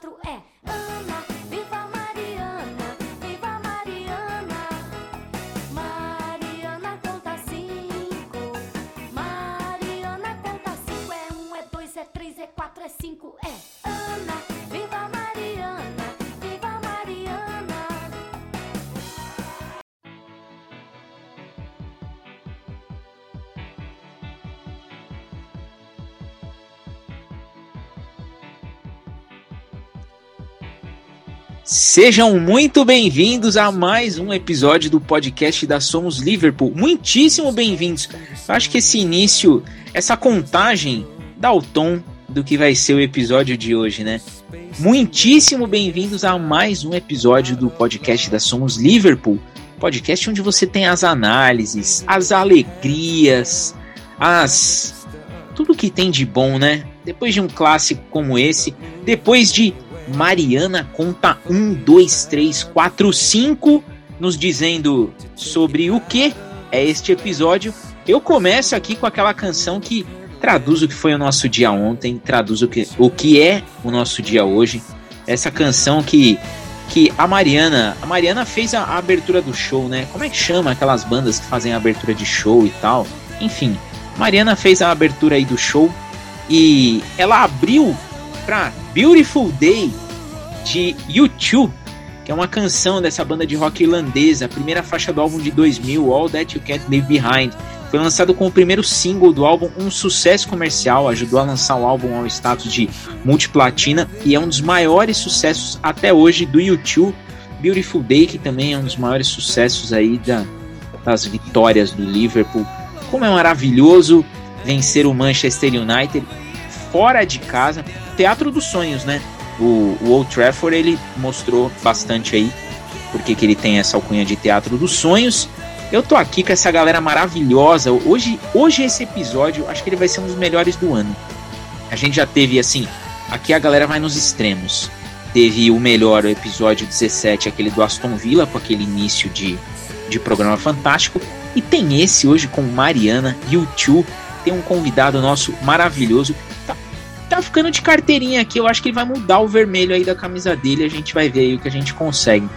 quatro é Ana, viva Mariana, viva Mariana. Mariana conta cinco. Mariana conta cinco. É um, é dois, é três, é quatro, é cinco. É Sejam muito bem-vindos a mais um episódio do podcast da Somos Liverpool. Muitíssimo bem-vindos. Acho que esse início, essa contagem dá o tom do que vai ser o episódio de hoje, né? Muitíssimo bem-vindos a mais um episódio do podcast da Somos Liverpool. Podcast onde você tem as análises, as alegrias, as tudo que tem de bom, né? Depois de um clássico como esse, depois de Mariana conta 1, 2, 3, 4, 5, nos dizendo sobre o que é este episódio. Eu começo aqui com aquela canção que traduz o que foi o nosso dia ontem, traduz o que, o que é o nosso dia hoje. Essa canção que, que a Mariana, a Mariana fez a, a abertura do show, né? Como é que chama aquelas bandas que fazem a abertura de show e tal? Enfim, Mariana fez a abertura aí do show e ela abriu para Beautiful Day de U2, que é uma canção dessa banda de rock irlandesa, a primeira faixa do álbum de 2000, All That You Can't Leave Behind. Foi lançado como o primeiro single do álbum, um sucesso comercial, ajudou a lançar o álbum ao status de multiplatina e é um dos maiores sucessos até hoje do U2. Beautiful Day, que também é um dos maiores sucessos aí da, das vitórias do Liverpool. Como é maravilhoso vencer o Manchester United fora de casa, teatro dos sonhos, né? O, o Old Trafford ele mostrou bastante aí porque que ele tem essa alcunha de teatro dos sonhos. Eu tô aqui com essa galera maravilhosa. Hoje, hoje esse episódio, acho que ele vai ser um dos melhores do ano. A gente já teve assim, aqui a galera vai nos extremos. Teve o melhor o episódio 17, aquele do Aston Villa, com aquele início de, de programa fantástico. E tem esse hoje com Mariana e Tio. Tem um convidado nosso maravilhoso. Tá, tá ficando de carteirinha aqui. Eu acho que ele vai mudar o vermelho aí da camisa dele. A gente vai ver aí o que a gente consegue.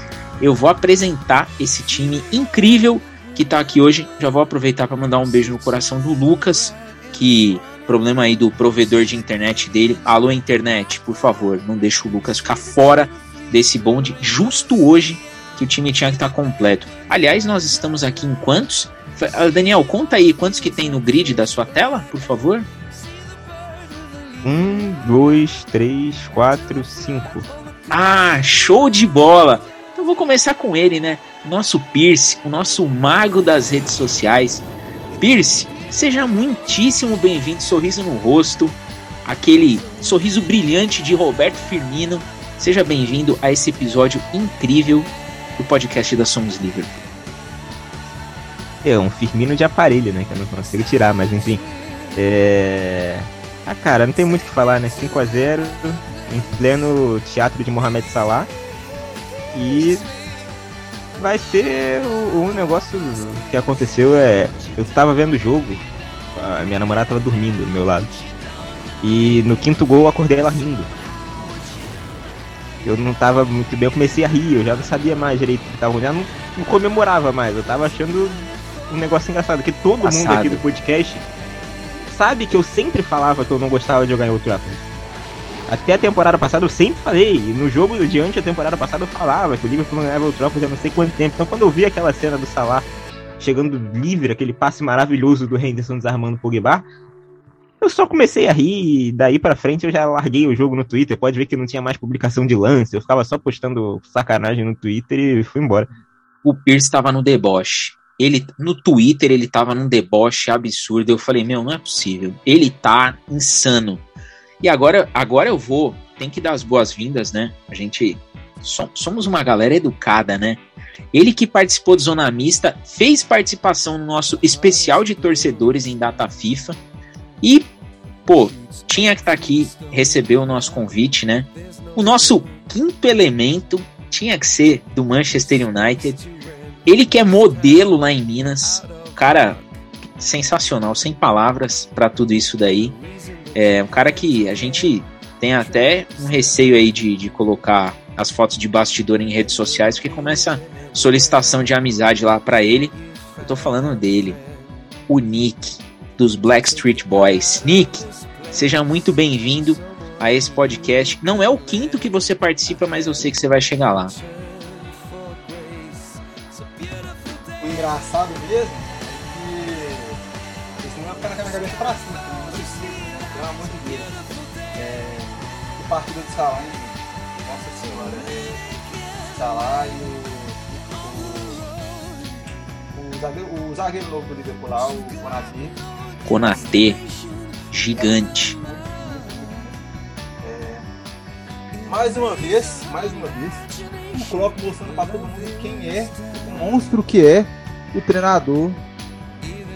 Eu vou apresentar esse time incrível que tá aqui hoje. Já vou aproveitar para mandar um beijo no coração do Lucas, que problema aí do provedor de internet dele. Alô internet, por favor, não deixa o Lucas ficar fora desse bonde justo hoje que o time tinha que estar completo. Aliás, nós estamos aqui em quantos? Daniel, conta aí quantos que tem no grid da sua tela, por favor. Um, dois, três, quatro, cinco. Ah, show de bola! Então vou começar com ele, né? Nosso Pierce, o nosso mago das redes sociais. Pierce, seja muitíssimo bem-vindo, sorriso no rosto, aquele sorriso brilhante de Roberto Firmino. Seja bem-vindo a esse episódio incrível do podcast da Somos Liverpool. É um Firmino de aparelho, né? Que eu não consigo tirar, mas enfim. É. Ah, cara, não tem muito o que falar, né? 5x0 em pleno teatro de Mohamed Salah. E vai ser o, o negócio que aconteceu é. Eu tava vendo o jogo, a minha namorada tava dormindo do meu lado. E no quinto gol eu acordei ela rindo. Eu não tava muito bem, eu comecei a rir, eu já não sabia mais direito o que tava, eu já não, não comemorava mais, eu tava achando um negócio engraçado, que todo mundo Passado. aqui do podcast sabe que eu sempre falava que eu não gostava de jogar em Old Trafford. Até a temporada passada eu sempre falei, no jogo diante da temporada passada eu falava que o Liverpool não ganhava Old Trafford há não sei quanto tempo. Então quando eu vi aquela cena do Salah chegando livre, aquele passe maravilhoso do Henderson desarmando o Pogba, eu só comecei a rir e daí pra frente eu já larguei o jogo no Twitter. Pode ver que não tinha mais publicação de lance, eu ficava só postando sacanagem no Twitter e fui embora. O Pierce estava no deboche. Ele, no Twitter ele tava num deboche absurdo. Eu falei, meu, não é possível. Ele tá insano. E agora, agora eu vou. Tem que dar as boas-vindas, né? A gente so- somos uma galera educada, né? Ele que participou do Zona Mista, fez participação no nosso especial de torcedores em data FIFA. E, pô, tinha que estar aqui, receber o nosso convite, né? O nosso quinto elemento tinha que ser do Manchester United. Ele que é modelo lá em Minas. Cara, sensacional, sem palavras para tudo isso daí. É um cara que a gente tem até um receio aí de, de colocar as fotos de bastidor em redes sociais, porque começa solicitação de amizade lá para ele. Eu tô falando dele, o Nick, dos Blackstreet Boys. Nick, seja muito bem-vindo a esse podcast. Não é o quinto que você participa, mas eu sei que você vai chegar lá. Engraçado mesmo que não vai ficar na cabeça pra cima, pelo amor de Deus. É, que partida do Salah, hein? Nossa senhora, né? Salah e o, o, o, zagueiro, o zagueiro novo do Liverpool lá, o Konaté. Konatê, gigante. É, mais uma vez, mais uma vez, o Klopp mostrando para todo mundo quem é, o monstro que é o treinador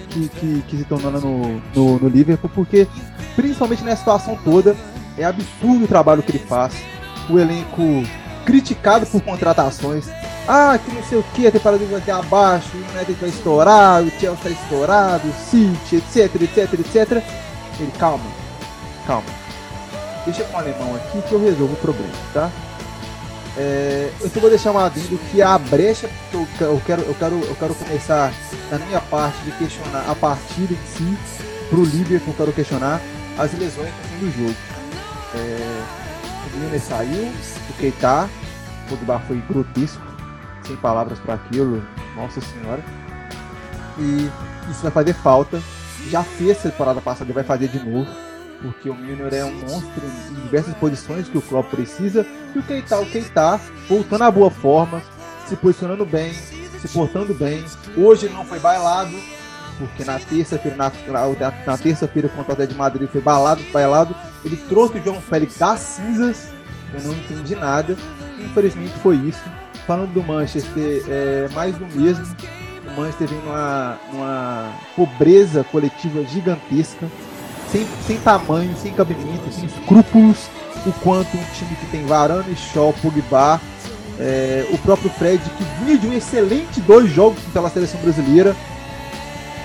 que, que, que se tornou no, no, no Liverpool, porque principalmente nessa situação toda, é absurdo o trabalho que ele faz. O elenco criticado por contratações. Ah, que não sei o que, a temporada vai ter abaixo, o United vai estourar, o Chelsea está estourado, o City, etc, etc, etc. Ele, calma, calma. Deixa com o alemão aqui que eu resolvo o problema, tá? É, eu só vou deixar um adendo que a brecha que eu, eu, quero, eu, quero, eu quero começar na minha parte de questionar a partida em si, pro Liverpool eu quero questionar as lesões no fim do jogo. É, o Milner saiu, o Keita, o Pogba foi grotesco, sem palavras para aquilo, nossa senhora. E isso vai fazer falta. Já fez essa temporada passada vai fazer de novo. Porque o Milner é um monstro em diversas posições que o Klopp precisa. E o Keita, o Keita, voltando à boa forma, se posicionando bem, se portando bem. Hoje ele não foi bailado, porque na terça-feira, na, na, na terça-feira contra o Atlético de Madrid foi balado, bailado. Ele trouxe o João Félix das cinzas. Eu não entendi nada. Infelizmente foi isso. Falando do Manchester, é mais do mesmo. O Manchester vem numa, numa pobreza coletiva gigantesca, sem, sem tamanho, sem cabimento, sem escrúpulos, o quanto um time que tem Varane, Shaw, Pogba, é, o próprio Fred, que vinha de um excelente dois jogos pela seleção brasileira.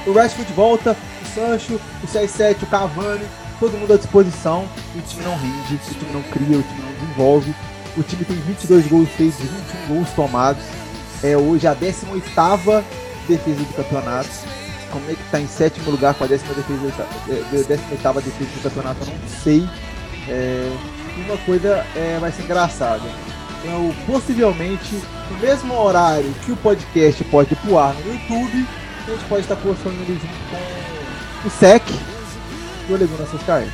O Rashford volta, o Sancho, o CR7, o Cavani, todo mundo à disposição. E o time não rende, o time não cria, o time não desenvolve. O time tem 22 gols feitos, 21 gols tomados. É hoje a 18 defesa do campeonato. Como é que está em sétimo lugar com a décima defesa, 18 defesa do campeonato, não sei. É, uma coisa é, vai ser engraçada. Então, possivelmente, no mesmo horário que o podcast pode voar no YouTube, a gente pode estar postando ele junto com o SEC do Leguna Sky.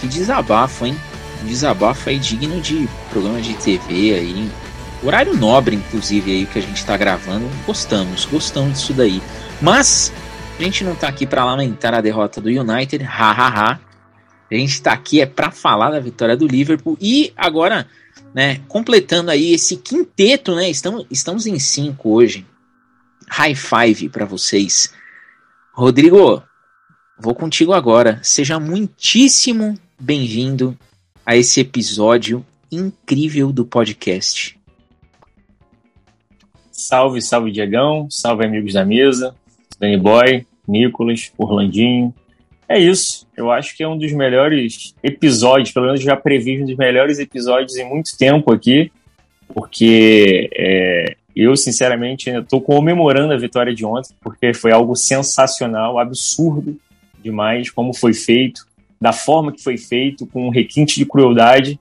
Que desabafo, hein? Um desabafo aí digno de programa de TV aí. Horário nobre, inclusive, aí que a gente tá gravando. Gostamos, gostamos disso daí. Mas a gente não tá aqui para lamentar a derrota do United, hahaha. A gente tá aqui é para falar da vitória do Liverpool e agora, né, completando aí esse quinteto, né? Estamos, estamos em cinco hoje. High five para vocês. Rodrigo, vou contigo agora. Seja muitíssimo bem-vindo a esse episódio incrível do podcast. Salve, salve Diegão, salve amigos da mesa, Danny Boy, Nicolas, Orlandinho. É isso, eu acho que é um dos melhores episódios, pelo menos já previ um dos melhores episódios em muito tempo aqui, porque é, eu, sinceramente, estou comemorando a vitória de ontem, porque foi algo sensacional, absurdo demais como foi feito, da forma que foi feito, com um requinte de crueldade,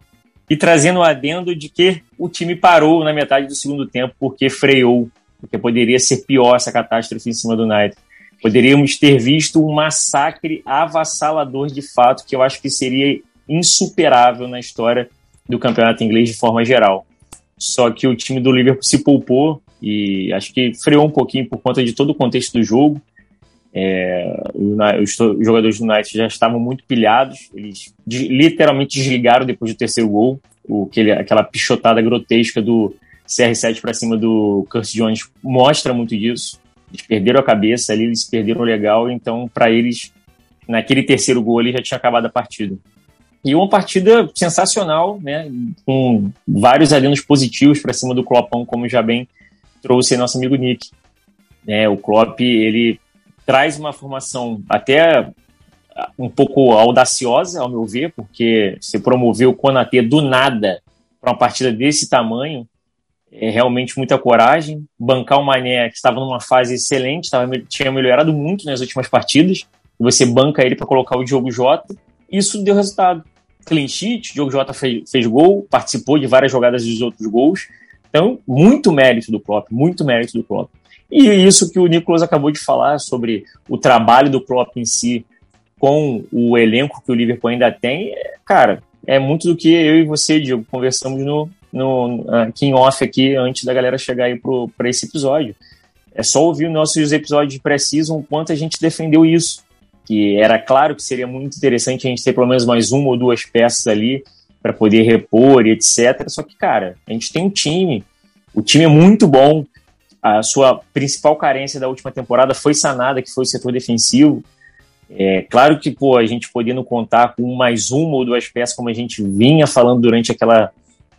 e trazendo o adendo de que o time parou na metade do segundo tempo porque freou, porque poderia ser pior essa catástrofe em cima do United. Poderíamos ter visto um massacre avassalador de fato, que eu acho que seria insuperável na história do campeonato inglês de forma geral. Só que o time do Liverpool se poupou e acho que freou um pouquinho por conta de todo o contexto do jogo. É, os jogadores do United já estavam muito pilhados, eles literalmente desligaram depois do terceiro gol, o, aquele, aquela pichotada grotesca do CR7 para cima do Curtis Jones mostra muito disso. Eles perderam a cabeça ali, eles perderam legal, então para eles, naquele terceiro gol ali já tinha acabado a partida. E uma partida sensacional, né, com vários adenos positivos para cima do Kloppão, como já bem trouxe nosso amigo Nick. É, o Klopp, ele traz uma formação até um pouco audaciosa, ao meu ver, porque você promoveu o Konatê do nada para uma partida desse tamanho, é realmente muita coragem. Bancar o Mané, que estava numa fase excelente, tava, tinha melhorado muito nas últimas partidas, você banca ele para colocar o Diogo Jota, isso deu resultado. Clean sheet, Diogo Jota fez, fez gol, participou de várias jogadas dos outros gols, então muito mérito do Klopp, muito mérito do Klopp. E isso que o Nicolas acabou de falar sobre o trabalho do Klopp em si com o elenco que o Liverpool ainda tem, é, cara, é muito do que eu e você, Diego, conversamos no, no aqui em off aqui antes da galera chegar aí para esse episódio. É só ouvir nossos episódios de Precision o quanto a gente defendeu isso. Que era claro que seria muito interessante a gente ter pelo menos mais uma ou duas peças ali para poder repor e etc. Só que, cara, a gente tem um time, o time é muito bom. A sua principal carência da última temporada foi sanada, que foi o setor defensivo. É claro que pô, a gente podendo contar com mais uma ou duas peças, como a gente vinha falando durante aquela,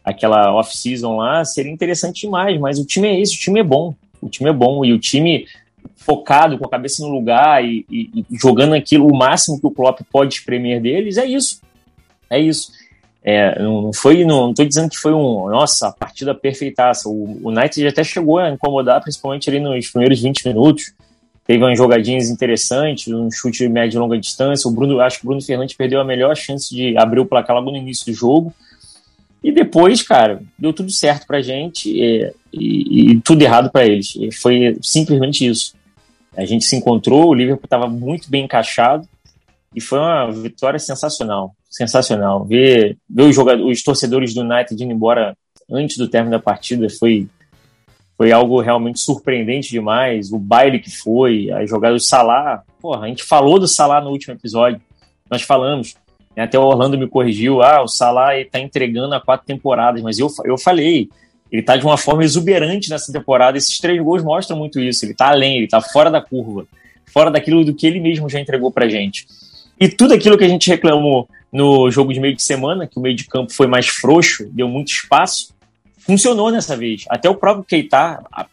aquela off-season lá, seria interessante demais, mas o time é esse, o time é bom. O time é bom e o time focado, com a cabeça no lugar e, e, e jogando aquilo o máximo que o Klopp pode espremer deles, é isso. É isso. É, não foi, não estou dizendo que foi um, nossa, partida perfeitaça. O, o United até chegou a incomodar, principalmente ali nos primeiros 20 minutos teve umas jogadinhas interessantes, um chute de média e longa distância. O Bruno, acho que o Bruno Fernandes perdeu a melhor chance de abrir o placar logo no início do jogo. E depois, cara, deu tudo certo pra gente e, e, e tudo errado para eles. E foi simplesmente isso. A gente se encontrou, o Liverpool estava muito bem encaixado e foi uma vitória sensacional. Sensacional. Ver, ver os, jogadores, os torcedores do United indo embora antes do término da partida foi foi algo realmente surpreendente demais. O baile que foi, a jogada do Salah. Porra, a gente falou do Salah no último episódio. Nós falamos. Né, até o Orlando me corrigiu. Ah, o Salah está entregando há quatro temporadas. Mas eu, eu falei, ele está de uma forma exuberante nessa temporada. Esses três gols mostram muito isso. Ele está além, ele está fora da curva. Fora daquilo do que ele mesmo já entregou pra gente. E tudo aquilo que a gente reclamou no jogo de meio de semana, que o meio de campo foi mais frouxo, deu muito espaço, funcionou nessa vez. Até o próprio Keita a,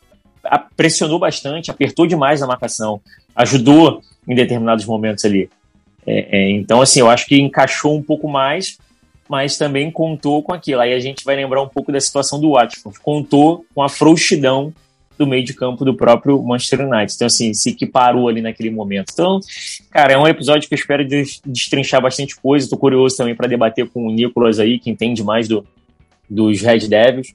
a, pressionou bastante, apertou demais a marcação, ajudou em determinados momentos ali. É, é, então, assim, eu acho que encaixou um pouco mais, mas também contou com aquilo. Aí a gente vai lembrar um pouco da situação do Watford. Contou com a frouxidão do meio de campo do próprio Manchester United. Então, assim, se equiparou ali naquele momento. Então, cara, é um episódio que eu espero destrinchar bastante coisa. Estou curioso também para debater com o Nicolas aí, que entende mais do, dos Red Devils.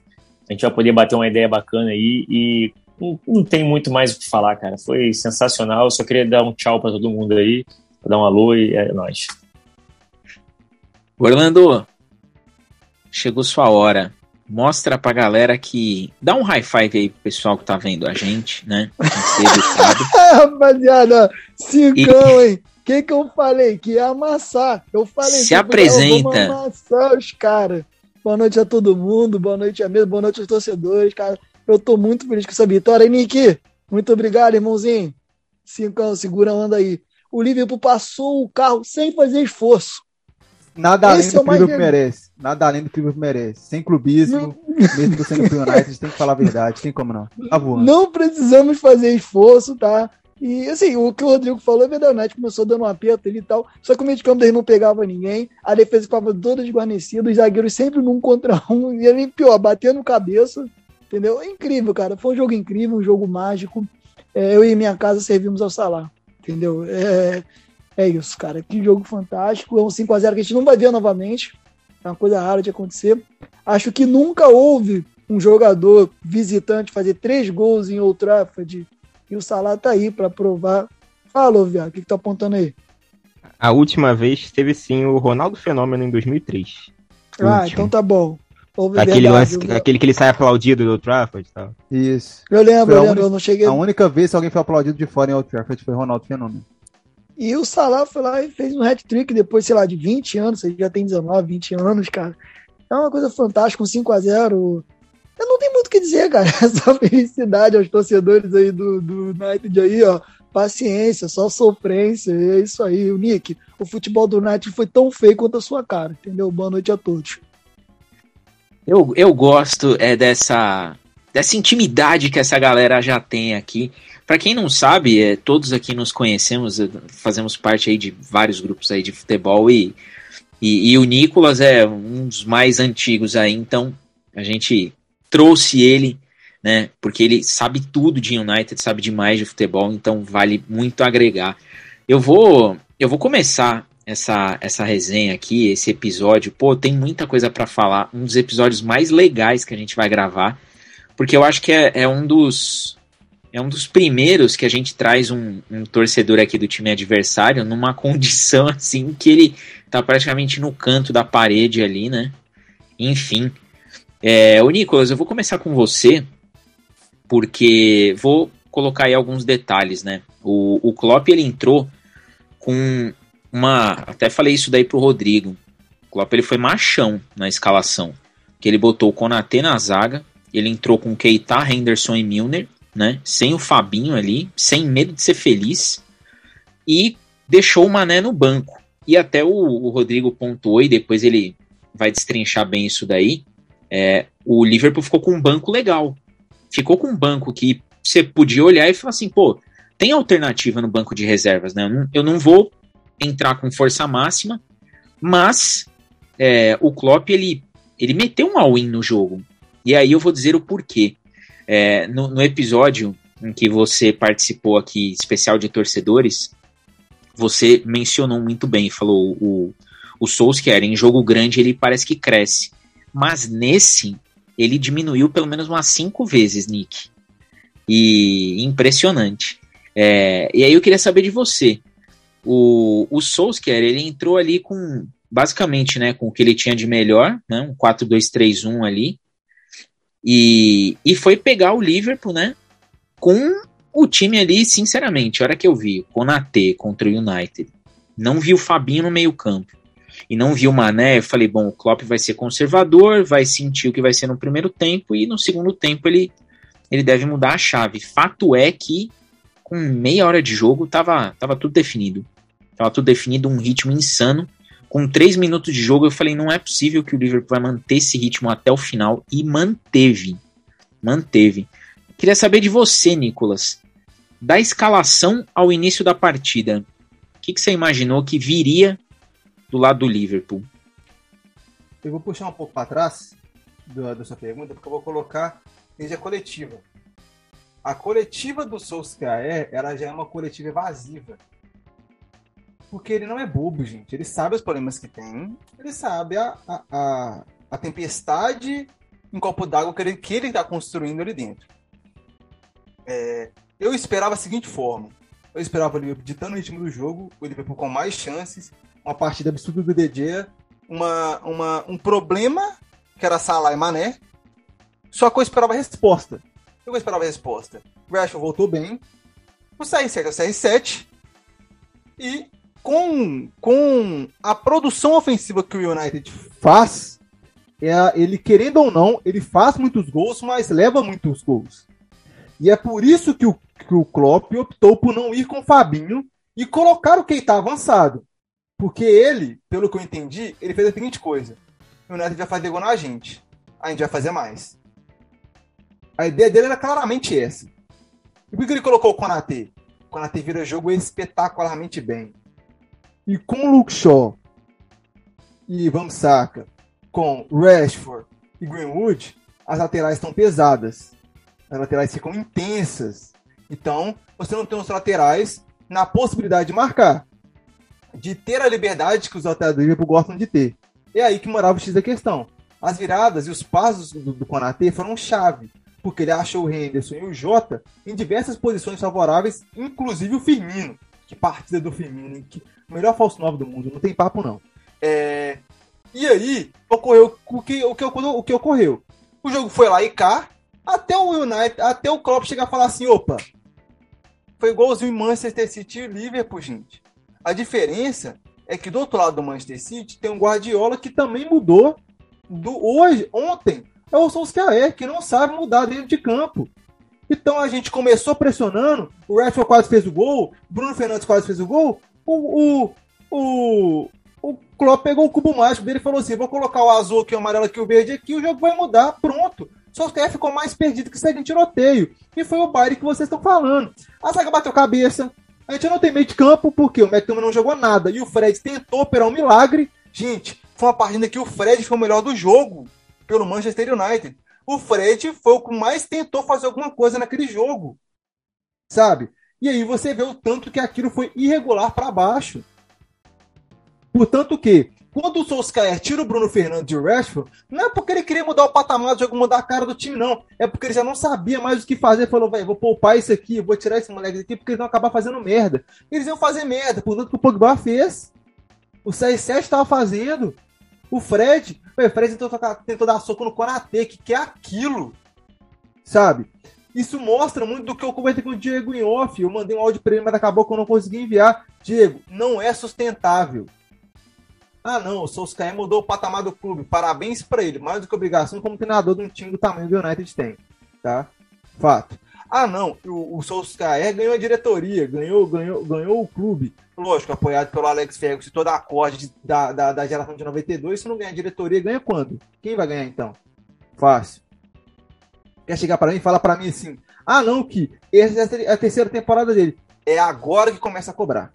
A gente vai poder bater uma ideia bacana aí e não, não tem muito mais o que falar, cara. Foi sensacional. Só queria dar um tchau para todo mundo aí, dar um alô e é nóis. Orlando, chegou sua hora. Mostra pra galera que. Dá um high five aí pro pessoal que tá vendo a gente, né? Rapaziada, cincão, e... hein? O que, que eu falei? Que ia amassar. Eu falei Se apresenta. amassar os caras. Boa noite a todo mundo, boa noite a mesa, boa noite aos torcedores, cara. Eu tô muito feliz com essa vitória. E Nick, muito obrigado, irmãozinho. Cinco, segura a onda aí. O Liverpool passou o carro sem fazer esforço. Nada além do que o Liverpool merece. Nada além do que o merece. Sem clubismo, mesmo você no United, tem que falar a verdade. Tem como não. Tá voando. Não precisamos fazer esforço, tá? E assim, o que o Rodrigo falou é verdade, né? começou dando um aperto ali e tal, só que o meio de campo dele não pegava ninguém, a defesa ficava toda desguarnecida, os zagueiros sempre num contra um, e ele pior, batendo cabeça, entendeu? É incrível, cara. Foi um jogo incrível, um jogo mágico. É, eu e minha casa servimos ao salar, entendeu? É, é isso, cara. Que jogo fantástico. É um 5x0 que a gente não vai ver novamente. É uma coisa rara de acontecer. Acho que nunca houve um jogador visitante fazer três gols em Old Trafford e o Salah tá aí para provar. Fala, viado, o que, que tá apontando aí? A última vez teve sim o Ronaldo Fenômeno em 2003. Ah, então tá bom. aquele, lance, aquele que ele sai aplaudido do Old Trafford e tal. Isso. Eu lembro, eu lembro, eu não cheguei. A única vez que alguém foi aplaudido de fora em Old Trafford foi Ronaldo Fenômeno. E o Salah foi lá e fez um hat-trick depois, sei lá, de 20 anos, você já tem 19, 20 anos, cara. É uma coisa fantástica, um 5 a 0 eu não tenho muito o que dizer, cara. Essa felicidade aos torcedores aí do, do United aí, ó. Paciência, só sofrência. É isso aí. O Nick, o futebol do United foi tão feio quanto a sua cara, entendeu? Boa noite a todos. Eu, eu gosto é dessa, dessa intimidade que essa galera já tem aqui. Para quem não sabe, é, todos aqui nos conhecemos, é, fazemos parte aí de vários grupos aí de futebol e, e, e o Nicolas é um dos mais antigos aí, então a gente trouxe ele, né? Porque ele sabe tudo de United, sabe demais de futebol, então vale muito agregar. Eu vou, eu vou começar essa, essa resenha aqui, esse episódio. Pô, tem muita coisa para falar. Um dos episódios mais legais que a gente vai gravar, porque eu acho que é, é um dos é um dos primeiros que a gente traz um, um, torcedor aqui do time adversário numa condição assim que ele tá praticamente no canto da parede ali, né? Enfim. É, o Nicolas, eu vou começar com você, porque vou colocar aí alguns detalhes, né? O, o Klopp ele entrou com uma. Até falei isso daí pro Rodrigo. O Klopp ele foi machão na escalação. Que ele botou o Konatê na zaga, ele entrou com Keita, Henderson e Milner, né? Sem o Fabinho ali, sem medo de ser feliz. E deixou o Mané no banco. E até o, o Rodrigo pontuou, e depois ele vai destrinchar bem isso daí. É, o Liverpool ficou com um banco legal. Ficou com um banco que você podia olhar e falar assim, pô, tem alternativa no banco de reservas, né? Eu não, eu não vou entrar com força máxima, mas é, o Klopp ele, ele meteu um all-in no jogo. E aí eu vou dizer o porquê. É, no, no, episódio em que você participou aqui, especial de torcedores, você mencionou muito bem, falou o, o Solskjaer em jogo grande ele parece que cresce. Mas nesse, ele diminuiu pelo menos umas cinco vezes, Nick. E impressionante. É, e aí eu queria saber de você. O, o Solskjaer, ele entrou ali com, basicamente, né, com o que ele tinha de melhor, né, um 4-2-3-1 ali, e, e foi pegar o Liverpool, né, com o time ali, sinceramente, a hora que eu vi o Konate contra o United, não vi o Fabinho no meio campo, e não vi o Mané, eu falei, bom, o Klopp vai ser conservador, vai sentir o que vai ser no primeiro tempo, e no segundo tempo ele, ele deve mudar a chave. Fato é que com meia hora de jogo tava, tava tudo definido. Tava tudo definido, um ritmo insano. Com três minutos de jogo, eu falei, não é possível que o Liverpool vai manter esse ritmo até o final. E manteve. Manteve. Queria saber de você, Nicolas. Da escalação ao início da partida, o que, que você imaginou que viria do lado do Liverpool? Eu vou puxar um pouco para trás da, da sua pergunta, porque eu vou colocar desde a coletiva. A coletiva do Solskjaer, ela já é uma coletiva evasiva. Porque ele não é bobo, gente. Ele sabe os problemas que tem. Ele sabe a, a, a, a tempestade em copo d'água que ele, que ele está construindo ali dentro. É, eu esperava a seguinte forma. Eu esperava o Liverpool ditando o ritmo do jogo, o Liverpool com mais chances, uma partida absurda do DJ, uma, uma, um problema, que era Salah e Mané, só que eu esperava a resposta. Eu esperava a resposta. O Rashford voltou bem, o CR7 é o CR7, e com, com a produção ofensiva que o United faz, é, ele querendo ou não, ele faz muitos gols, mas leva muitos gols. E é por isso que o, que o Klopp optou por não ir com o Fabinho e colocar o Keita avançado. Porque ele, pelo que eu entendi, ele fez a seguinte coisa: o United vai fazer gol na gente, a gente vai fazer mais. A ideia dele era claramente essa. E por que ele colocou o Konate? O Konate vira jogo espetacularmente bem. E com Luke Shaw e Van Saka, com Rashford e Greenwood, as laterais estão pesadas. As laterais ficam intensas. Então, você não tem os laterais na possibilidade de marcar. De ter a liberdade que os laterais do Liverpool gostam de ter. É aí que morava o X da questão. As viradas e os passos do, do Konate foram chave, porque ele achou o Henderson e o Jota em diversas posições favoráveis, inclusive o Firmino. Que partida do Firmino? Que melhor falso 9 do mundo, não tem papo não. É... E aí, ocorreu o que, o, que, o que ocorreu? O jogo foi lá e cá, até o United, até o Klopp chegar a falar assim, opa, foi igualzinho Manchester City e Liverpool, gente. A diferença é que do outro lado do Manchester City tem um Guardiola que também mudou do hoje, ontem. É o Solskjaer, que não sabe mudar dentro de campo. Então a gente começou pressionando, o Rashford quase fez o gol, Bruno Fernandes quase fez o gol, o, o, o, o Klopp pegou o cubo mágico dele e falou assim: vou colocar o azul aqui, o amarelo aqui, o verde aqui, o jogo vai mudar, pronto. Solskjaer ficou mais perdido que segue em tiroteio. E foi o Bayern que vocês estão falando. A zaga bateu cabeça. A gente não tem meio de campo porque o McTominay não jogou nada. E o Fred tentou operar um milagre. Gente, foi uma partida que o Fred foi o melhor do jogo pelo Manchester United. O Fred foi o que mais tentou fazer alguma coisa naquele jogo. Sabe? E aí você vê o tanto que aquilo foi irregular para baixo. Portanto que, quando o Solskjaer tira o Bruno Fernandes de Rashford, não é porque ele queria mudar o patamar do jogo, mudar a cara do time, não. É porque ele já não sabia mais o que fazer. Falou, velho, vou poupar isso aqui, vou tirar esse moleque daqui, porque eles vão acabar fazendo merda. Eles iam fazer merda, portanto que o Pogba fez. O 6-7 estava fazendo. O Fred, o Fred tentou, tentou dar soco no Konate, que, que é aquilo. Sabe? Isso mostra muito do que eu comentei com o Diego em off. Eu mandei um áudio para ele, mas acabou que eu não consegui enviar. Diego, não é sustentável. Ah, não, o Solskjaer mudou o patamar do clube. Parabéns para ele. Mais do que obrigação como treinador de um time do tamanho do United tem. Tá? Fato. Ah, não, o, o Solskjaer ganhou a diretoria, ganhou, ganhou, ganhou o clube. Lógico, apoiado pelo Alex Ferguson e toda a corda da, da, da geração de 92. Se não ganhar a diretoria, ganha quando? Quem vai ganhar então? Fácil. Quer chegar para mim e falar para mim assim: ah, não, que essa é a terceira temporada dele. É agora que começa a cobrar.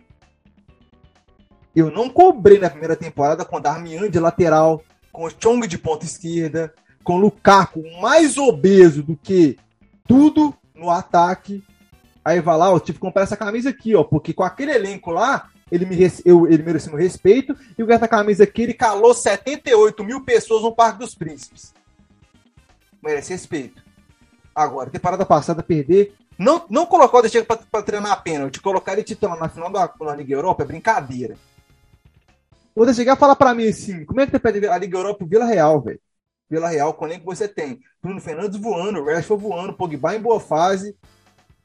Eu não cobrei na primeira temporada com Darmian de lateral, com o Chong de ponta esquerda, com o Lukaku mais obeso do que tudo no ataque. Aí vai lá, eu tive que comprar essa camisa aqui, ó, porque com aquele elenco lá, ele, me, eu, ele merecia meu respeito, e o essa camisa aqui, ele calou 78 mil pessoas no Parque dos Príncipes. Merece respeito. Agora, temporada passada, perder. Não, não colocou o De Chega pra, treinar a pênalti, colocar ele titular na final da, Liga Europa é brincadeira. Vou chegar e falar pra mim assim: como é que você pede a Liga Europa pro Vila Real, velho? Vila Real, com o que você tem? Bruno Fernandes voando, Rashford voando, Pogba em boa fase.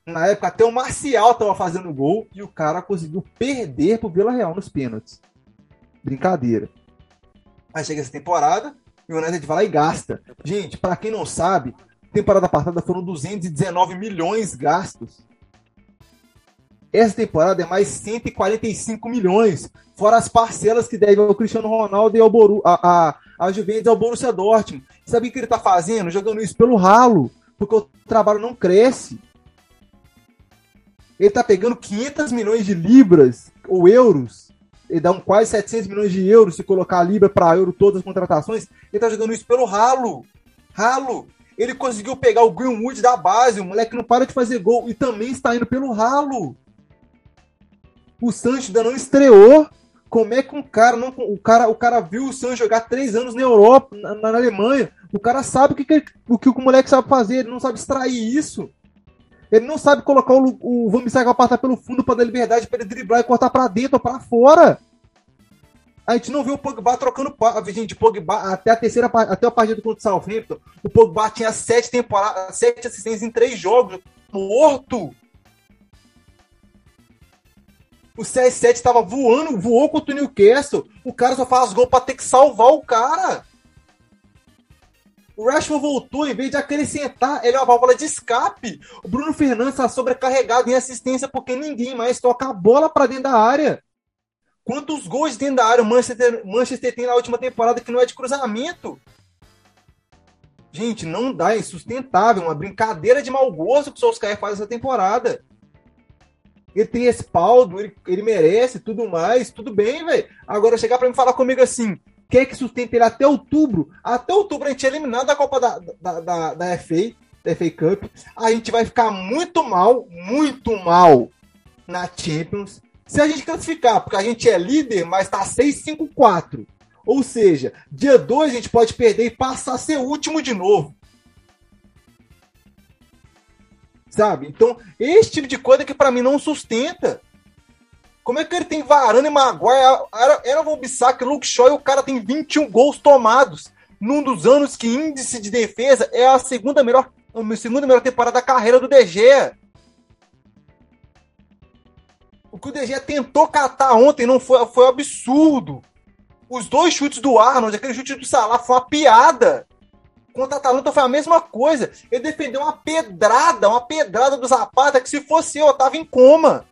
Na época, até o Marcial tava fazendo gol e o cara conseguiu perder pro Vila Real nos pênaltis. Brincadeira. Aí chega essa temporada e o United vai lá e gasta. Gente, para quem não sabe, temporada passada foram 219 milhões gastos. Essa temporada é mais 145 milhões, fora as parcelas que deve ao Cristiano Ronaldo e ao Boru, a, a, a Juventus e ao Borussia Dortmund. Sabe o que ele está fazendo? Jogando isso pelo ralo, porque o trabalho não cresce. Ele está pegando 500 milhões de libras ou euros, ele dá um quase 700 milhões de euros se colocar a libra para euro todas as contratações. Ele está jogando isso pelo ralo. Ralo. Ele conseguiu pegar o Greenwood da base, o moleque não para de fazer gol e também está indo pelo ralo. O Sancho ainda não estreou. Como é que um cara não. O cara, o cara viu o Sancho jogar três anos na Europa, na, na Alemanha. O cara sabe o que, que, o que o moleque sabe fazer, ele não sabe extrair isso. Ele não sabe colocar o, o Van Bissaka passar pelo fundo para dar liberdade para ele driblar e cortar para dentro ou para fora. A gente não viu o Pogba trocando gente, Pogba até a terceira até a partida contra o Southampton. O Pogba tinha sete temporadas, sete assistências em três jogos, morto. O CR7 estava voando, voou contra o Newcastle. O cara só faz gol para ter que salvar o cara. O Rashford voltou, em vez de acrescentar, ele é uma válvula de escape. O Bruno Fernandes está sobrecarregado em assistência porque ninguém mais toca a bola para dentro da área. Quantos gols dentro da área o Manchester, Manchester tem na última temporada que não é de cruzamento? Gente, não dá, é insustentável. Uma brincadeira de mau gosto que o Solskjaer faz essa temporada ele tem respaldo, ele, ele merece tudo mais, tudo bem, velho. Agora chegar para me falar comigo assim, quer que sustente ele até outubro? Até outubro a gente é eliminado da Copa da, da, da, da FA, da FA Cup. A gente vai ficar muito mal, muito mal na Champions. Se a gente classificar, porque a gente é líder, mas tá 6-5-4. Ou seja, dia 2 a gente pode perder e passar a ser último de novo. Sabe? Então, esse tipo de coisa que para mim não sustenta. Como é que ele tem Varane e Maguire, era o Bissaka, Luke Shaw e o cara tem 21 gols tomados num dos anos que índice de defesa é a segunda melhor, a segunda melhor temporada da carreira do DG. O que o DG tentou catar ontem não foi, foi absurdo. Os dois chutes do Arnold, aquele chute do Salah foi uma piada. Contra a Atalanta foi a mesma coisa. Ele defendeu uma pedrada, uma pedrada do Zapata, que se fosse eu, eu tava em coma.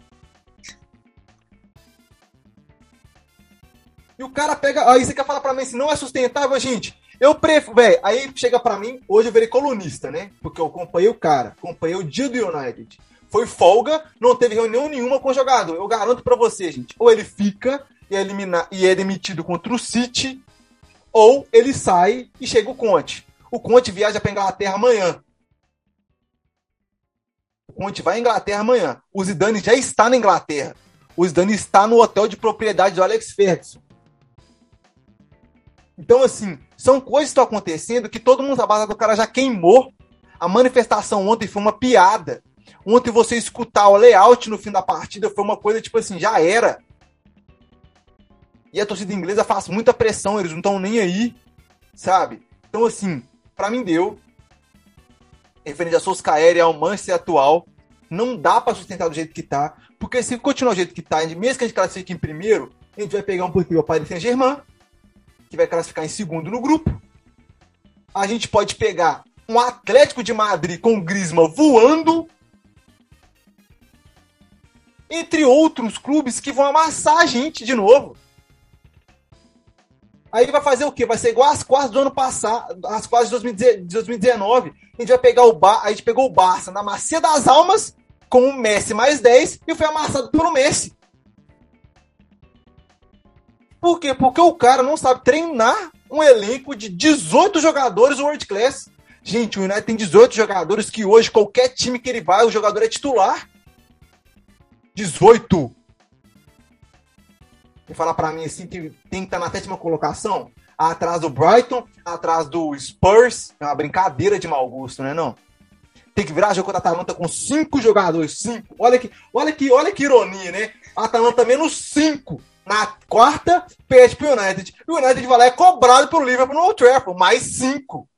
E o cara pega. Aí você quer falar pra mim se não é sustentável, gente. Eu prefiro, velho, aí chega pra mim, hoje eu virei colunista, né? Porque eu acompanhei o cara, acompanhei o dia do United. Foi folga, não teve reunião nenhuma com o jogador. Eu garanto pra você, gente. Ou ele fica e é, eliminar, e é demitido contra o City, ou ele sai e chega o Conte. O Conte viaja pra Inglaterra amanhã. O Conte vai à Inglaterra amanhã. O Zidane já está na Inglaterra. O Zidane está no hotel de propriedade do Alex Ferguson. Então, assim, são coisas que estão acontecendo que todo mundo, a base do cara já queimou. A manifestação ontem foi uma piada. Ontem você escutar o layout no fim da partida foi uma coisa tipo assim, já era. E a torcida inglesa faz muita pressão, eles não estão nem aí, sabe? Então, assim, para mim deu. Referente a Solskjaer e ao Manchester atual, não dá para sustentar do jeito que tá. Porque se continuar do jeito que tá, mesmo que a gente classifique em primeiro, a gente vai pegar um o Paris Saint-Germain, que vai classificar em segundo no grupo. A gente pode pegar um Atlético de Madrid com o Griezmann voando. Entre outros clubes que vão amassar a gente de novo. Aí vai fazer o quê? Vai ser igual as quartas do ano passado, as quartas de 2019. A gente vai pegar o Bar, a gente pegou o Barça na macia das almas com o Messi mais 10 e foi amassado pelo Messi. Por quê? Porque o cara não sabe treinar um elenco de 18 jogadores world class. Gente, o United tem 18 jogadores que hoje qualquer time que ele vai, o jogador é titular. 18. E falar para mim assim que tem que estar tá na sétima colocação, atrás do Brighton, atrás do Spurs, é uma brincadeira de mau gosto, né não? Tem que virar jogo contra a Atalanta com cinco jogadores, cinco. Olha que, olha que, olha que ironia, né? A Atalanta menos cinco. Na quarta, perde pro United. E o United vai lá é cobrado pelo Liverpool no Old Trafford, mais cinco.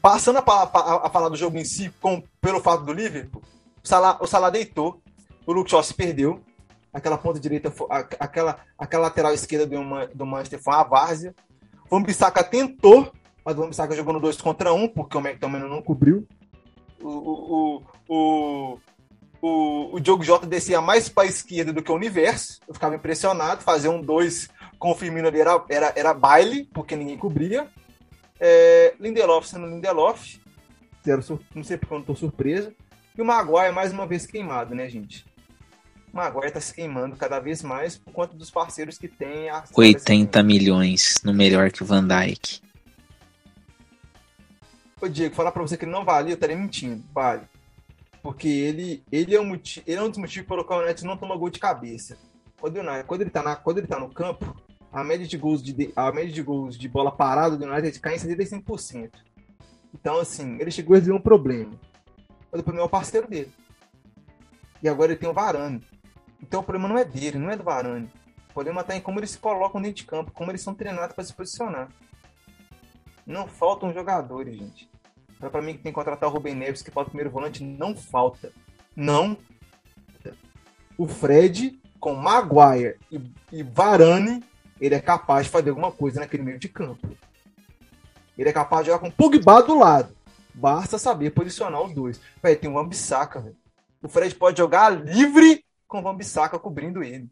Passando a, a, a, falar do jogo em si, com, pelo fato do Liverpool, o Salah, o Salah deitou, o Luke Shaw se perdeu, aquela ponta direita, aquela, aquela lateral esquerda do, do Manchester foi uma várzea. O Van Bissaka tentou, mas o Van Bissaka jogou no 2 contra 1, um, porque o McTominay não cobriu. O, o, o, o, o Diogo Jota descia mais para a esquerda do que o Universo. Eu ficava impressionado. Fazer um 2 com o Firmino ali era, era, era baile, porque ninguém cobria. É, Lindelof sendo Lindelof. Não sei porque eu não estou surpreso. E o Maguire mais uma vez queimado, né, gente? O Maguire tá se queimando cada vez mais por conta dos parceiros que tem. 80 milhões no melhor que o Van Dijk. Ô Diego, falar pra você que ele não vale, eu estaria mentindo. Vale. Porque ele, ele, é um motivo, ele é um dos motivos pelo qual o United não toma gol de cabeça. Quando, quando, ele tá na, quando ele tá no campo, a média de gols de, a média de, gols de bola parada do United cai em 75%. Então, assim, ele chegou a resolver um problema. Mas o problema é o parceiro dele. E agora ele tem o Varane. Então o problema não é dele, não é do Varane. O problema está em como eles se colocam dentro de campo, como eles são treinados para se posicionar. Não faltam jogadores, gente. Para mim que tem que contratar o Rubem Neves, que falta o primeiro volante, não falta. Não. O Fred, com Maguire e, e Varane, ele é capaz de fazer alguma coisa naquele meio de campo. Ele é capaz de jogar com Pogba do lado. Basta saber posicionar os dois. Véi, tem um Ambissaca, velho. O Fred pode jogar livre com o Van Bissaka cobrindo ele.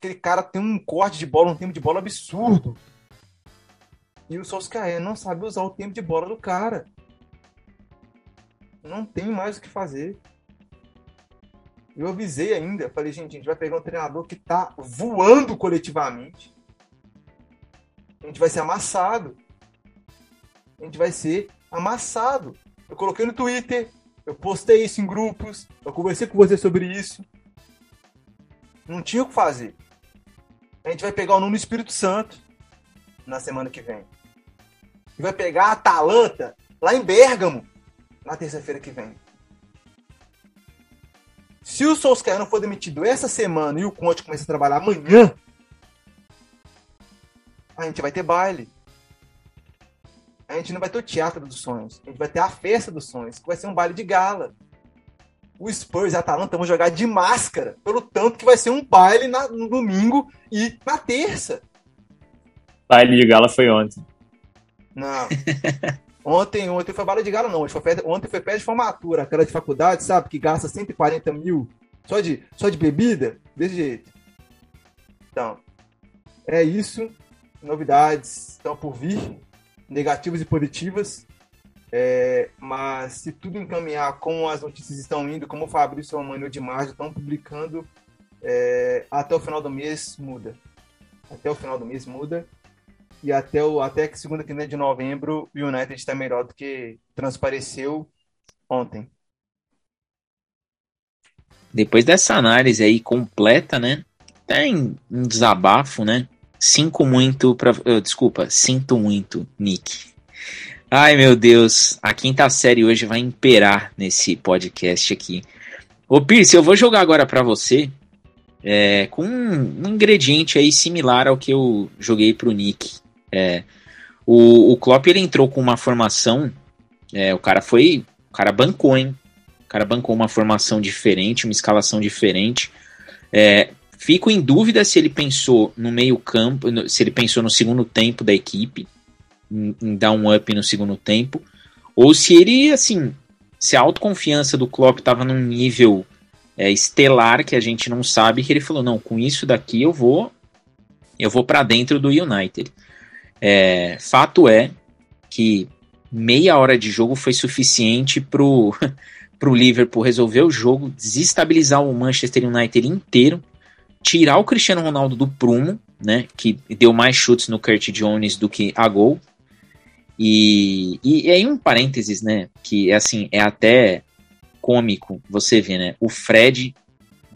Aquele cara tem um corte de bola, um tempo de bola absurdo. E o Solskjaer não sabe usar o tempo de bola do cara. Não tem mais o que fazer. Eu avisei ainda, falei, gente, a gente vai pegar um treinador que tá voando coletivamente. A gente vai ser amassado. A gente vai ser amassado. Eu coloquei no Twitter, eu postei isso em grupos, eu conversei com você sobre isso. Não tinha o que fazer. A gente vai pegar o Nuno Espírito Santo na semana que vem. E vai pegar a Atalanta lá em Bergamo na terça-feira que vem. Se o Solskjaer não for demitido essa semana e o Conte começar a trabalhar amanhã, a gente vai ter baile. A gente não vai ter o teatro dos sonhos. A gente vai ter a festa dos sonhos, que vai ser um baile de gala o Spurs e a Atalanta vão jogar de máscara, pelo tanto que vai ser um baile na, no domingo e na terça. Baile de gala foi ontem. Não. Ontem, ontem foi baile de gala, não. Ontem foi, ontem foi pé de formatura, aquela de faculdade, sabe? Que gasta 140 mil só de, só de bebida, desse jeito. Então, é isso. novidades estão por vir, negativas e positivas. É, mas se tudo encaminhar como as notícias estão indo, como o Fabrício Romano e o estão publicando, é, até o final do mês muda. Até o final do mês muda. E até, o, até segunda quinzena de novembro o United está melhor do que transpareceu ontem. Depois dessa análise aí completa, né? Tem um desabafo, né? Sinto muito pra. Uh, desculpa, sinto muito, Nick. Ai meu Deus, a quinta série hoje vai imperar nesse podcast aqui. Ô Pierce, eu vou jogar agora para você é, com um ingrediente aí similar ao que eu joguei pro Nick. É, o, o Klopp ele entrou com uma formação, é, o cara foi, o cara bancou, hein? O cara bancou uma formação diferente, uma escalação diferente. É, fico em dúvida se ele pensou no meio campo, se ele pensou no segundo tempo da equipe, em, em dar um up no segundo tempo, ou se ele, assim, se a autoconfiança do Klopp estava num nível é, estelar que a gente não sabe, que ele falou, não, com isso daqui eu vou eu vou para dentro do United. É, fato é que meia hora de jogo foi suficiente pro, pro Liverpool resolver o jogo, desestabilizar o Manchester United inteiro, tirar o Cristiano Ronaldo do prumo, né, que deu mais chutes no Kurt Jones do que a gol. E, e, e aí um parênteses, né, que é assim, é até cômico você ver, né, o Fred,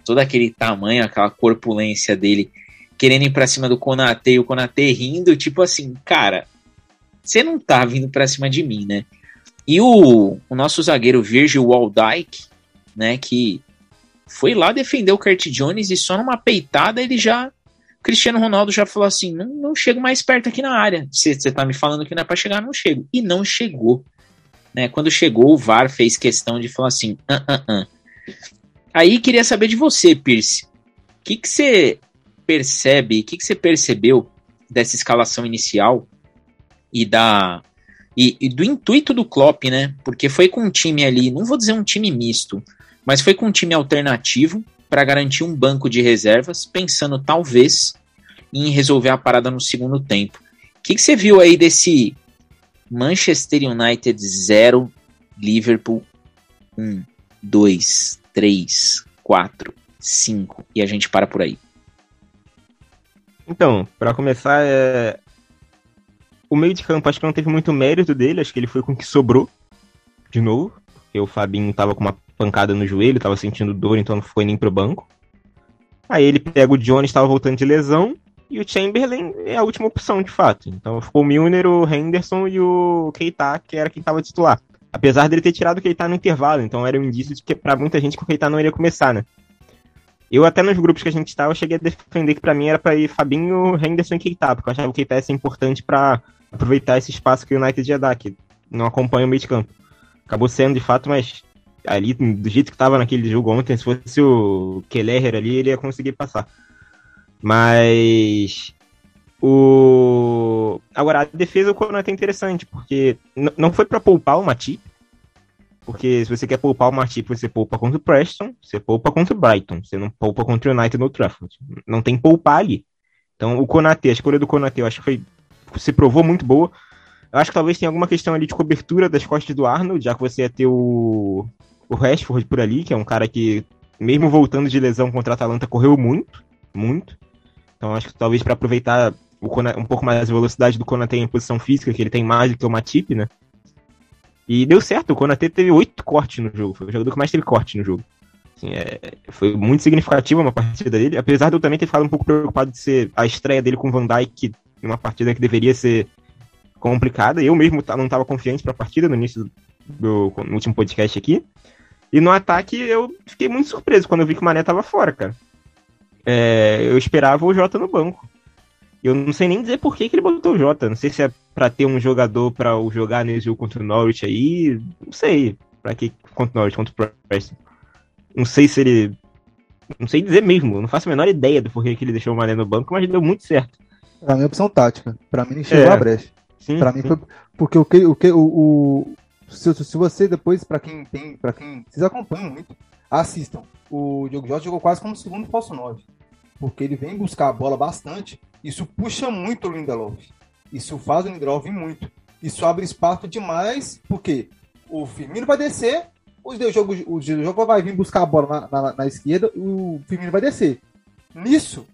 todo aquele tamanho, aquela corpulência dele, querendo ir pra cima do Konate e o Konate rindo, tipo assim, cara, você não tá vindo pra cima de mim, né? E o, o nosso zagueiro Virgil Waldijk, né, que foi lá defender o Kurt Jones e só numa peitada ele já. Cristiano Ronaldo já falou assim: não, não chego mais perto aqui na área. Se você tá me falando que não é pra chegar, não chego. E não chegou. Né? Quando chegou, o VAR fez questão de falar assim: ah, ah, ah. Aí queria saber de você, Pierce. O que, que você percebe, o que, que você percebeu dessa escalação inicial e da e, e, do intuito do Klopp, né? Porque foi com um time ali, não vou dizer um time misto, mas foi com um time alternativo para garantir um banco de reservas, pensando talvez em resolver a parada no segundo tempo. O que, que você viu aí desse Manchester United 0, Liverpool 1, 2, 3, 4, 5 e a gente para por aí? Então, para começar, é... o meio de campo acho que não teve muito mérito dele, acho que ele foi com o que sobrou, de novo, porque o Fabinho tava com uma pancada no joelho, tava sentindo dor, então não foi nem pro banco. Aí ele pega o Jones, estava voltando de lesão, e o Chamberlain é a última opção, de fato. Então ficou o Milner, o Henderson e o Keita, que era quem tava titular. Apesar dele ter tirado o Keita no intervalo, então era um indício de que para muita gente que o Keita não iria começar, né? Eu até nos grupos que a gente estava, cheguei a defender que para mim era para ir Fabinho, Henderson e Keita, porque eu achava que o Keita ia ser importante para aproveitar esse espaço que o United ia dar, que não acompanha o meio de campo. Acabou sendo de fato, mas ali, do jeito que tava naquele jogo ontem, se fosse o Kelleher ali, ele ia conseguir passar. Mas o agora a defesa o Konate é interessante, porque não foi para poupar o Matip, porque se você quer poupar o Martip, você poupa contra o Preston, você poupa contra o Brighton, você não poupa contra o United no Trafford. Não tem poupar ali. Então o Konate, a escolha do Konate, eu acho que foi, se provou muito boa. Eu acho que talvez tenha alguma questão ali de cobertura das costas do Arnold, já que você ia ter o, o Rashford por ali, que é um cara que, mesmo voltando de lesão contra a Atalanta, correu muito, muito. Então acho que talvez para aproveitar um pouco mais a velocidade do Konate em posição física, que ele tem mais do que o Matip, né? E deu certo, o Konate teve oito cortes no jogo. Foi o jogador que mais teve corte no jogo. Assim, é, foi muito significativa uma partida dele, apesar de eu também ter ficado um pouco preocupado de ser a estreia dele com o Van Dijk, uma partida que deveria ser complicada. Eu mesmo não estava confiante para a partida no início do no úlimo podcast aqui. E no ataque eu fiquei muito surpreso quando eu vi que o Mané estava fora, cara. É, eu esperava o Jota no banco. Eu não sei nem dizer por que, que ele botou o Jota. Não sei se é para ter um jogador para jogar nesse jogo contra o Norwich aí. Não sei. Para que contra o Norwich, contra o Preston. Não sei se ele. Não sei dizer mesmo. Não faço a menor ideia do porquê que ele deixou o Mané no banco, mas deu muito certo. Pra mim é opção tática. Pra mim ele chegou é. a brecha. Sim, pra sim. mim foi. Porque o que. O, que, o, o se, se você depois, para quem tem. para quem. Vocês acompanham muito. Assistam. O Diogo Jota jogou quase como segundo falso 9. porque ele vem buscar a bola bastante. Isso puxa muito o Lindelof. Isso faz o Lindelof vir muito. Isso abre espaço demais, porque o Firmino vai descer, os dois jogos, o jogo vai vir buscar a bola na, na, na esquerda, o Firmino vai descer. Nisso,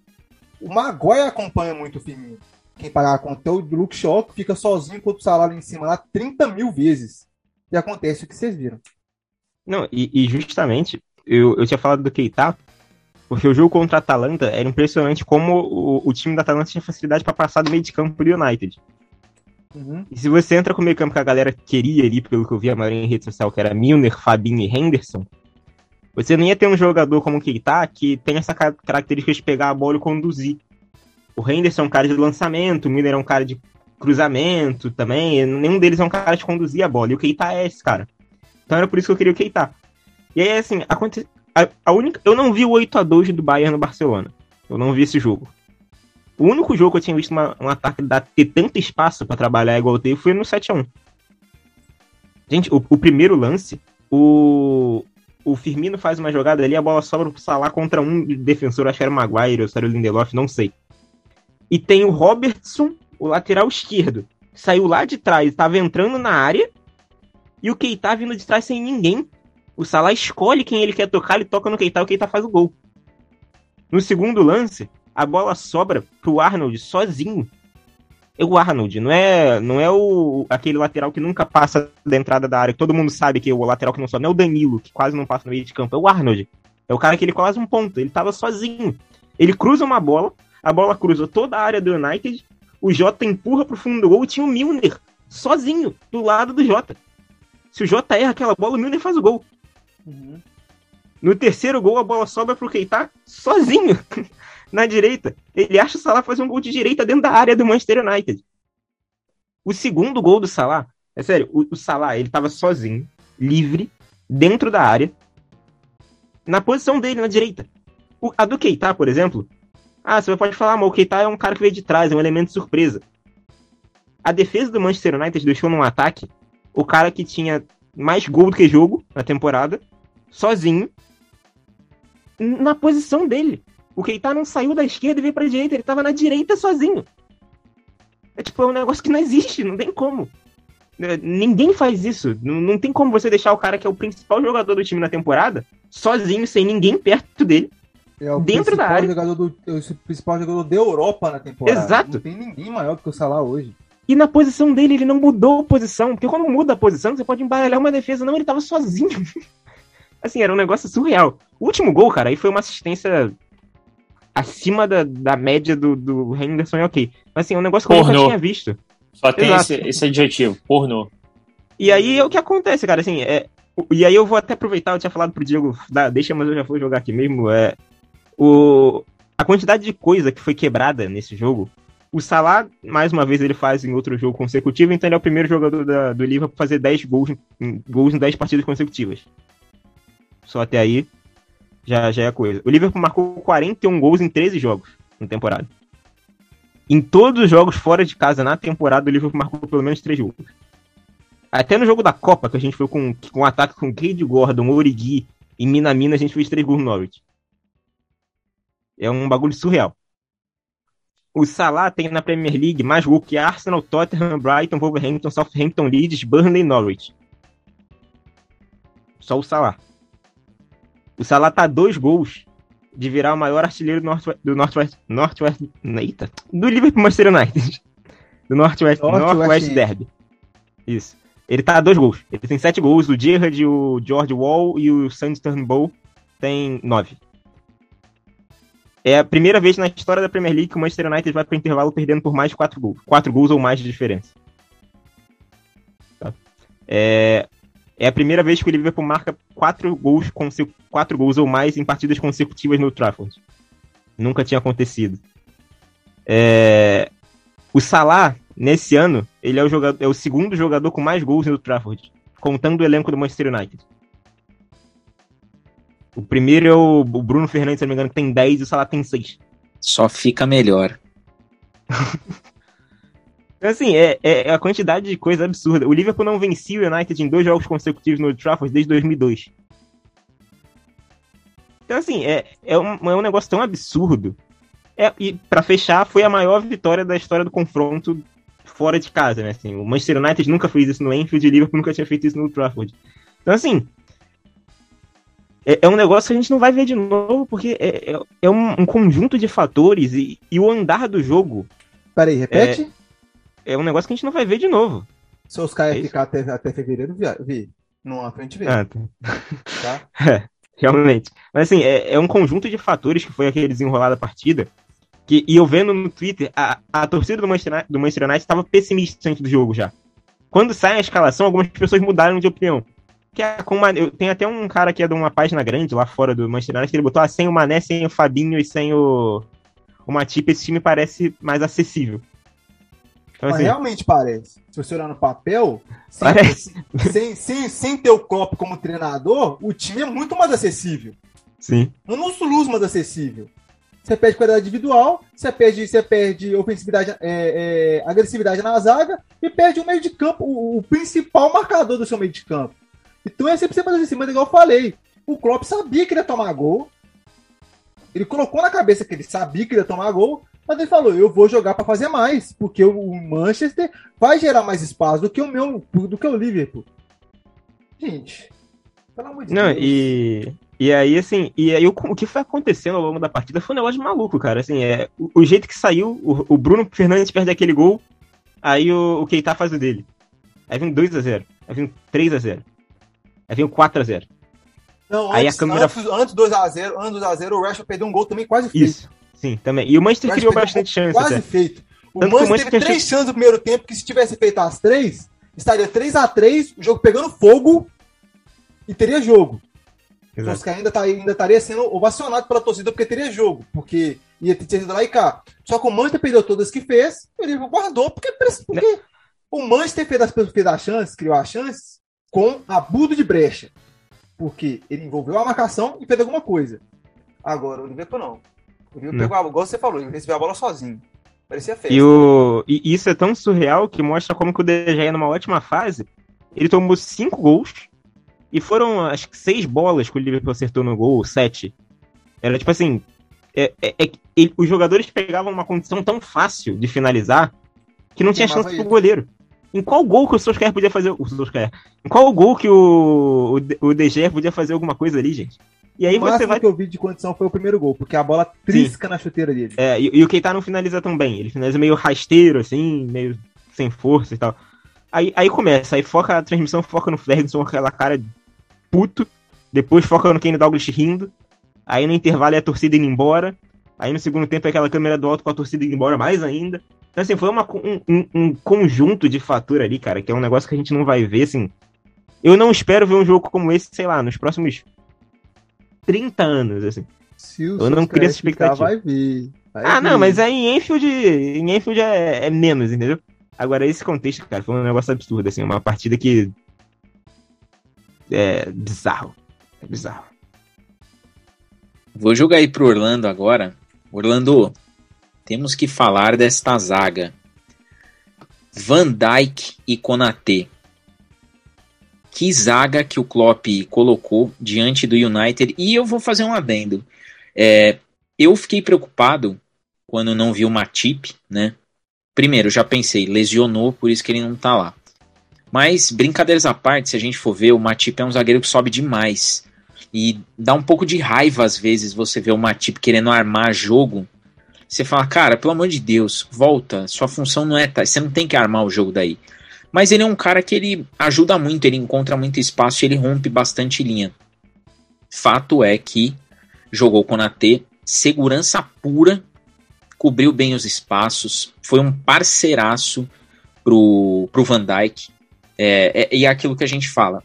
o Maguire acompanha muito o Firmino. Quem pagar a conta é o Luke Shaw, que fica sozinho com o salário em cima lá 30 mil vezes. E acontece o que vocês viram. Não, e, e justamente, eu, eu tinha falado do Keita, porque o jogo contra a Atalanta era impressionante como o, o time da Atalanta tinha facilidade para passar do meio de campo pro United. Uhum. E se você entra com o meio campo que a galera queria ali, pelo que eu vi a maioria em rede social, que era Milner, Fabinho e Henderson, você não ia ter um jogador como o Keita que tem essa ca- característica de pegar a bola e conduzir. O Henderson é um cara de lançamento, o Milner é um cara de cruzamento também, nenhum deles é um cara de conduzir a bola, e o Keita é esse cara. Então era por isso que eu queria o Keita. E aí, assim, aconte... a, a única... eu não vi o 8 a 2 do Bayern no Barcelona. Eu não vi esse jogo. O único jogo que eu tinha visto uma- um ataque dar, ter tanto espaço pra trabalhar igual teve foi no 7 a 1 Gente, o, o primeiro lance, o, o Firmino faz uma jogada ali, a bola sobra pro Salah contra um defensor, acho que era o Maguire ou se o Lindelof, não sei. E tem o Robertson, o lateral esquerdo, que saiu lá de trás, tava entrando na área, e o Keita vindo de trás sem ninguém. O Salah escolhe quem ele quer tocar, ele toca no Keita, o Keita faz o gol. No segundo lance, a bola sobra pro Arnold sozinho. É o Arnold, não é, não é o aquele lateral que nunca passa da entrada da área, que todo mundo sabe que é o lateral que não sobe, não é o Danilo, que quase não passa no meio de campo, é o Arnold. É o cara que ele quase um ponto, ele tava sozinho. Ele cruza uma bola, a bola cruza toda a área do United, o Jota empurra pro fundo do gol e tinha o Milner sozinho do lado do Jota. Se o Jota erra aquela bola, o Milner faz o gol. No terceiro gol, a bola sobra pro Keita sozinho na direita. Ele acha o Salah fazer um gol de direita dentro da área do Manchester United. O segundo gol do Salah, é sério, o, o Salah, ele tava sozinho, livre, dentro da área, na posição dele, na direita. O, a do Keita, por exemplo, ah, você pode falar, mas o Keita é um cara que veio de trás, é um elemento de surpresa. A defesa do Manchester United deixou num ataque o cara que tinha mais gol do que jogo na temporada, sozinho, na posição dele. O Keita não saiu da esquerda e veio pra direita, ele tava na direita sozinho. É tipo, é um negócio que não existe, não tem como. É, Ninguém faz isso. Não, não tem como você deixar o cara que é o principal jogador do time na temporada, sozinho, sem ninguém perto dele. É o Dentro da área. Jogador do, é o principal jogador da Europa na temporada. Exato. Não tem ninguém maior do que o Salah hoje. E na posição dele, ele não mudou a posição. Porque quando muda a posição, você pode embaralhar uma defesa. Não, ele tava sozinho. assim, era um negócio surreal. O último gol, cara, aí foi uma assistência acima da, da média do, do Henderson, é ok. Mas assim, é um negócio que eu nunca Pornô. tinha visto. Só tem Exato. esse, esse adjetivo, pornô. E aí é o que acontece, cara, assim, é... E aí eu vou até aproveitar, eu tinha falado pro Diego, dá, deixa, mas eu já vou jogar aqui mesmo, é... O... A quantidade de coisa que foi quebrada nesse jogo, o Salah, mais uma vez, ele faz em outro jogo consecutivo, então ele é o primeiro jogador da- do Liverpool a fazer 10 gols, em- gols em 10 partidas consecutivas. Só até aí, já, já é coisa. O Liverpool marcou 41 gols em 13 jogos na temporada. Em todos os jogos fora de casa na temporada, o Liverpool marcou pelo menos 3 gols. Até no jogo da Copa, que a gente foi com, com um ataque com Cade Gordon, Origi e Minamina, a gente fez 3 gols no Norwich. É um bagulho surreal. O Salah tem na Premier League mais gol que Arsenal, Tottenham, Brighton, Wolverhampton, Southampton, Leeds, Burnley e Norwich. Só o Salah. O Salah tá a dois gols de virar o maior artilheiro do Northwest, do Northwest, Northwest eita, do Liverpool Manchester United. Do Northwest, Northwest Northwest. Derby. Isso. Ele tá a dois gols. Ele tem sete gols. O Gerrard, o George Wall e o Sandy Turnbull tem nove. É a primeira vez na história da Premier League que o Manchester United vai pro intervalo perdendo por mais de quatro gols. Quatro gols ou mais de diferença. Tá? É, é a primeira vez que o Liverpool marca quatro gols, conse- quatro gols ou mais em partidas consecutivas no Trafford. Nunca tinha acontecido. É, o Salah, nesse ano, ele é o, jogador, é o segundo jogador com mais gols no Trafford, contando o elenco do Manchester United. O primeiro é o o Bruno Fernandes, se não me engano, que tem 10 e o Salah tem 6. Só fica melhor. Então, assim, é, é a quantidade de coisa absurda. O Liverpool não vencia o United em dois jogos consecutivos no Trafford desde 2002. Então, assim, é, é, um, é um negócio tão absurdo É, e para fechar, foi a maior vitória da história do confronto fora de casa, né? Assim, o Manchester United nunca fez isso no Enfield e o Liverpool nunca tinha feito isso no Trafford. Então, assim, é, é, um negócio que a gente não vai ver de novo, porque é, é, é um, um, conjunto de fatores e, e, o andar do jogo. Peraí, repete? É, é, um negócio que a gente não vai ver de novo. Se os caras é ficar até, até fevereiro, vi. Não, a gente vê. Ah, tá. tá? É, realmente. Mas assim, é, é um conjunto de fatores que foi aquele desenrolar da partida. Que, e eu vendo no Twitter, a, a torcida do Manchester, do Manchester United estava pessimista antes do jogo já. Quando sai a escalação, algumas pessoas mudaram de opinião que é com eu tenho até um cara que é de uma página grande lá fora do Manchester United que ele botou ah, sem o Mané, sem o Fabinho e sem o, o Matip, esse time parece mais acessível. Então, Mas assim, realmente parece. Se você olhar no papel, sem, sem, sem, sem, ter o Klopp como treinador, o time é muito mais acessível. Sim. Não nos luz mais acessível. Você perde qualidade individual, você perde, você perde ofensividade, é, é, agressividade na zaga e perde o meio de campo, o, o principal marcador do seu meio de campo. Então é sempre fazer assim, mas igual eu falei, o Klopp sabia que ele ia tomar gol. Ele colocou na cabeça que ele sabia que ele ia tomar gol, mas ele falou: eu vou jogar para fazer mais, porque o Manchester vai gerar mais espaço do que o meu, do que o Liverpool. Gente, pelo amor de Não, Deus. E, e aí, assim, e aí o, o, que foi acontecendo ao longo da partida foi um negócio maluco, cara. Assim, é, o, o jeito que saiu, o, o, Bruno Fernandes perde aquele gol, aí o, o Keita faz o dele. Aí vem 2x0, aí vem 3x0. Aí vem o 4x0. Não, aí antes, a câmera... antes, antes 2x0, antes 2x0, o Rashford perdeu um gol também quase feito. Isso, sim, também. E o Manchester o criou bastante um chance. Quase até. feito. O Tanto Manchester, o Manchester teve três chances no primeiro tempo, que se tivesse feito as três, estaria 3x3, o jogo pegando fogo e teria jogo. Exato. Então, ainda, tá, ainda estaria sendo ovacionado pela torcida porque teria jogo, porque ia ter sido lá e cá. Só que o Manchester perdeu todas que fez, ele guardou, porque, porque o Manchester fez as, fez as chances, criou as chances, com abuso de brecha. Porque ele envolveu a marcação e fez alguma coisa. Agora, o Liverpool não. O Liverpool pegou a bola, igual você falou, ele recebeu a bola sozinho. Parecia feio. E, o... e isso é tão surreal que mostra como que o De Gea, numa ótima fase, ele tomou cinco gols e foram, acho que, seis bolas que o Liverpool acertou no gol, sete. Era tipo assim, é, é, é, os jogadores pegavam uma condição tão fácil de finalizar que não tinha chance ele. pro goleiro. Em qual gol que o Solskjaer podia fazer. O Solskjaer. Em qual gol que o, o, o DG podia fazer alguma coisa ali, gente? E aí o você vai. que eu vi de condição foi o primeiro gol, porque a bola trisca Sim. na chuteira dele. É, e, e o Keita não finaliza tão bem. Ele finaliza meio rasteiro, assim, meio sem força e tal. Aí, aí começa, aí foca a transmissão, foca no Ferguson com aquela cara de puto. Depois foca no Kenny Douglas rindo. Aí no intervalo é a torcida indo embora. Aí no segundo tempo é aquela câmera do alto com a torcida indo embora mais ainda. Então, assim, foi uma, um, um, conjunto de fator ali, cara, que é um negócio que a gente não vai ver, assim. Eu não espero ver um jogo como esse, sei lá, nos próximos 30 anos, assim. Se eu não crio essa expectativa. Vai ver. Vai ah, ver. não, mas aí em Enfield, em Enfield é, é, menos, entendeu? Agora, esse contexto, cara, foi um negócio absurdo, assim, uma partida que. É bizarro. É bizarro. Vou jogar aí pro Orlando agora. Orlando, temos que falar desta zaga. Van Dijk e Konate. Que zaga que o Klopp colocou diante do United. E eu vou fazer um adendo. É, eu fiquei preocupado quando não vi o Matip, né? Primeiro, já pensei, lesionou, por isso que ele não tá lá. Mas, brincadeiras à parte, se a gente for ver, o Matip é um zagueiro que sobe demais. E dá um pouco de raiva às vezes você ver o Matip querendo armar jogo você fala, cara, pelo amor de Deus, volta, sua função não é. Você não tem que armar o jogo daí. Mas ele é um cara que ele ajuda muito, ele encontra muito espaço ele rompe bastante linha. Fato é que jogou com a T, segurança pura, cobriu bem os espaços, foi um parceiraço pro, pro Van Dijk. É, é, e é aquilo que a gente fala.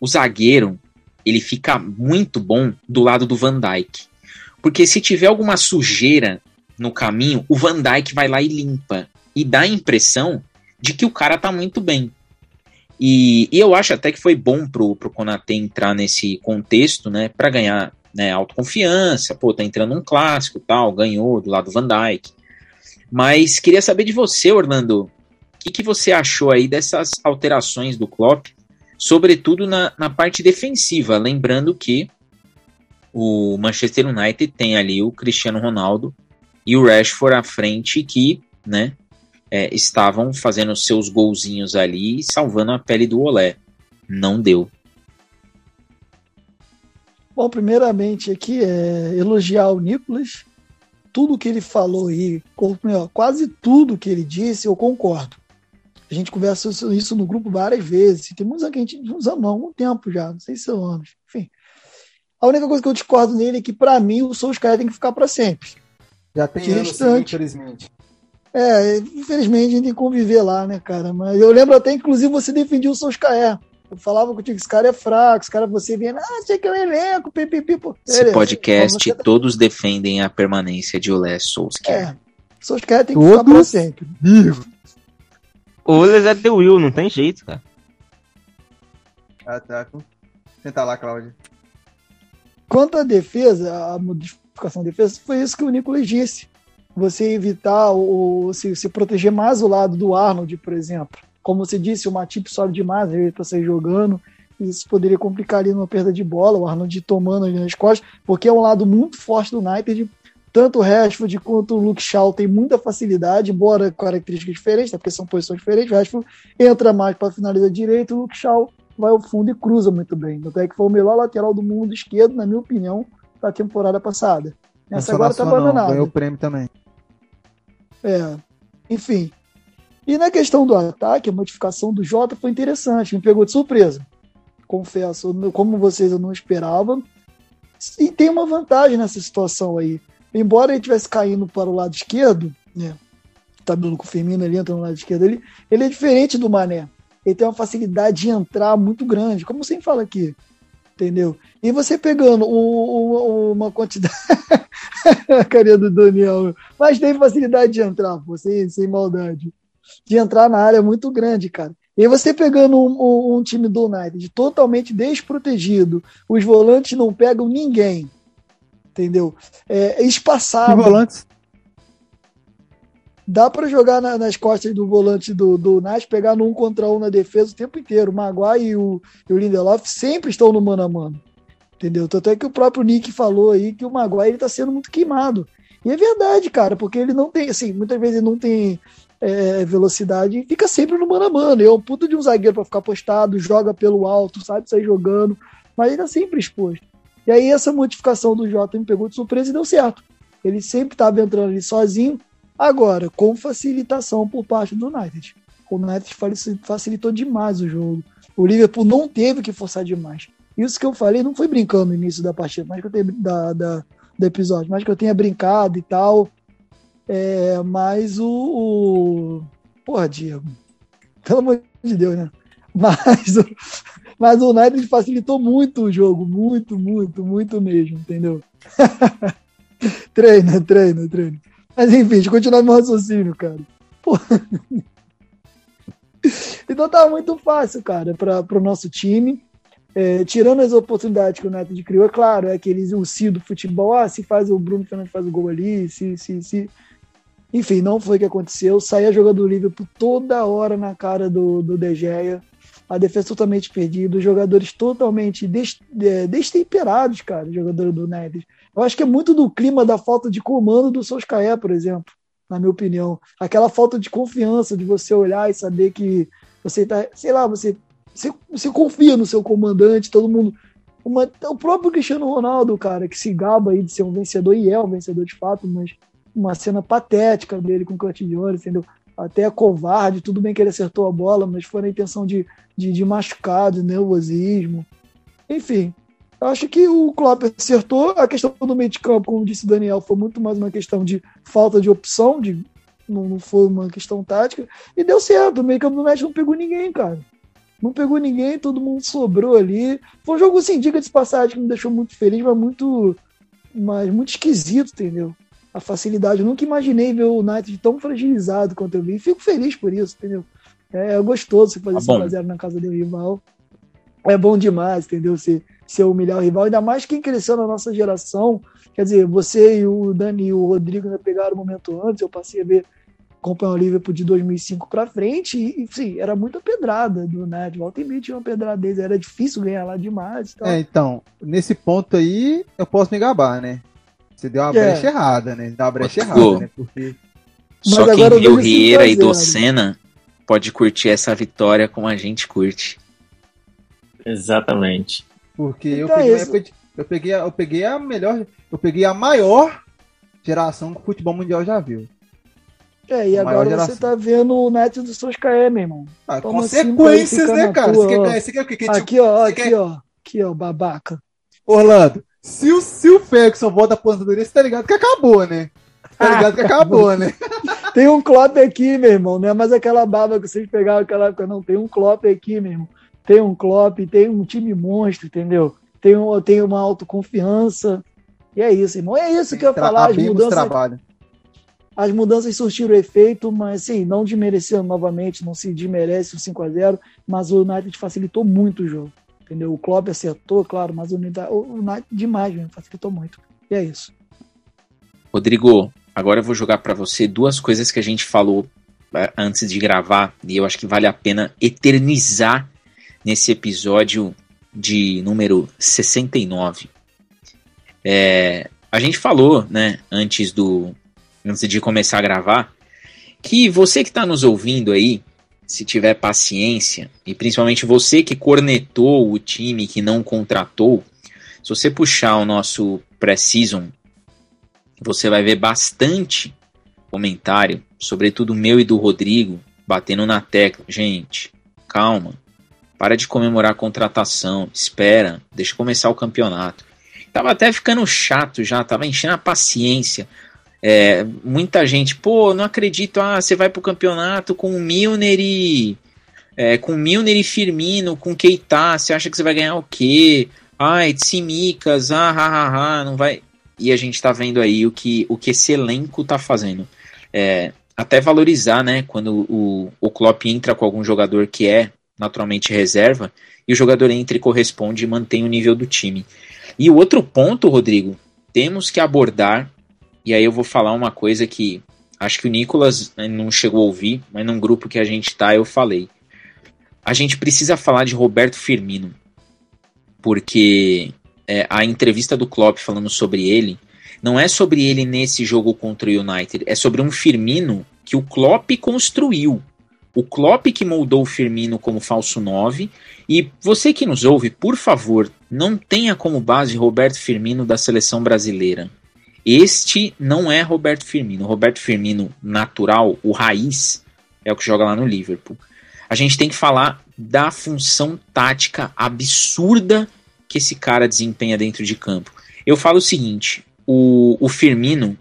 O zagueiro, ele fica muito bom do lado do Van Dijk. Porque se tiver alguma sujeira no caminho, o Van Dyke vai lá e limpa. E dá a impressão de que o cara tá muito bem. E, e eu acho até que foi bom pro, pro Konate entrar nesse contexto, né? Pra ganhar né, autoconfiança. Pô, tá entrando um clássico tal, ganhou do lado do Van Dyke. Mas queria saber de você, Orlando. O que, que você achou aí dessas alterações do Klopp? Sobretudo na, na parte defensiva. Lembrando que o Manchester United tem ali o Cristiano Ronaldo e o Rashford à frente que, né, é, estavam fazendo seus golzinhos ali, salvando a pele do Olé. Não deu. Bom, primeiramente aqui é elogiar o Nicolas. Tudo que ele falou aí, quase tudo que ele disse, eu concordo. A gente conversa isso no grupo várias vezes. Tem muitos que a gente uns anos, algum tempo já, não sei se são anos. Enfim. A única coisa que eu discordo nele é que, para mim, o Solskjaer tem que ficar para sempre. Já tem anos, restante. infelizmente. É, infelizmente a gente tem que conviver lá, né, cara? Mas eu lembro até, inclusive, você defendia o Solskjaer. Eu falava contigo que esse cara é fraco, esse cara você vendo, ah, tinha que é um elenco, pipipi, pô. Esse podcast, tá- todos defendem a permanência de Olé Solskjaer. É, o Solskjaer tem que ficar Todos? pra sempre. Digo. O Oles é The Will, não tem jeito, cara. Ah, tá. Senta lá, Cláudia. Quanto à defesa, a modificação da defesa, foi isso que o Nicolas disse. Você evitar ou se, se proteger mais o lado do Arnold, por exemplo. Como você disse, o Matip sobe demais, ele para sair jogando. Isso poderia complicar ali numa perda de bola, o Arnold tomando ali nas costas, porque é um lado muito forte do United. Tanto o Rashford quanto o Luke Shaw tem muita facilidade, embora características diferentes, né, porque são posições diferentes. O Rashford entra mais para finalizar direito, o Luke Shaw vai ao fundo e cruza muito bem. Até que foi o melhor lateral do mundo esquerdo, na minha opinião, da temporada passada. Essa agora na tá sua, não. abandonada. Ganhou o prêmio também. É, enfim. E na questão do ataque, a modificação do Jota foi interessante, me pegou de surpresa. Confesso, como vocês eu não esperava. E tem uma vantagem nessa situação aí. Embora ele estivesse caindo para o lado esquerdo, né? Tabelando com o Firmino, ele entra no lado esquerdo, ele, ele é diferente do Mané. Ele tem uma facilidade de entrar muito grande, como sempre fala aqui. Entendeu? E você pegando uma quantidade. a carinha do Daniel. Mas tem facilidade de entrar, pô, sem, sem maldade. De entrar na área muito grande, cara. E você pegando um, um- time do United totalmente desprotegido, os volantes não pegam ninguém. Entendeu? É, é espaçado. volantes? Dá pra jogar na- nas costas do volante do, do United, pegar no um contra um na defesa o tempo inteiro. O Maguire e o, e o Lindelof sempre estão no mano a mano. Entendeu? Tanto é que o próprio Nick falou aí que o Maguire ele tá sendo muito queimado. E é verdade, cara, porque ele não tem, assim, muitas vezes ele não tem é, velocidade e fica sempre no mano a mano. Ele é um puta de um zagueiro pra ficar postado, joga pelo alto, sabe sair jogando, mas ele tá sempre exposto. E aí essa modificação do Jota me pegou de surpresa e deu certo. Ele sempre tava entrando ali sozinho, agora com facilitação por parte do United. O United faci- facilitou demais o jogo. O Liverpool não teve que forçar demais. Isso que eu falei não foi brincando no início da partida, mas que eu tenha, da, da- do episódio, mas que eu tenha brincado e tal. É, mas o, o. Porra, Diego. Pelo amor de Deus, né? Mas, o- mas o United facilitou muito o jogo. Muito, muito, muito mesmo, entendeu? treina, treina, treina. Mas enfim, eu continuar meu raciocínio, cara. Porra. Então tava muito fácil, cara, para o nosso time. É, tirando as oportunidades que o United criou, é claro, é aqueles o si do futebol, ah, se faz o Bruno Fernandes faz o gol ali, se, se, se. Enfim, não foi o que aconteceu. Saía jogando do Liverpool toda hora na cara do, do De Gea. A defesa totalmente perdida, os jogadores totalmente des, é, destemperados, cara, os jogadores do United. Eu acho que é muito do clima da falta de comando do Solskjaer, por exemplo, na minha opinião. Aquela falta de confiança de você olhar e saber que você tá, sei lá, você você, você confia no seu comandante, todo mundo. Uma, o próprio Cristiano Ronaldo, cara, que se gaba aí de ser um vencedor, e é um vencedor de fato, mas uma cena patética dele com o Curtis Jones, entendeu? Até covarde, tudo bem que ele acertou a bola, mas foi na intenção de, de, de machucar, de nervosismo. Enfim, acho que o Klopp acertou. A questão do meio de campo, como disse o Daniel, foi muito mais uma questão de falta de opção, de, não, foi uma questão tática, e deu certo. O meio campo do Messi não pegou ninguém, cara. Não pegou ninguém, todo mundo sobrou ali. Foi um jogo, assim, diga de passagem, que me deixou muito feliz, mas muito, mas muito esquisito, entendeu? A facilidade. Eu nunca imaginei ver o United tão fragilizado quanto eu vi. Fico feliz por isso, entendeu? É, é gostoso você fazer Tá bom. 5x0 na casa do rival. É bom demais, entendeu? Você, humilhar o rival. Ainda mais quem cresceu na nossa geração. Quer dizer, você e o Dani e o Rodrigo ainda pegaram o momento antes. Eu passei a ver acompanhar o Liverpool de 2005 para frente e, sim, era muita pedrada do United. Volta e meia tinha uma pedrada deles, era difícil ganhar lá demais. Então, É, então, nesse ponto aí, eu posso me gabar, né? Você deu uma É. brecha errada, né? Deu uma brecha errada, né? Porque Só Mas quem viu Rieira e 5 a 0. Docena pode curtir essa vitória como a gente curte. Exatamente. Porque eu Então é peguei, época de- eu peguei, a- eu peguei a melhor, eu peguei a maior geração que o futebol mundial já viu. É, e A agora você geração. tá vendo o net dos seus KE, meu irmão. Ah, Toma consequências, né, cara? tua, Você quer você quer o quê? Que, tipo, Aqui, ó, você aqui, quer- ó. Aqui, ó, babaca. Orlando, se o, se o Ferguson volta pra aposentadoria, você tá ligado que acabou, né? Tá ligado que acabou, né? Tem um Klopp aqui, meu irmão. Não é mais aquela baba que vocês pegavam naquela época, não. Tem um Klopp aqui, meu irmão. Tem um Klopp, tem um time monstro, entendeu? Tem, um, tem uma autoconfiança. E é isso, irmão. É isso que eu ia falar. As mudanças, trabalho. as mudanças surtiram efeito, mas assim, não desmerecendo novamente, não se desmerece o 5x0, mas o United facilitou muito o jogo. Entendeu? O Klopp acertou, claro, mas o United, o United demais mesmo, facilitou muito. E é isso. Rodrigo, agora eu vou jogar pra você duas coisas que a gente falou eh, antes de gravar e eu acho que vale a pena eternizar nesse episódio de número 69. É, a gente falou, né, antes do antes de começar a gravar, que você que está nos ouvindo aí, se tiver paciência, e principalmente você que cornetou o time que não contratou, se você puxar o nosso pré-season você vai ver bastante comentário, sobretudo meu e do Rodrigo, batendo na tecla. Gente, calma. Para de comemorar a contratação. Espera, deixa começar o campeonato. Tava até ficando chato já, tava enchendo a paciência. É, muita gente, pô, não acredito, ah, você vai pro campeonato com o Milner e. É, com Milner e Firmino, com Keita, você acha que você vai ganhar o quê? Ai, Tsimikas, ah, ha, ha, ha, não vai e a gente tá vendo aí o que, o que esse elenco tá fazendo. É, até valorizar, né, quando o, o Klopp entra com algum jogador que é naturalmente reserva, e o jogador entra e corresponde e mantém o nível do time. E o outro ponto, Rodrigo, temos que abordar, e aí eu vou falar uma coisa que acho que o Nicolas né, não chegou a ouvir, mas num grupo que a gente tá, eu falei. A gente precisa falar de Roberto Firmino, porque é, a entrevista do Klopp falando sobre ele não é sobre ele nesse jogo contra o United, é sobre um Firmino que o Klopp construiu. O Klopp que moldou o Firmino como falso 9. E você que nos ouve, por favor, não tenha como base Roberto Firmino da seleção brasileira. Este não é Roberto Firmino. Roberto Firmino natural, o raiz, é o que joga lá no Liverpool. A gente tem que falar da função tática absurda que esse cara desempenha dentro de campo. Eu falo o seguinte: o, o Firmino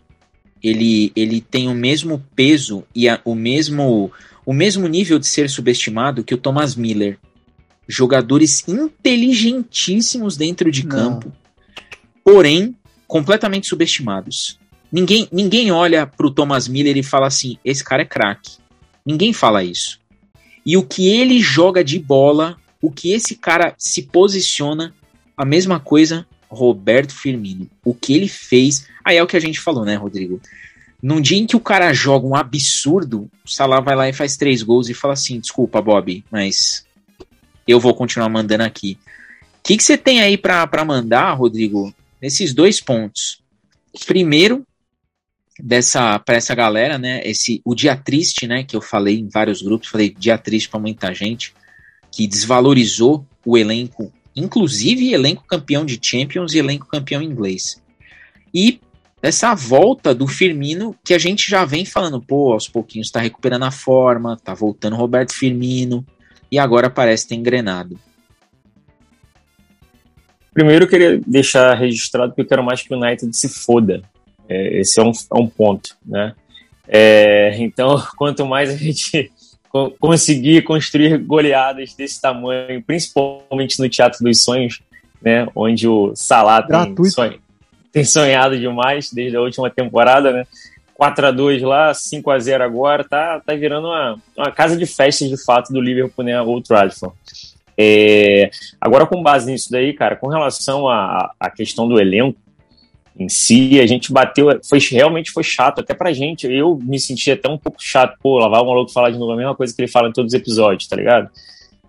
ele, ele tem o mesmo peso e a, o mesmo o mesmo nível de ser subestimado que o Thomas Miller. Jogadores inteligentíssimos dentro de Não. campo, porém completamente subestimados. Ninguém, ninguém olha pro Thomas Miller e fala assim: esse cara é craque. Ninguém fala isso. E o que ele joga de bola, o que esse cara se posiciona, a mesma coisa, Roberto Firmino. O que ele fez. Aí é o que a gente falou, né, Rodrigo? Num dia em que o cara joga um absurdo, o Salah vai lá e faz três gols e fala assim: desculpa, Bob, mas eu vou continuar mandando aqui. O que, você tem aí pra mandar, Rodrigo, nesses dois pontos? Primeiro, dessa para essa galera, né? Esse o dia triste, né? Que eu falei em vários grupos, falei dia triste para muita gente que desvalorizou o elenco, inclusive elenco campeão de Champions e elenco campeão inglês. E essa volta do Firmino que a gente já vem falando, pô, aos pouquinhos tá recuperando a forma, tá voltando Roberto Firmino e agora parece ter engrenado. Primeiro eu queria deixar registrado que eu quero mais que o United se foda. É, esse é um, é um ponto, né? É, então, quanto mais a gente co- conseguir construir goleadas desse tamanho, principalmente no Teatro dos Sonhos, né, onde o Salah tem, Gratuito. Tem sonhado demais desde a última temporada, né? 4 a 2 lá, 5 a 0 agora, tá, tá virando uma, uma casa de festas de fato do Liverpool, né, Old Trafford. É, agora, com base nisso daí, cara, com relação à à questão do elenco em si, a gente bateu, foi realmente foi chato, até pra gente. Eu me senti até um pouco chato, pô, lá vai o maluco falar de novo a mesma coisa que ele fala em todos os episódios, tá ligado?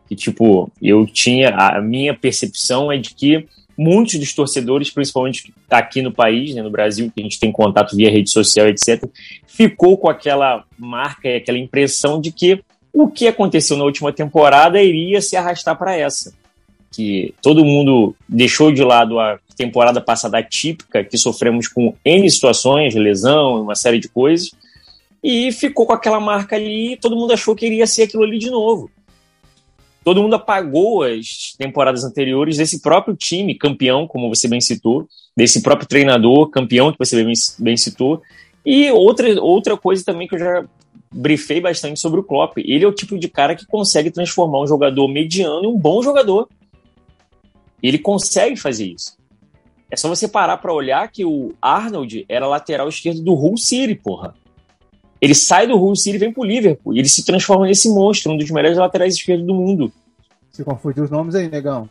Que tipo, eu tinha, a minha percepção é de que muitos dos torcedores, principalmente que está aqui no país, né, no Brasil, que a gente tem contato via rede social, etc., ficou com aquela marca e aquela impressão de que o que aconteceu na última temporada iria se arrastar para essa. Que todo mundo deixou de lado a temporada passada típica, que sofremos com N situações, lesão, uma série de coisas, e ficou com aquela marca ali, e todo mundo achou que iria ser aquilo ali de novo todo mundo apagou as temporadas anteriores desse próprio time campeão, como você bem citou, desse próprio treinador campeão que você bem, bem citou. E outra, outra coisa também que eu já brifei bastante sobre o Klopp. Ele é o tipo de cara que consegue transformar um jogador mediano em um bom jogador. Ele consegue fazer isso. É só você parar para olhar que o Arnold era lateral esquerdo do Hull City, porra. Ele sai do Hull City e vem pro Liverpool. E ele se transforma nesse monstro, um dos melhores laterais esquerdos do mundo. Você confundiu os nomes aí, negão.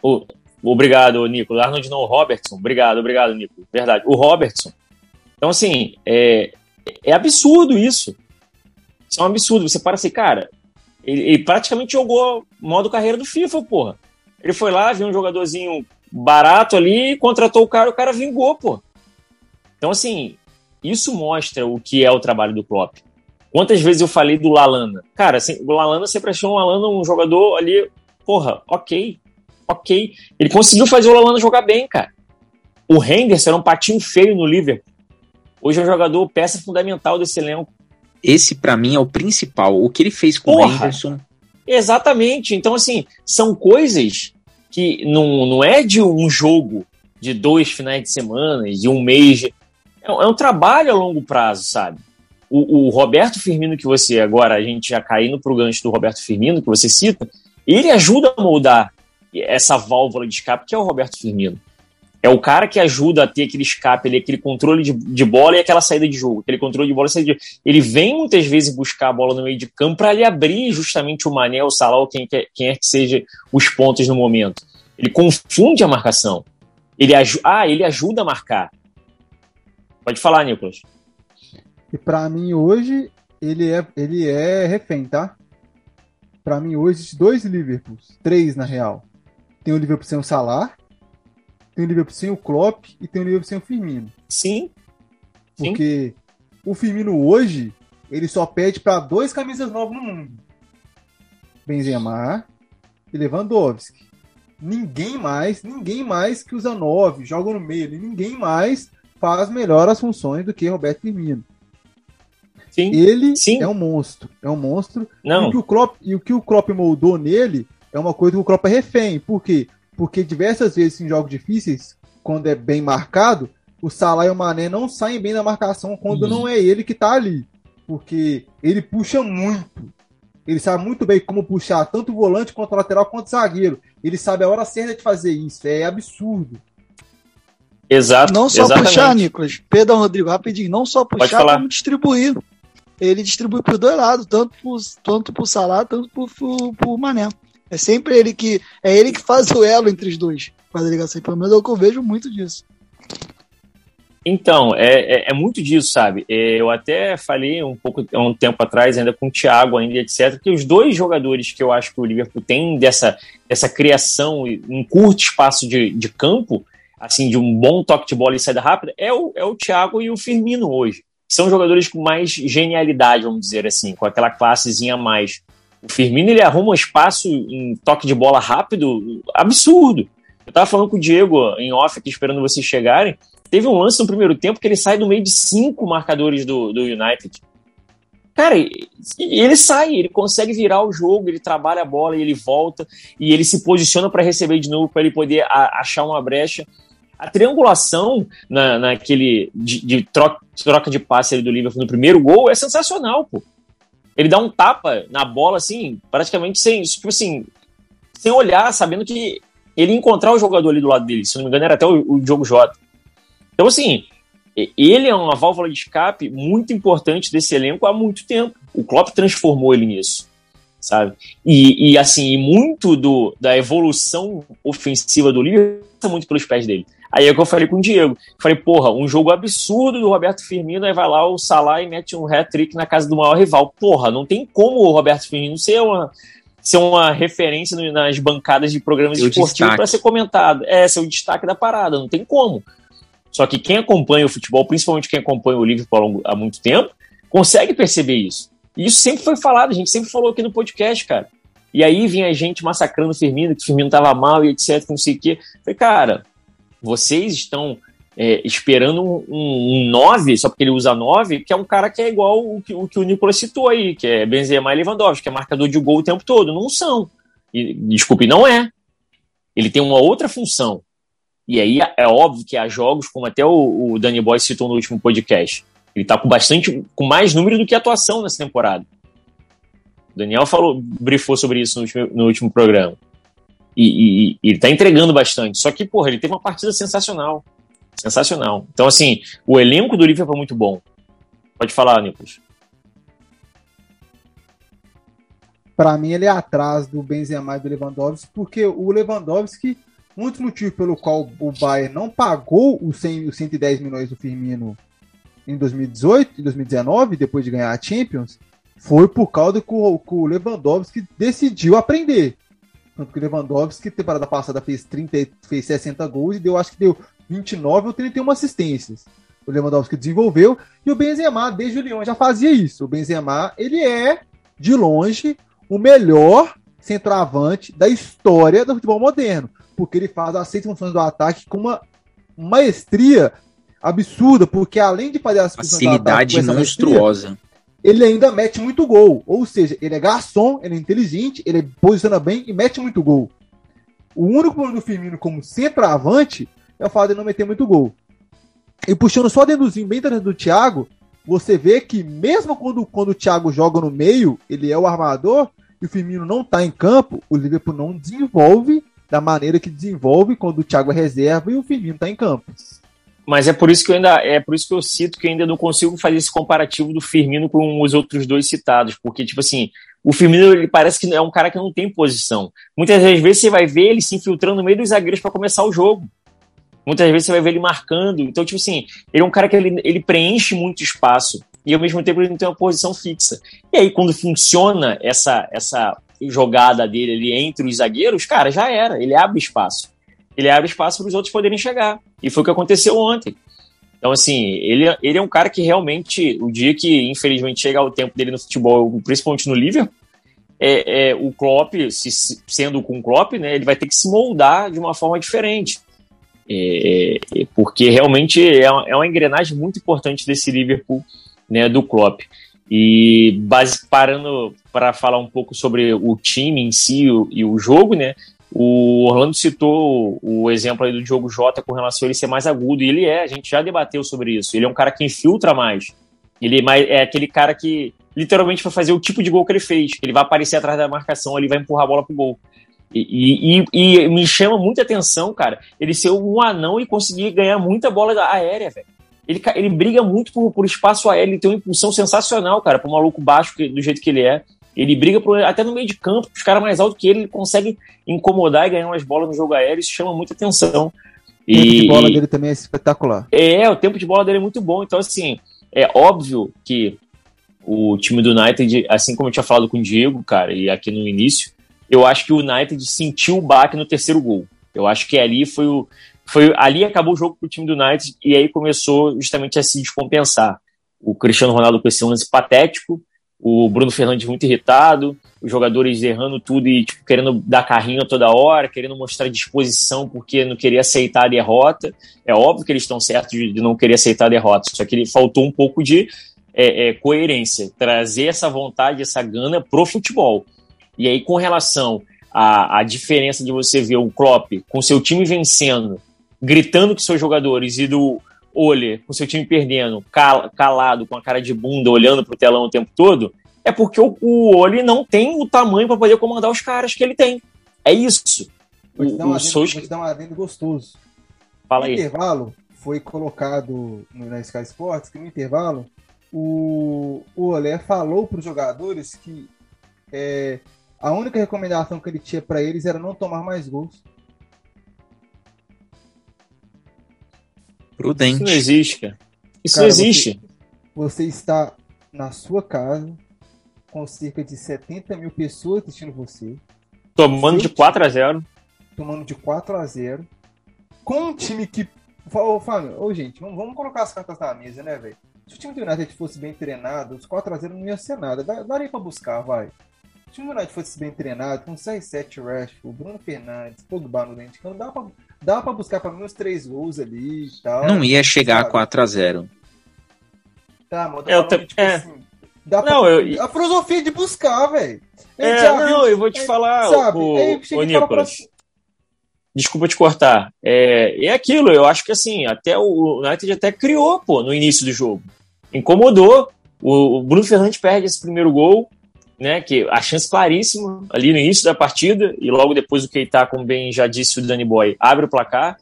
O, obrigado, Nico. Arnold não, Robertson. Obrigado, obrigado, Nico. Verdade. O Robertson. Então, assim, é, é absurdo isso. Isso é um absurdo. Você para assim, cara, ele, ele, praticamente jogou modo carreira do FIFA, porra. Ele foi lá, viu um jogadorzinho barato ali, contratou o cara, o cara vingou, pô. Então, assim, isso mostra o que é o trabalho do Klopp. Quantas vezes eu falei do Lalana? Cara, assim, o Lalana sempre achou o Lalana um jogador ali, porra, ok, ok. Ele conseguiu fazer o Lalana jogar bem, cara. O Henderson era um patinho feio no Liverpool. Hoje é um jogador, peça fundamental desse elenco. Esse, para mim, é o principal. O que ele fez com porra, o Henderson. Exatamente. Então, assim, são coisas que não, não é de um jogo de dois finais de semana, de um mês. É, é um trabalho a longo prazo, sabe? O, o, Roberto Firmino, que você agora, a gente já caindo para o gancho do Roberto Firmino, que você cita, ele ajuda a moldar essa válvula de escape que é o Roberto Firmino. É o cara que ajuda a ter aquele escape, aquele controle de, de bola e aquela saída de jogo. Aquele controle de bola e saída de Ele vem muitas vezes buscar a bola no meio de campo para lhe abrir justamente o Mané, o Salah ou quem quer, quem é que seja os pontos no momento. Ele confunde a marcação. Ele, ah, ele ajuda a marcar. Pode falar, Nicolas. E para mim hoje ele é, ele é refém, tá? Para mim hoje dois Liverpools, três na real. Tem o Liverpool sem o Salah, tem o Liverpool sem o Klopp e tem o Liverpool sem o Firmino. Sim. Porque Sim. o Firmino hoje ele só pede para dois camisas novas no mundo. Benzema e Lewandowski. Ninguém mais, ninguém mais que usa nove, joga no meio, ninguém mais faz melhor as funções do que Roberto Firmino. Sim, ele sim. é um monstro. É um monstro. Não. E o, que o Klopp, e o que o Klopp moldou nele é uma coisa que o Klopp é refém. Por quê? Porque diversas vezes em jogos difíceis, quando é bem marcado, o Salah e o Mané não saem bem na marcação quando uhum. não é ele que tá ali. Porque ele puxa muito. Ele sabe muito bem como puxar tanto o volante quanto o lateral quanto o zagueiro. Ele sabe a hora certa de fazer isso. É absurdo. Exato. Não só exatamente. puxar, Nicolas. Perdão, Rodrigo, rapidinho. Não só puxar, como distribuir ele distribui por dois lados, tanto pro, tanto pro Salah, tanto pro, pro, pro Mané. É sempre ele que. É ele que faz o elo entre os dois. Faz a ligação. Pelo menos é o que eu vejo muito disso. Então, é, é, é muito disso, sabe? É, eu até falei um pouco um tempo atrás, ainda com o Thiago, ainda, etc., que os dois jogadores que eu acho que o Liverpool tem dessa, dessa criação em curto espaço de, de campo, assim, de um bom toque de bola e saída rápida, é o, é o Thiago e o Firmino hoje são jogadores com mais genialidade, vamos dizer assim, com aquela classezinha a mais. O Firmino ele arruma um espaço em toque de bola rápido, absurdo. Eu tava falando com o Diego em off aqui, esperando vocês chegarem. Teve um lance no primeiro tempo que ele sai do meio de cinco marcadores do, do United. Cara, ele sai, ele consegue virar o jogo, ele trabalha a bola e ele volta, e ele se posiciona para receber de novo, para ele poder a, achar uma brecha. A triangulação na, naquele de, de troca, troca, de passe do Liverpool no primeiro gol é sensacional, pô. Ele dá um tapa na bola, assim, praticamente sem, tipo assim, sem olhar, sabendo que ele encontrar o jogador ali do lado dele. Se não me engano, era até o, o Diogo Jota. Então, assim, ele é uma válvula de escape muito importante desse elenco há muito tempo. O Klopp transformou ele nisso, sabe? E, e assim, muito do, da evolução ofensiva do Liverpool passa muito pelos pés dele. Aí é que eu falei com o Diego. Falei, porra, um jogo absurdo do Roberto Firmino, aí vai lá o Salah e mete um hat-trick na casa do maior rival. Porra, não tem como o Roberto Firmino ser uma, ser uma referência nas bancadas de programas esportivos para ser comentado. É, ser o destaque da parada, não tem como. Só que quem acompanha o futebol, principalmente quem acompanha o Liverpool há muito tempo, consegue perceber isso. E isso sempre foi falado, a gente sempre falou aqui no podcast, cara. E aí vinha a gente massacrando o Firmino, que o Firmino tava mal e etc, não sei o quê. Falei, cara, vocês estão é, esperando um, um 9, só porque ele usa 9, que é um cara que é igual o que o, que o Nicolas citou aí, que é Benzema e Lewandowski, que é marcador de gol o tempo todo. Não são. E, desculpe, não é. Ele tem uma outra função. E aí é óbvio que há jogos, como até o, o Danny Boy citou no último podcast. Ele tá com bastante, com mais número do que atuação nessa temporada. O Daniel falou, brifou sobre isso no último, no último programa. E, e- ele tá entregando bastante. Só que, porra, ele teve uma partida sensacional. Sensacional. Então, assim, o elenco do Liverpool é muito bom. Pode falar, Nicolas. Pra mim, ele é atrás do Benzema e do Lewandowski, porque o Lewandowski, um dos motivos pelo qual o Bayern não pagou os, 100, os 110 milhões do Firmino em 2018 e 2019, depois de ganhar a Champions, foi por causa que o Lewandowski decidiu aprender. Tanto que o Lewandowski, temporada passada, fez, 30, fez 60 gols e deu, acho que deu 29 ou 31 assistências. O Lewandowski desenvolveu e o Benzema, desde o Lyon, já fazia isso. O Benzema, ele é, de longe, o melhor centroavante da história do futebol moderno, porque ele faz as seis funções do ataque com uma maestria absurda, porque além de fazer as funções do ataque Facilidade essa maestria, monstruosa. Ele ainda mete muito gol. Ou seja, ele é garçom, ele é inteligente, ele posiciona bem e mete muito gol. O único problema do Firmino como centroavante é o fato de não meter muito gol. E puxando só deduzinho bem dentro do Thiago, você vê que mesmo quando, quando o Thiago joga no meio, ele é o armador, e o Firmino não tá em campo, o Liverpool não desenvolve da maneira que desenvolve quando o Thiago é reserva e o Firmino tá em campo. Mas é por isso que eu ainda é por isso que eu cito que ainda não consigo fazer esse comparativo do Firmino com os outros dois citados, porque tipo assim, o Firmino ele parece que é um cara que não tem posição. Muitas vezes você vai ver ele se infiltrando no meio dos zagueiros para começar o jogo. Muitas vezes você vai ver ele marcando. Então, tipo assim, ele é um cara que ele, ele preenche muito espaço e ao mesmo tempo ele não tem uma posição fixa. E aí, quando funciona essa, essa jogada dele ali entre os zagueiros, cara, já era. Ele abre espaço. Ele abre espaço para os outros poderem chegar. E foi o que aconteceu ontem. Então, assim, ele, ele é um cara que realmente, o dia que, infelizmente, chegar o tempo dele no futebol, principalmente no Liverpool, é, é, o Klopp, se, se- sendo com o Klopp, né, ele vai ter que se moldar de uma forma diferente. É, é, porque realmente é uma, é uma engrenagem muito importante desse Liverpool, né, do Klopp. E base, parando para falar um pouco sobre o time em si o, e o jogo, né, o Orlando citou o exemplo aí do Diogo Jota com relação a ele ser mais agudo, e ele é, a gente já debateu sobre isso. Ele é um cara que infiltra mais. Ele é é aquele cara que literalmente vai fazer o tipo de gol que ele fez. Ele vai aparecer atrás da marcação, ele vai empurrar a bola pro gol. E, e- e- me chama muita atenção, cara, ele ser um anão e conseguir ganhar muita bola aérea, velho. Ele, ele briga muito por, por espaço aéreo, ele tem uma impulsão sensacional, cara, para um maluco baixo que- do jeito que ele é. Ele briga por- até no meio de campo, os caras mais altos que ele, ele consegue incomodar e ganhar umas bolas no jogo aéreo, isso chama muita atenção. O tempo de E, bola dele também é espetacular. é, o tempo de bola dele é muito bom. Então, assim, é óbvio que o time do United, assim como eu tinha falado com o Diego, cara, e aqui no início, eu acho que o United sentiu o baque no terceiro gol. Eu acho que ali foi o. Foi, ali acabou o jogo pro time do United e aí começou justamente a se descompensar. O Cristiano Ronaldo com esse lance patético, o Bruno Fernandes muito irritado, os jogadores errando tudo e tipo, querendo dar carrinho toda hora, querendo mostrar disposição porque não queria aceitar a derrota. É óbvio que eles estão certos de, não querer aceitar a derrota, só que ele faltou um pouco de é, é, coerência, trazer essa vontade, essa gana pro futebol. E aí, com relação à, à diferença de você ver o Klopp com seu time vencendo, gritando com seus jogadores, e do Ole com seu time perdendo, cal- calado, com a cara de bunda, olhando pro telão o tempo todo, é porque o, o Ole não tem o tamanho para poder comandar os caras que ele tem. É isso. Vou te, dar um O, adendo, te dar um adendo gostoso. Fala no aí. intervalo, foi colocado no, na Sky Sports que no intervalo o, o Olé falou para os jogadores que é, a única recomendação que ele tinha para eles era não tomar mais gols. Isso Prudente. não existe, cara. Isso Cara, não existe. Você está na sua casa, com cerca de 70 mil pessoas assistindo você, Tomando de 4 a 0 tomando de 4 a 0 com um time que. Ô, Fábio, ô, gente, vamos, vamos colocar as cartas na mesa, né, velho? Se o time do United fosse bem treinado, os 4x0 não ia ser nada. Daria pra buscar, vai. Se o time do United fosse bem treinado, com 6-7 Rashford, Bruno Fernandes, Pogba no dente, de campo, dá pra, dá pra buscar pelo menos 3 gols ali e tal. Não ia chegar a sabe? 4 a 0 Tá, mano, Eu eu te- tipo é. assim, dá Não, pra, eu- A filosofia de buscar, velho. É, já não, viu- eu vou te é, falar, sabe? o, Aí o, fala pra- Nicolas. Desculpa te cortar. É, é aquilo, eu acho que assim, até o United até criou, pô, no início do jogo. Incomodou. O, o Bruno Fernandes perde esse primeiro gol, né? Que a chance claríssima ali no início da partida, e logo depois o Keita, como bem já disse o Danny Boy, abre o placar.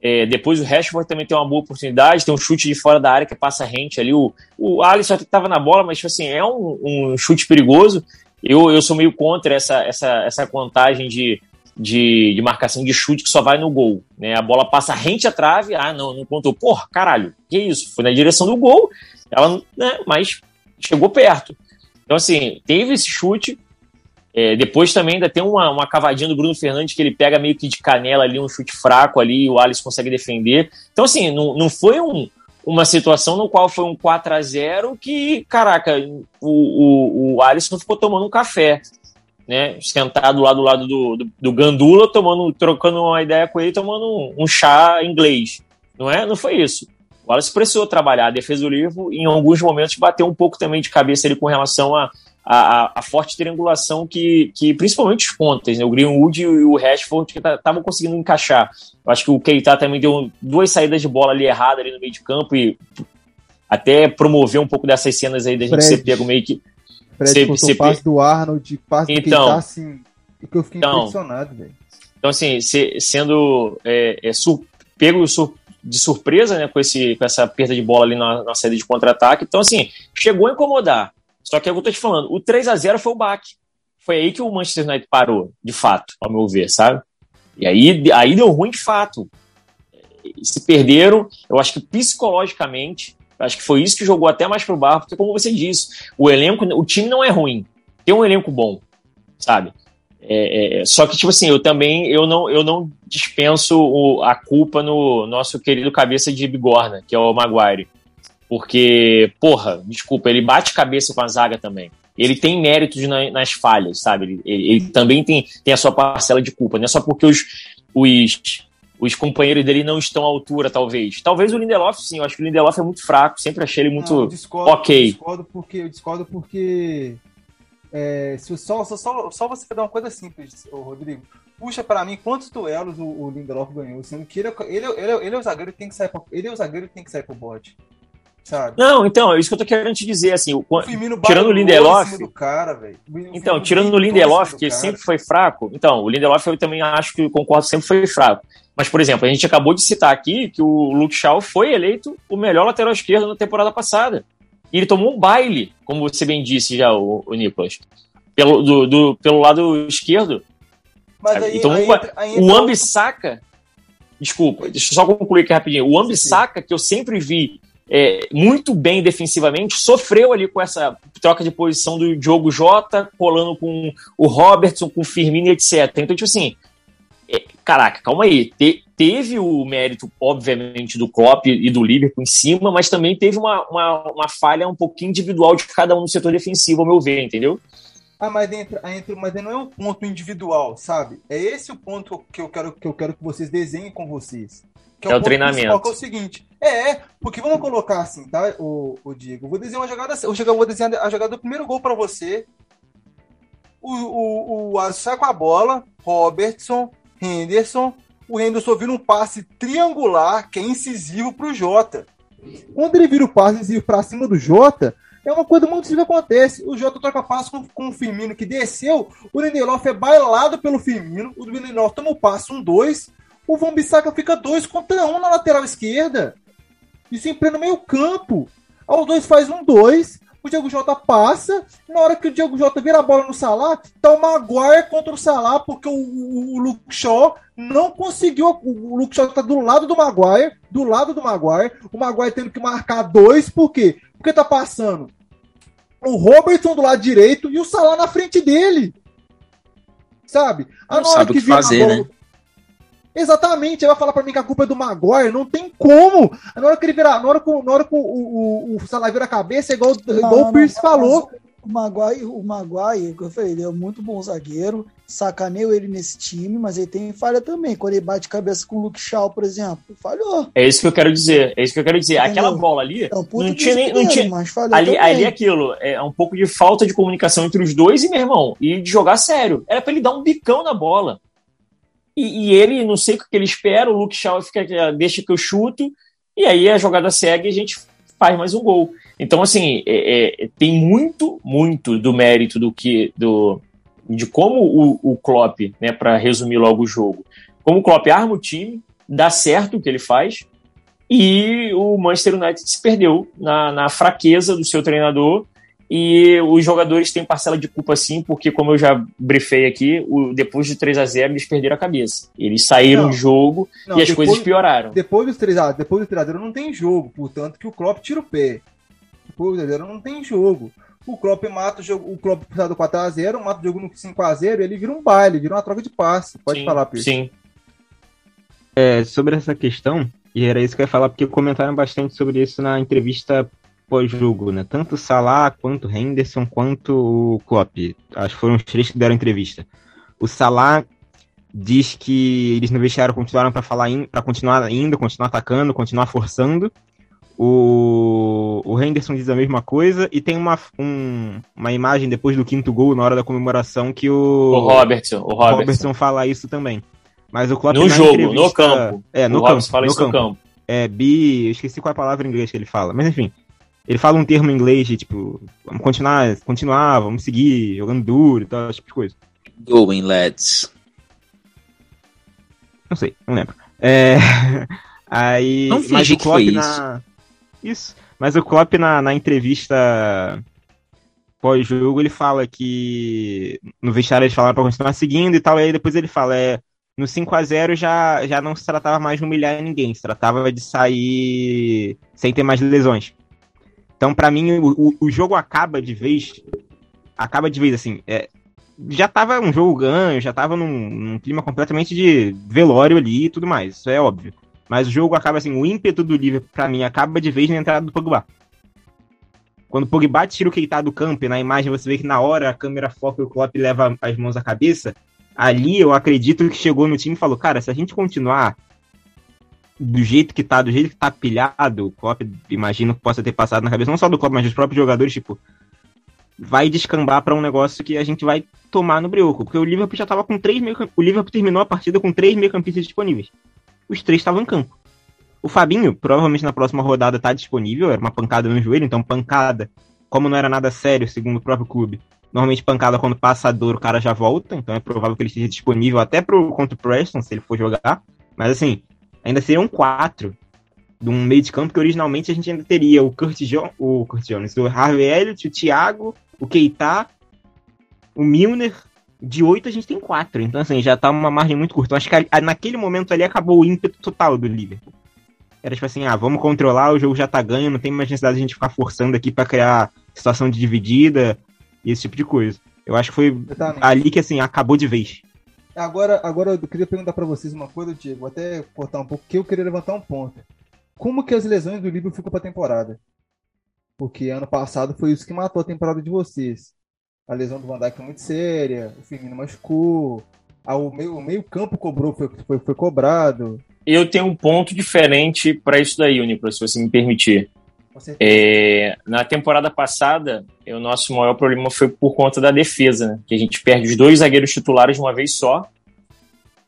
É, depois o Rashford também tem uma boa oportunidade, tem um chute de fora da área que passa rente ali. O, o Alisson até estava na bola, mas tipo assim, é um, um chute perigoso. Eu, eu sou meio contra essa, essa, essa contagem de, de, de marcação de chute que só vai no gol. Né? A bola passa rente à trave, ah, não, não contou. Porra, caralho, que isso? Foi na direção do gol, ela, né, mas chegou perto. Então, assim, teve esse chute. É, depois também ainda tem uma, uma cavadinha do Bruno Fernandes que ele pega meio que de canela ali, um chute fraco ali, e o Alisson consegue defender. Então, assim, não, não foi um, uma situação no qual foi um 4 a 0 que, caraca, o, o, o Alisson ficou tomando um café, né? Sentado lá do lado do, do, do Gandula, tomando, trocando uma ideia com ele, tomando um, um chá inglês. Não é? Não foi isso. O Alisson precisou trabalhar a defesa do livro em alguns momentos bateu um pouco também de cabeça ali com relação a, a, a forte triangulação que, que principalmente os pontas, né? o Greenwood e o Rashford que estavam conseguindo encaixar. Eu acho que o Keita também deu duas saídas de bola ali erradas ali no meio de campo e até promover um pouco dessas cenas aí da gente Fred. ser pego meio que. Fred cortou cê- o passe do Arnold, passe do Então. Keita, assim, que eu fiquei Então. impressionado, velho. Então, assim, se- sendo é, é, sur- pego sur- de surpresa né, com, esse, com essa perda de bola ali na, na saída de contra-ataque. Então, assim, chegou a incomodar. Só que é eu tô te falando, o 3 a 0 foi o baque. Foi aí que o Manchester United parou, de fato, ao meu ver, sabe? E aí, aí deu ruim de fato. E se perderam, eu acho que psicologicamente, acho que foi isso que jogou até mais pro barro, porque como você disse, o elenco, o time não é ruim. Tem um elenco bom, sabe? É, é, só que, tipo assim, eu também eu não, eu não dispenso o- a culpa no nosso querido cabeça de bigorna, que é o Maguire. Porque, porra, desculpa, ele bate cabeça com a zaga também. Ele tem méritos na- nas falhas, sabe? Ele, ele- ele também tem, tem a sua parcela de culpa. Não é só porque os, os, os companheiros dele não estão à altura, talvez. Talvez o Lindelof, sim. Eu acho que o Lindelof é muito fraco. Sempre achei ele muito. Não, eu discordo, ok. Eu discordo porque, eu discordo porque é, se o- só, só, só, só você fazer uma coisa simples, Rodrigo. Puxa pra mim quantos duelos o, o Lindelof ganhou, sendo que ele, é- ele, é- ele, é- ele é o zagueiro que tem que sair pro, ele é o zagueiro que tem que sair pro bote. Sabe? Não, então, é isso que eu tô querendo te dizer. Assim, o- O Firmino tirando o Lindelof- cara, Então, tirando o Lindelof, que sempre foi fraco, então, o Lindelof eu também acho que concordo, sempre foi fraco. Mas, por exemplo, a gente acabou de citar aqui que o Luke Shaw foi eleito o melhor lateral esquerdo na temporada passada. E ele tomou um baile, como você bem disse já, o, o Nicolas. Pelo, do, do- pelo lado esquerdo, Mas aí, Então, aí aí o Ambissaca. Desculpa, deixa eu só concluir aqui rapidinho. O Ambissaca, que eu sempre vi é, muito bem defensivamente, sofreu ali com essa troca de posição do Diogo Jota, colando com o Robertson, com o Firmino, etc. Então, tipo assim, é, caraca, calma aí. Teve o mérito, obviamente, do Klopp e do Liverpool em cima, mas também teve uma, uma, uma falha um pouquinho individual de cada um no setor defensivo, ao meu ver, entendeu? Ah, mas entra, entra, mas não é um ponto individual, sabe? É esse o ponto que eu quero que eu quero que vocês desenhem com vocês. Que É o ponto treinamento. Que é o seguinte. É, é, porque vamos colocar assim, tá, o, o Diego? Eu vou desenhar uma jogada, eu vou desenhar a jogada do primeiro gol pra você. O, o, o Alisson sai com a bola, Robertson, Henderson. O Henderson vira um passe triangular, que é incisivo pro Jota. Quando ele vira o passe incisivo pra cima do Jota, é uma coisa muito simples que acontece. O Jota troca passe com, com o Firmino que desceu. O Lindelof é bailado pelo Firmino. O Lindelof toma o passe, um dois. O Van Bissaka fica dois contra um na lateral esquerda. Isso em pleno meio campo. Aí os dois faz um dois. O Diego Jota passa. Na hora que o Diego Jota vira a bola no Salah, tá o Maguire contra o Salah, porque o, o, o Luke Shaw não conseguiu. O, o Luke Shaw tá do lado do Maguire. Do lado do Maguire. O Maguire tendo que marcar dois. Por quê? Porque tá passando o Robertson do lado direito e o Salah na frente dele. Sabe? A não sabe o que fazer, bola... né? Exatamente, ele vai falar pra mim que a culpa é do Maguire, não tem como. Na hora que ele virar, na hora que, na hora que o, o, o Salah vira a cabeça, é igual, igual não, o Pierce não, falou. O Maguire, o Maguire, que eu falei, ele é muito bom zagueiro, sacaneio ele nesse time, mas ele tem falha também. Quando ele bate cabeça com o Luke Shaw, por exemplo, falhou. É isso que eu quero dizer, é isso que eu quero dizer. Entendeu? Aquela bola ali, é um não tinha nem... Não tinha, mas ali, ali é aquilo, é um pouco de falta de comunicação entre os dois e, meu irmão, e de jogar sério. Era pra ele dar um bicão na bola. E, e ele, não sei o que ele espera, o Luke Shaw fica, deixa que eu chuto, e aí a jogada segue e a gente faz mais um gol. Então, assim, é, é, tem muito, muito do mérito do que do, de como o, o Klopp, né, para resumir logo o jogo, como o Klopp arma o time, dá certo o que ele faz, e o Manchester United se perdeu na, na fraqueza do seu treinador e os jogadores têm parcela de culpa sim, porque como eu já briefei aqui, o, depois de 3 a 0 eles perderam a cabeça. Eles saíram do jogo não, e as depois, coisas pioraram. Depois dos 3 a depois do 3 a 0 não tem jogo, portanto que o Klopp tira o pé. Depois do 3 a 0 não tem jogo. O Klopp mata o jogo, o Klopp precisa do 4 a 0, mata o jogo no 5 a 0, ele vira um baile, vira uma troca de passe. Pode sim, falar, Pedro. Sim. É, sobre essa questão, e era isso que eu ia falar, porque comentaram bastante sobre isso na entrevista pós-jogo, né? Tanto o Salah, quanto Henderson, quanto o Klopp. Acho que foram os três que deram entrevista. O Salah diz que eles no vestiário continuaram para falar para continuar indo, continuar atacando, continuar forçando. O, o Henderson diz a mesma coisa e tem uma, um, uma imagem depois do quinto gol, na hora da comemoração, que o, o Robertson, o Robertson. Robertson fala isso também. Mas o Klopp no jogo, no campo. É, no o campo. fala no isso campo. no campo. É, bi, eu esqueci qual é a palavra em inglês que ele fala, mas enfim. Ele fala um termo em inglês de tipo, vamos continuar, continuar, vamos seguir, jogando duro e tal, esse tipo de coisa. Going, lads. Não sei, não lembro. É... Aí. Não mas o Klopp na... isso. isso. Mas o Klopp na, na entrevista pós-jogo, ele fala que no vestiário eles falaram pra continuar seguindo e tal, e aí depois ele fala, é, no 5 a 0 já, já não se tratava mais de humilhar ninguém, se tratava de sair sem ter mais lesões. Então, para mim, o, o jogo acaba de vez. Acaba de vez, assim. É, já tava um jogo ganho, já tava num, num, clima completamente de velório ali e tudo mais. Isso é óbvio. Mas o jogo acaba assim, o ímpeto do Liverpool, pra mim, acaba de vez na entrada do Pogba. Quando o Pogba tira o Keita do campo, e na imagem você vê que na hora a câmera foca e o Klopp leva as mãos à cabeça, ali eu acredito que chegou no time e falou, cara, se a gente continuar do jeito que tá, do jeito que tá pilhado, o Klopp, imagino que possa ter passado na cabeça, não só do Klopp, mas dos próprios jogadores, tipo, vai descambar para um negócio que a gente vai tomar no brioco. Porque o Liverpool já tava com três meio O Liverpool terminou a partida com três meio-campistas disponíveis. Os três estavam em campo. O Fabinho, provavelmente na próxima rodada, tá disponível, era uma pancada no joelho, então pancada, como não era nada sério, segundo o próprio clube, normalmente pancada quando passa a dor, o cara já volta, então é provável que ele esteja disponível até pro, contra o Preston, se ele for jogar. Mas assim, ainda seriam quatro de um meio de campo que originalmente a gente ainda teria o Kurt, jo o Kurt Jones, o Harvey Elliott, o Thiago, o Keita, o Milner. De oito a gente tem quatro, então assim, já tá uma margem muito curta. Eu acho que naquele momento ali acabou o ímpeto total do Liverpool. Era tipo assim, ah, vamos controlar, o jogo já tá ganho, não tem mais necessidade de a gente ficar forçando aqui para criar situação de dividida e esse tipo de coisa. Eu acho que foi Exatamente. ali que assim, acabou de vez. Agora, agora eu queria perguntar para vocês uma coisa, Diego, vou até cortar um pouco, que eu queria levantar um ponto. Como que as lesões do Liverpool ficam para temporada? Porque ano passado foi isso que matou a temporada de vocês. A lesão do Van Dijk foi muito séria, o Firmino machucou, o meio, meio campo cobrou, foi, foi, foi cobrado. Eu tenho um ponto diferente para isso daí, Unico, se você me permitir. É, na temporada passada, o nosso maior problema foi por conta da defesa, né? que a gente perde os dois zagueiros titulares de uma vez só.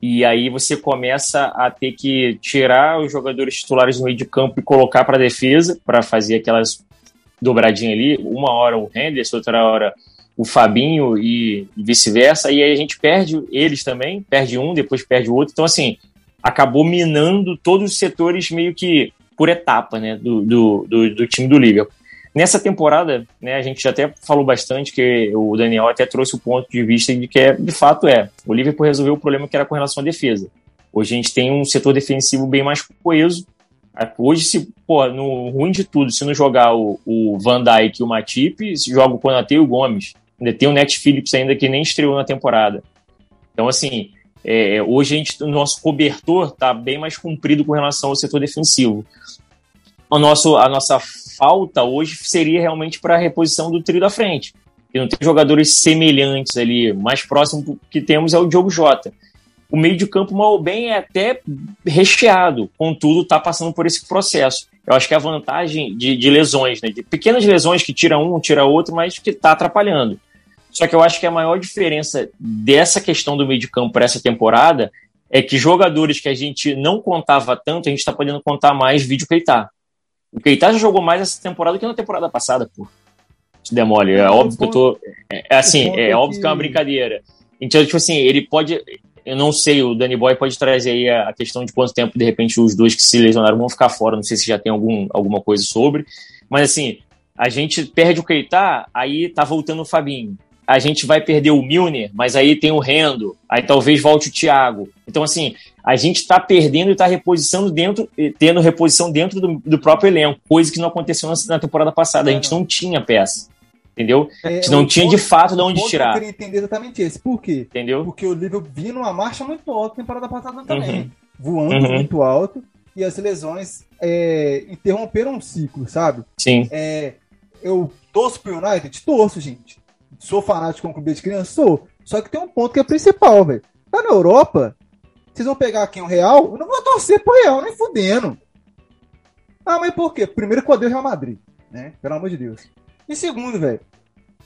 E aí você começa a ter que tirar os jogadores titulares do meio de campo e colocar para a defesa, para fazer aquelas dobradinhas ali. Uma hora o Henderson, outra hora o Fabinho e, vice-versa. E aí a gente perde eles também, perde um, depois perde o outro. Então, assim, acabou minando todos os setores meio que por etapa né, do, do, do, do time do Liverpool. Nessa temporada, né, a gente até falou bastante que o Daniel até trouxe o ponto de vista de que, é, de fato, é. O Liverpool resolveu o problema que era com relação à defesa. Hoje a gente tem um setor defensivo bem mais coeso, Hoje, se, pô, no ruim de tudo, se não jogar o, o Van Dijk e o Matip, se joga o Konate e o Gomes. Ainda tem o Net Phillips ainda que nem estreou na temporada. Então, assim, é, hoje a gente, o nosso cobertor está bem mais comprido com relação ao setor defensivo. O nosso, a nossa falta hoje seria realmente para a reposição do trio da frente. E não tem jogadores semelhantes ali. Mais próximo que temos é o Diogo Jota. O meio de campo, mal ou bem, é até recheado, contudo, está passando por esse processo. Eu acho que a vantagem de, de lesões, né? de pequenas lesões que tira um, tira outro, mas que está atrapalhando. Só que eu acho que a maior diferença dessa questão do meio de campo para essa temporada é que jogadores que a gente não contava tanto, a gente está podendo contar mais vídeo Keita. O Keita já jogou mais essa temporada que na temporada passada, pô. Se demole. É óbvio que eu tô. É, é assim, é, é óbvio que é uma brincadeira. Então, tipo assim, ele pode. Eu não sei, o Danny Boy pode trazer aí a questão de quanto tempo, de repente, os dois que se lesionaram vão ficar fora. Não sei se já tem algum, alguma coisa sobre. Mas assim, a gente perde o Keita, aí tá voltando o Fabinho a gente vai perder o Milner, mas aí tem o Rendo, aí talvez volte o Thiago. Então, assim, a gente está perdendo e está reposição dentro, tendo reposição dentro do, do, próprio elenco, coisa que não aconteceu na, na temporada passada. A gente não tinha peça. Entendeu? É, a gente não tinha de fato de onde tirar. Eu queria entender exatamente esse. Por quê? Entendeu? Porque o Liverpool vinha numa marcha muito alta na temporada passada também. Uhum. Voando uhum. muito alto. E as lesões é, interromperam um ciclo, sabe? Sim. É, eu torço pro United? Torço, gente Sou fanático com o clube de criança? Sou. Só que tem um ponto que é principal, velho. Tá na Europa, vocês vão pegar aqui um Real, eu não vou torcer pro Real, nem fudendo. Ah, mas por quê? Primeiro que eu odeio Real Madrid, né? Pelo amor de Deus. E segundo, velho,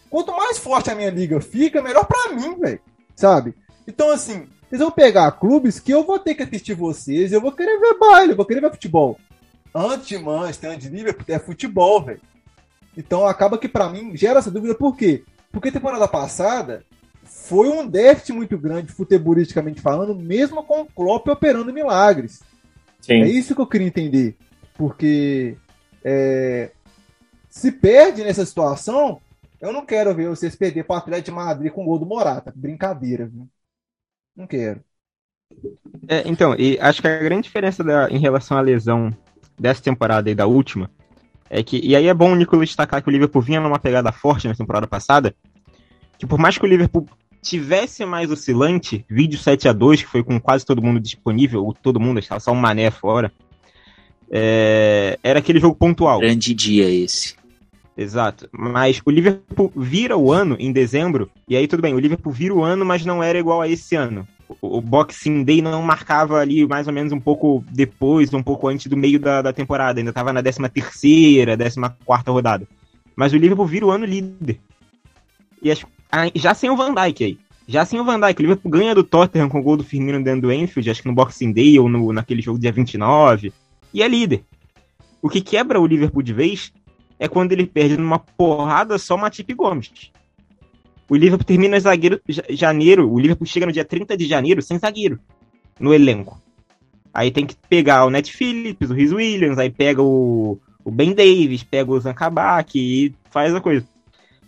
quanto mais forte a minha liga fica, melhor pra mim, velho. Sabe? Então, assim, vocês vão pegar clubes que eu vou ter que assistir vocês, eu vou querer ver baile, eu vou querer ver futebol. Antes de Manchester, antes de Liverpool, é futebol, velho. Então acaba que para mim gera essa dúvida por quê? Porque temporada passada foi um déficit muito grande, futebolisticamente falando, mesmo com o Klopp operando milagres. Sim. É isso que eu queria entender. Porque é, se perde nessa situação, eu não quero ver vocês perder para o Atlético de Madrid com o gol do Morata. Brincadeira, viu? Não quero. É, então, e acho que a grande diferença da, em relação à lesão dessa temporada e da última é que, e aí é bom o Nicolas destacar que o Liverpool vinha numa pegada forte na temporada passada, que por mais que o Liverpool tivesse mais oscilante, vídeo 7 a 2 que foi com quase todo mundo disponível, ou todo mundo, estava só um mané fora, é, era aquele jogo pontual. Grande dia esse. Exato. Mas o Liverpool vira o ano em dezembro, e aí tudo bem, o Liverpool vira o ano, mas não era igual a esse ano o Boxing Day não marcava ali mais ou menos um pouco depois, um pouco antes do meio da, da temporada. Ainda estava na 13 terceira, 14 quarta rodada. Mas o Liverpool vira o ano líder. E acho, já sem o Van Dijk aí. Já sem o Van Dijk. O Liverpool ganha do Tottenham com o gol do Firmino dentro do Enfield, acho que no Boxing Day ou no, naquele jogo dia 29. E é líder. O que quebra o Liverpool de vez é quando ele perde numa porrada só Matip Gomes. O Liverpool termina zagueiro janeiro, o Liverpool chega no dia 30 de janeiro sem zagueiro no elenco. Aí tem que pegar o Net Phillips, o Rhys Williams, aí pega o, o Ben Davis, pega o Zankabak e faz a coisa.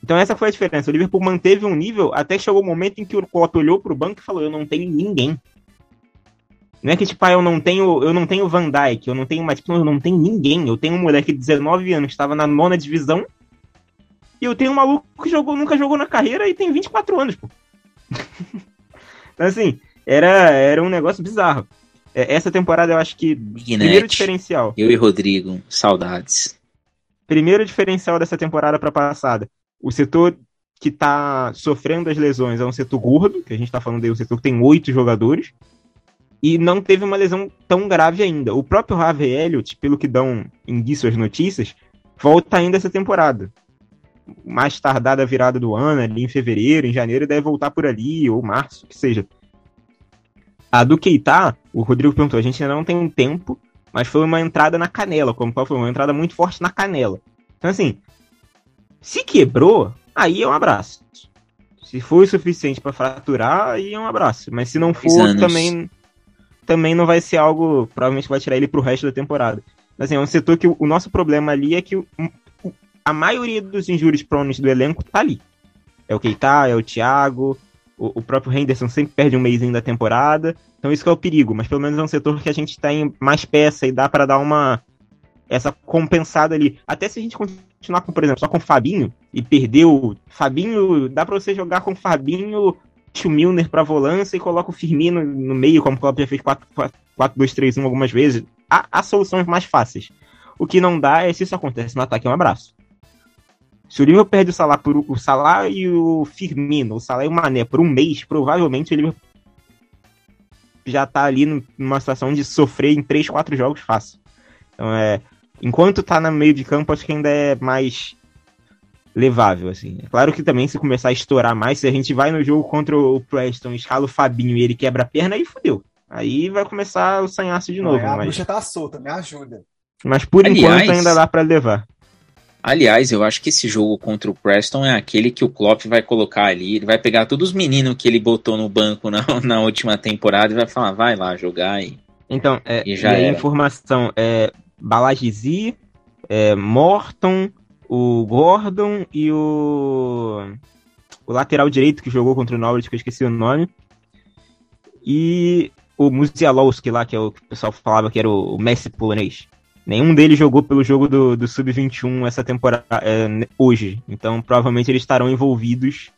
Então essa foi a diferença. O Liverpool manteve um nível até chegou o um momento em que o Klopp olhou pro banco e falou: "Eu não tenho ninguém". Não é que tipo, ah, eu não tenho, eu não tenho Van Dijk, eu não tenho mais, eu não tenho ninguém. Eu tenho um moleque de 19 anos estava na nona divisão e eu tenho um maluco que jogou, nunca jogou na carreira e tem 24 anos, pô. então, assim, era, era um negócio bizarro. É, essa temporada eu acho que. Big primeiro diferencial. Eu e Rodrigo, saudades. Primeiro diferencial dessa temporada para passada. O setor que tá sofrendo as lesões é um setor gordo, que a gente tá falando aí, o setor que tem oito jogadores. E não teve uma lesão tão grave ainda. O próprio Harvey Elliott, pelo que dão indício as notícias, volta ainda essa temporada mais tardada virada do ano, ali em fevereiro, em janeiro, deve voltar por ali, ou março, que seja. A do Keita, o Rodrigo perguntou, a gente ainda não tem um tempo, mas foi uma entrada na canela, como foi uma entrada muito forte na canela. Então, assim, se quebrou, aí é um abraço. Se foi o suficiente para fraturar, aí é um abraço. Mas se não for, também, também não vai ser algo, provavelmente vai tirar ele pro resto da temporada. Assim, é um setor que o nosso problema ali é que a maioria dos injuries prones do elenco tá ali. É o Keita, é o Thiago, o, o, próprio Henderson sempre perde um mêsinho da temporada. Então isso que é o perigo, mas pelo menos é um setor que a gente tem mais peça e dá para dar uma essa compensada ali. Até se a gente continuar com, por exemplo, só com o Fabinho e perdeu. Fabinho, dá pra você jogar com o Fabinho, o Milner pra volância e coloca o Firmino no meio, como o Klopp já fez 4-2-3-1 algumas vezes. Há, há soluções mais fáceis. O que não dá é se isso acontece no ataque, um abraço. Se o Liverpool perde o Salah, por, o Salah e o Firmino, o Salah e o Mané por um mês, provavelmente o Liverpool já tá ali numa situação de sofrer em 3, 4 jogos fácil. Então é. Enquanto tá no meio de campo, acho que ainda é mais levável, assim. É claro que também se começar a estourar mais, se a gente vai no jogo contra o Preston, escala o Fabinho e ele quebra a perna, aí fodeu. Aí vai começar o sanhaço de novo. a mas... bruxa tá solta, me ajuda. Mas por Aliás- enquanto ainda dá pra levar. Aliás, eu acho que esse jogo contra o Preston é aquele que o Klopp vai colocar ali. Ele vai pegar todos os meninos que ele botou no banco na, na última temporada e vai falar, vai lá jogar. E... Então, é, E e já a era. informação é Balagizi, é, Morton, o Gordon e o, o lateral direito que jogou contra o Norwich, que eu esqueci o nome. E o Musialowski lá, que é o que o pessoal falava que era o, o Messi polonês. Nenhum deles jogou pelo jogo do, do Sub-21 essa temporada, é, hoje. Então, provavelmente eles estarão envolvidos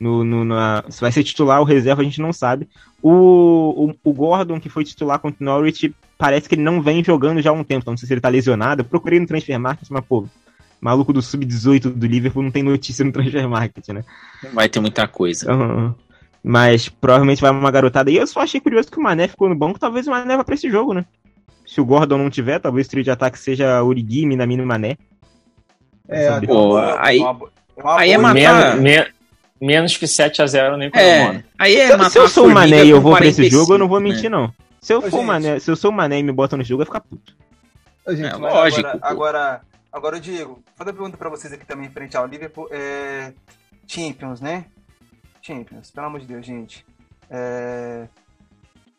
no, no- na... Se vai ser titular ou reserva, a gente não sabe. O, o, o Gordon, que foi titular contra o Norwich, parece que ele não vem jogando já há um tempo. Então, não sei se ele tá lesionado. Eu procurei no Transfer Market, mas, pô, maluco do Sub-18 do Liverpool não tem notícia no Transfer Market, né? Não vai ter muita coisa. Aham. Mas provavelmente vai uma garotada. E eu só achei curioso que o Mané ficou no banco. Talvez o Mané vá pra esse jogo, né? Se o Gordon não tiver, talvez o trio de ataque seja Origi, Minamino e Mané. É, Pô, boa- aí- uma uma aí é matar- Menos, me- menos que 7x0 nem É, comemora. aí é Se, se eu sou o Mané e eu vou pra esse 45, jogo, eu não vou né? mentir, não. Se eu Ô, for gente. Mané, se eu sou o Mané e me bota no jogo, vai ficar puto. Ô, gente, É, lógico, Agora, agora, agora, Diego, vou fazer uma pergunta pra vocês aqui também, frente ao Liverpool. É... Champions, né? Champions, pelo amor de Deus, gente. É...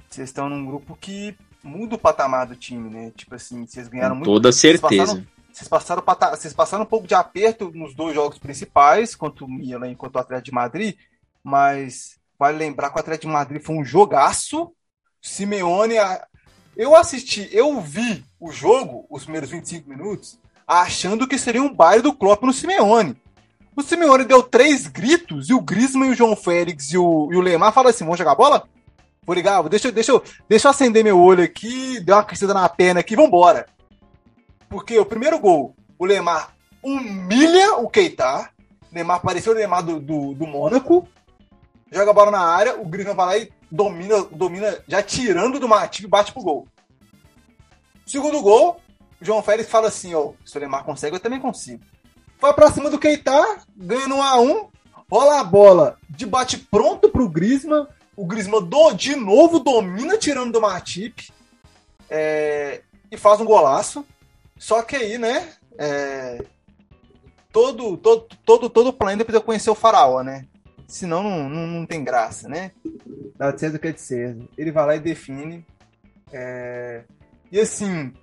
Vocês estão num grupo que muda o patamar do time, né? Tipo assim, vocês ganharam Com muito. toda vocês certeza. passaram- Vocês passaram, vocês passaram um pouco de aperto nos dois jogos principais, contra o Milan e contra o Atlético de Madrid, mas vale lembrar que o Atlético de Madrid foi um jogaço. Simeone, eu assisti, eu vi o jogo, os primeiros 25 minutos, achando que seria um baile do Klopp no Simeone. O Simeone deu três gritos e o Griezmann e o João Félix e o, e o Lemar falaram assim, vamos jogar bola? Vou ligar, deixa, deixa, eu- deixa eu acender meu olho aqui, deu uma crescida na perna aqui, vambora. Porque o primeiro gol, o Lemar humilha o Keita. Lemar pareceu o Lemar do, do, do Mônaco. Joga a bola na área, o Griezmann vai lá e domina, domina já tirando do Matip e bate pro gol. Segundo gol, o João Félix fala assim, ó, se o Lemar consegue, eu também consigo. Vai pra cima do Keita, ganha no 1x1, rola a bola de bate pronto pro Griezmann, o Griezmann do, de novo domina tirando do Matip é, e faz um golaço. Só que aí, né, é, todo, todo, todo, todo planeta precisa conhecer o faraó, né? Senão não, não, não tem graça, né? Dá de César que é de César. Ele vai lá e define. é, E assim,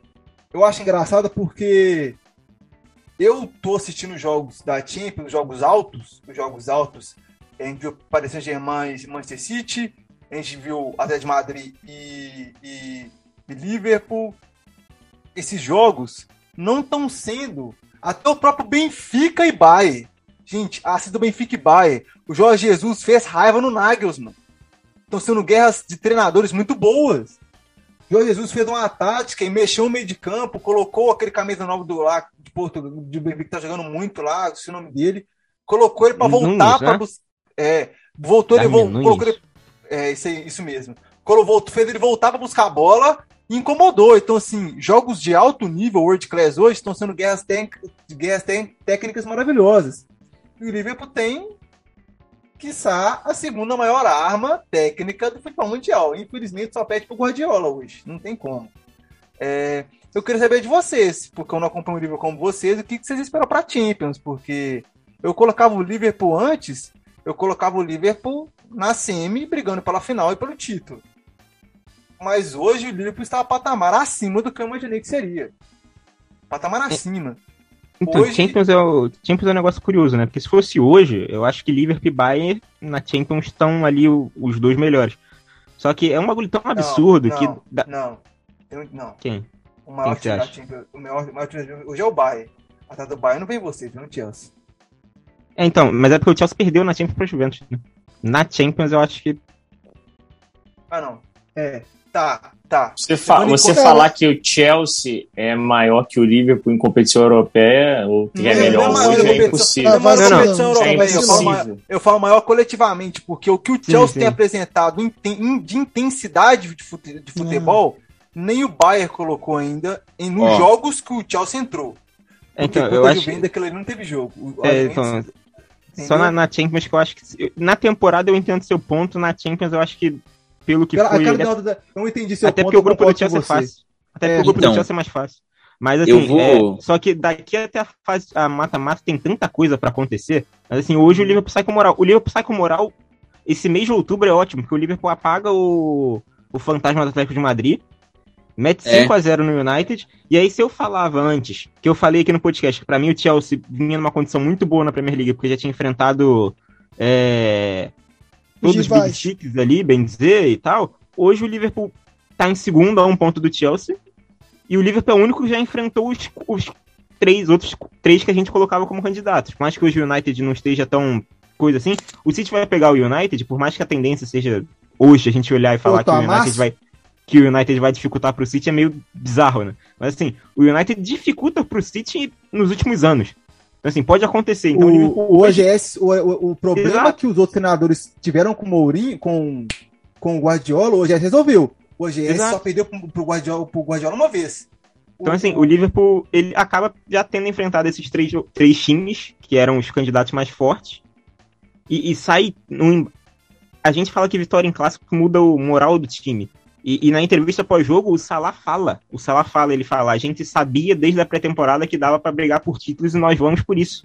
eu acho engraçado porque eu tô assistindo jogos da Champions, jogos altos, os jogos altos. A gente viu Paris Saint-Germain e Manchester City, a gente viu Atlético de Madrid e, e, e Liverpool. Esses jogos não estão sendo até o próprio Benfica e Bayern. Gente, a do Benfica e Bayern, o Jorge Jesus fez raiva no Nagelsmann. Estão sendo guerras de treinadores muito boas. O Jorge Jesus fez uma tática e mexeu no meio de campo, colocou aquele camisa nova do lá de Porto, de Benfica que tá jogando muito lá, o nome dele, colocou ele para voltar para né? buscar. É, voltou ele, Darwin vol- Nunes. colocou ele é, isso, aí, isso mesmo. Quando voltou, fez ele voltar para buscar a bola e incomodou. Então, assim, jogos de alto nível, World Class hoje, estão sendo guerras, tec- guerras tec- técnicas maravilhosas. E o Liverpool tem, quiçá, a segunda maior arma técnica do futebol mundial. Infelizmente, só pede pro Guardiola hoje. Não tem como. É, eu queria saber de vocês, porque eu não acompanho o Liverpool como vocês, o que que vocês esperam para Champions? Porque eu colocava o Liverpool antes, eu colocava o Liverpool na semi, brigando pela final e pelo título. Mas hoje o Liverpool está a patamar acima do que eu imaginei que seria. Patamar acima. Então, Hoje- Champions, é o, Champions é um negócio curioso, né? Porque se fosse hoje, eu acho que Liverpool e Bayern na Champions estão ali o- os dois melhores. Só que é um bagulho tão absurdo não, que. Não, dá- não. Eu- não. Quem? O maior Quem time da? Champions, o maior, o maior time da Champions hoje é o Bayern. Atrás do Bayern não vem você, viu, no Chelsea. É, então, mas é porque o Chelsea perdeu na Champions pra Juventus, né? Na Champions eu acho que. Ah, não. É, tá, tá. Você, fa- você falar que o Chelsea é maior que o Liverpool em competição europeia, ou que é melhor não é maior hoje, é impossível. Ah, Não, mas Não, não. É europeia, eu, falo impossível. maior, eu falo maior coletivamente, porque o que o Sim, Chelsea sim. tem apresentado de intensidade de, fute- de futebol, nem o Bayern colocou ainda em, nos Ó. jogos que o Chelsea entrou. É, Então, Porque eu acho. Juventus, aquele ali não teve jogo. É, então, entendeu? só na, na Champions que eu acho que. Na temporada eu entendo seu ponto, na Champions eu acho que. Pelo que Pela- foi. ele é- da- não entendi seu Até ponto, porque o eu grupo do Chelsea é fácil. Até É, porque o grupo então, do Chelsea é mais fácil. Mas assim, eu vou- é, só que daqui até a fase a mata-mata tem tanta coisa pra acontecer. Mas assim, hoje o Liverpool sai com moral. O Liverpool sai com moral. Esse mês de outubro é ótimo, porque o Liverpool apaga o, o fantasma do Atlético de Madrid, mete É. 5 a 0 no United. E aí, se eu falava antes, que eu falei aqui no podcast, que pra mim o Chelsea vinha numa condição muito boa na Premier League, porque já tinha enfrentado é, todos os Big. Six ali, bem dizer e tal. Hoje o Liverpool tá em segundo a um ponto do Chelsea. E o Liverpool é o único que já enfrentou os, os três outros três que a gente colocava como candidatos. Por mais que hoje o United não esteja tão coisa assim, o City vai pegar o United, por mais que a tendência seja hoje a gente olhar e falar que o? United vai que o United vai dificultar pro City é meio bizarro, né? Mas assim, o United dificulta pro City nos últimos anos. Então assim, pode acontecer. Então o, O, o OGS, o, o, o problema Exato. que os outros treinadores tiveram com o Mourinho, com, com o Guardiola, o OGS resolveu. O OGS Exato. só perdeu pro, Guardiola, pro Guardiola uma vez. Então, assim, o Liverpool, ele acaba já tendo enfrentado esses três, três times, que eram os candidatos mais fortes, e, e sai num... A gente fala que vitória em clássico muda o moral do time. E, e na entrevista pós-jogo, o Salah fala. O Salah fala, ele fala, a gente sabia desde a pré-temporada que dava pra brigar por títulos e nós vamos por isso.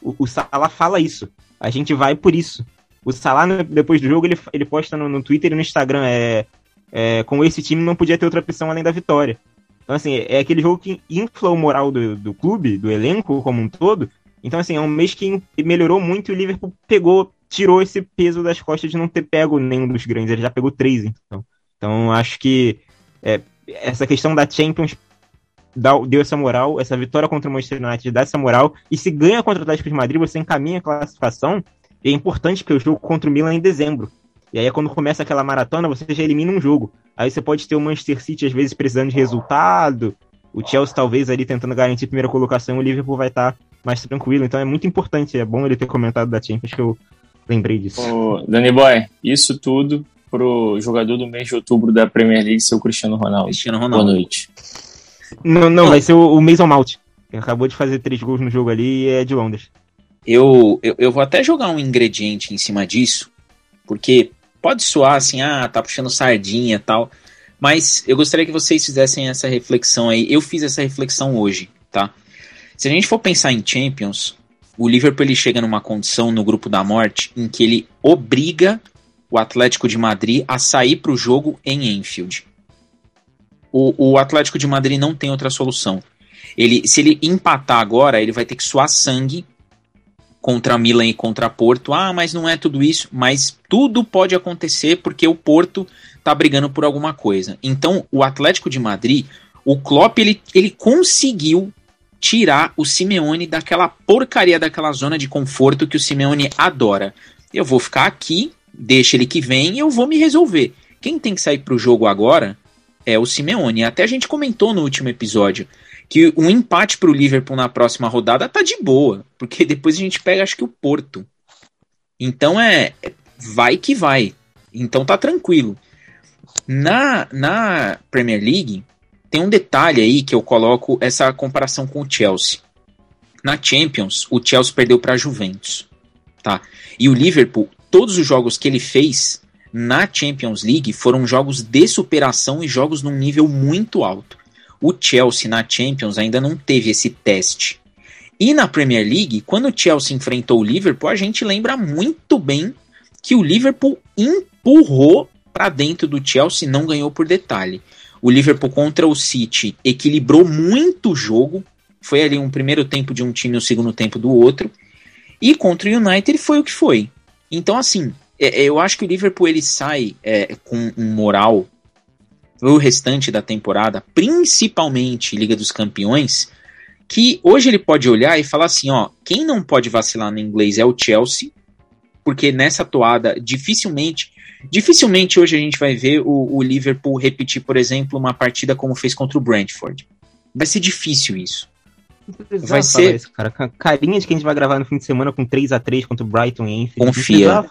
O, o Salah fala isso. A gente vai por isso. O Salah, depois do jogo, ele, ele posta no, no Twitter e no Instagram, é, é, com esse time não podia ter outra opção além da vitória. Então, assim, é aquele jogo que infla o moral do, do clube, do elenco como um todo. Então, assim, é um mês que melhorou muito e o Liverpool pegou, tirou esse peso das costas de não ter pego nenhum dos grandes. Ele já pegou três, então. Então, acho que é, essa questão da Champions dá- deu essa moral, essa vitória contra o Manchester United dá essa moral. E se ganha contra o Atlético de Madrid, você encaminha a classificação. E é importante porque o jogo contra o Milan é em dezembro. E aí, quando começa aquela maratona, você já elimina um jogo. Aí você pode ter o Manchester City, às vezes, precisando de resultado. O Chelsea, talvez, ali tentando garantir a primeira colocação. O Liverpool vai estar mais tranquilo. Então é muito importante. É bom ele ter comentado da Champions, que eu lembrei disso. Ô, Danny Boy, isso tudo pro jogador do mês de outubro da Premier League ser o Cristiano Ronaldo. Cristiano Boa Ronaldo. noite. Não, não, vai ser o, o Mason Mount. Que acabou de fazer três gols no jogo ali e é de Londres. Eu, eu, eu vou até jogar um ingrediente em cima disso, porque pode soar assim, ah, tá puxando sardinha e tal, mas eu gostaria que vocês fizessem essa reflexão aí. Eu fiz essa reflexão hoje, tá? Se a gente for pensar em Champions, o Liverpool ele chega numa condição no grupo da morte em que ele obriga o Atlético de Madrid a sair para o jogo em Enfield. O, o Atlético de Madrid não tem outra solução. Ele, se ele empatar agora, ele vai ter que suar sangue contra Milan e contra Porto. Ah, mas não é tudo isso. Mas tudo pode acontecer porque o Porto tá brigando por alguma coisa. Então, o Atlético de Madrid, o Klopp, ele, ele conseguiu tirar o Simeone daquela porcaria, daquela zona de conforto que o Simeone adora. Eu vou ficar aqui, deixa ele que vem e eu vou me resolver. Quem tem que sair pro jogo agora é o Simeone. Até a gente comentou no último episódio que um empate pro Liverpool na próxima rodada tá de boa, porque depois a gente pega acho que o Porto. Então é é- vai que vai. Então tá tranquilo. Na na Premier League tem um detalhe aí que eu coloco essa comparação com o Chelsea. Na Champions, o Chelsea perdeu para a Juventus, tá? E o Liverpool, todos os jogos que ele fez na Champions League foram jogos de superação e jogos num nível muito alto. O Chelsea na Champions ainda não teve esse teste. E na Premier League, quando o Chelsea enfrentou o Liverpool, a gente lembra muito bem que o Liverpool empurrou para dentro do Chelsea, não ganhou por detalhe. O Liverpool contra o City equilibrou muito o jogo, foi ali um primeiro tempo de um time e um segundo tempo do outro. E contra o United foi o que foi. Então, assim, é- é, eu acho que o Liverpool ele sai é, com um moral o restante da temporada, principalmente Liga dos Campeões, que hoje ele pode olhar e falar assim, ó, quem não pode vacilar no inglês é o Chelsea, porque nessa toada dificilmente, dificilmente hoje a gente vai ver o, o Liverpool repetir, por exemplo, uma partida como fez contra o Brentford. Vai ser difícil isso. Vai ser isso, cara. Carinha de que a gente vai gravar no fim de semana com 3 a 3 contra o Brighton e Enfield. Confia.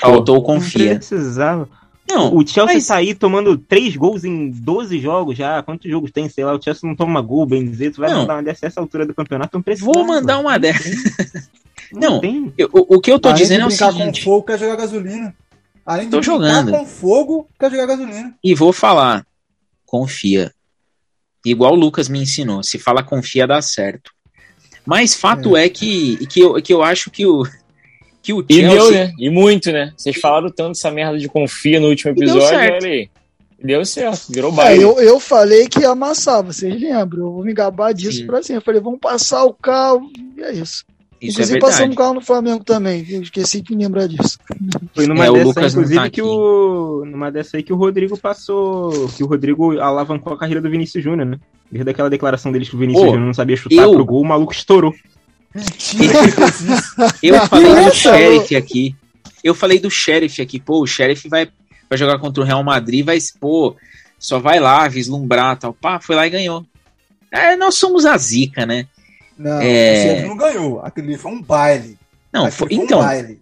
Faltou confia. Não precisava. Não, o Chelsea mas... tá aí tomando 3 gols em 12 jogos já. Quantos jogos tem? Sei lá, o Chelsea não toma gol, Benzeto vai não. mandar uma dessa essa altura do campeonato. Não Vou mandar uma dessas. Não, não eu, o, o, que eu tô dizendo é o seguinte. com fogo, quer jogar gasolina. Além tô de jogando. com fogo, quer jogar gasolina. E vou falar, confia. Igual o Lucas me ensinou, se fala confia dá certo. Mas fato é, é que, que, eu, que eu acho que o, que o Chelsea... E deu, né? E muito, né? Vocês falaram tanto essa merda de confia no último episódio, olha aí. Deu certo, virou baile. É, eu, eu falei que ia amassar, vocês lembram? Eu vou me gabar disso Sim. pra cima. Eu falei, vamos passar o carro, e é isso. Isso é inclusive, é passamos um carro no Flamengo também, eu esqueci de lembrar disso. Foi numa é, dessa, Lucas inclusive, tá que o. Numa dessa aí que o Rodrigo passou. Que o Rodrigo alavancou a carreira do Vinícius Júnior, né? Desde aquela declaração deles que o Vinícius Júnior não sabia chutar eu... pro gol, o maluco estourou. eu falei do Sheriff aqui. Eu falei do Sheriff aqui. Pô, o Sheriff vai, vai jogar contra o Real Madrid, vai, pô, só vai lá vislumbrar tal. Pá, foi lá e ganhou. É, nós somos a zica, né? Não, é... não ganhou. Aquele foi um baile. Não, foi, foi então. Um baile.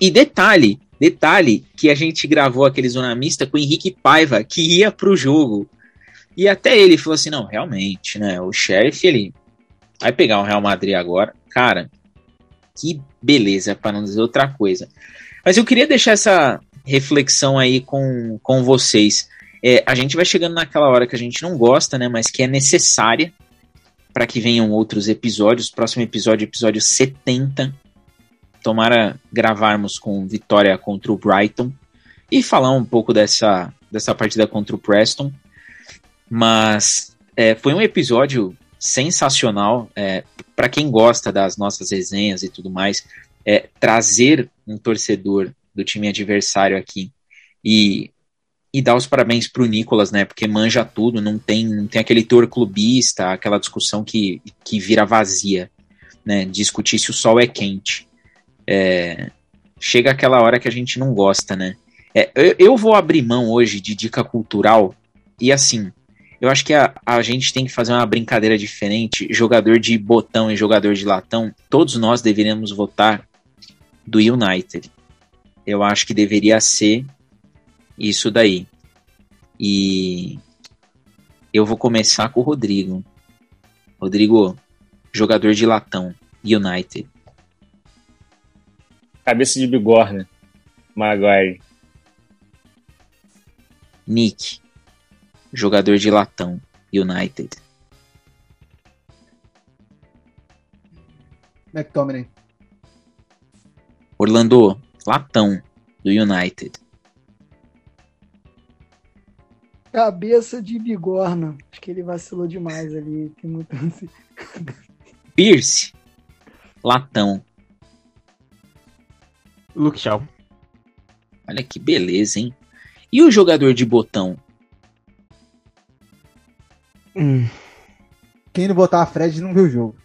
E detalhe, detalhe que a gente gravou aquele Zona Mista com o Henrique Paiva, que ia pro jogo. E até ele falou assim: não, realmente, né? O Sheriff, ele vai pegar o Real Madrid agora. Cara, que beleza, para não dizer outra coisa. Mas eu queria deixar essa reflexão aí com, com vocês. É, a gente vai chegando naquela hora que a gente não gosta, né? Mas que é necessária para que venham outros episódios. Próximo episódio, episódio 70. Tomara gravarmos com vitória contra o Brighton e falar um pouco dessa, dessa partida contra o Preston. Mas é, foi um episódio sensacional. É, para quem gosta das nossas resenhas e tudo mais, é, trazer um torcedor do time adversário aqui e, e dar os parabéns pro Nicolas, né? Porque manja tudo, não tem, não tem aquele teor clubista, aquela discussão que, que vira vazia, né? Discutir se o sol é quente. É, chega aquela hora que a gente não gosta, né? É, eu, eu vou abrir mão hoje de dica cultural e assim, eu acho que a, a gente tem que fazer uma brincadeira diferente. Jogador de botão e jogador de latão, todos nós deveríamos votar do United. Eu acho que deveria ser isso daí. E eu vou começar com o Rodrigo. Rodrigo, jogador de latão, United. Cabeça de bigorna, Maguire. Nick, jogador de latão, United. McTominay. Orlando, latão, do United. Cabeça de bigorna. Acho que ele vacilou demais ali. Tem muito... Pierce, latão. Luke Shaw. Olha que beleza, hein? E o jogador de botão? Hum. Quem não botar a Fred não viu o jogo.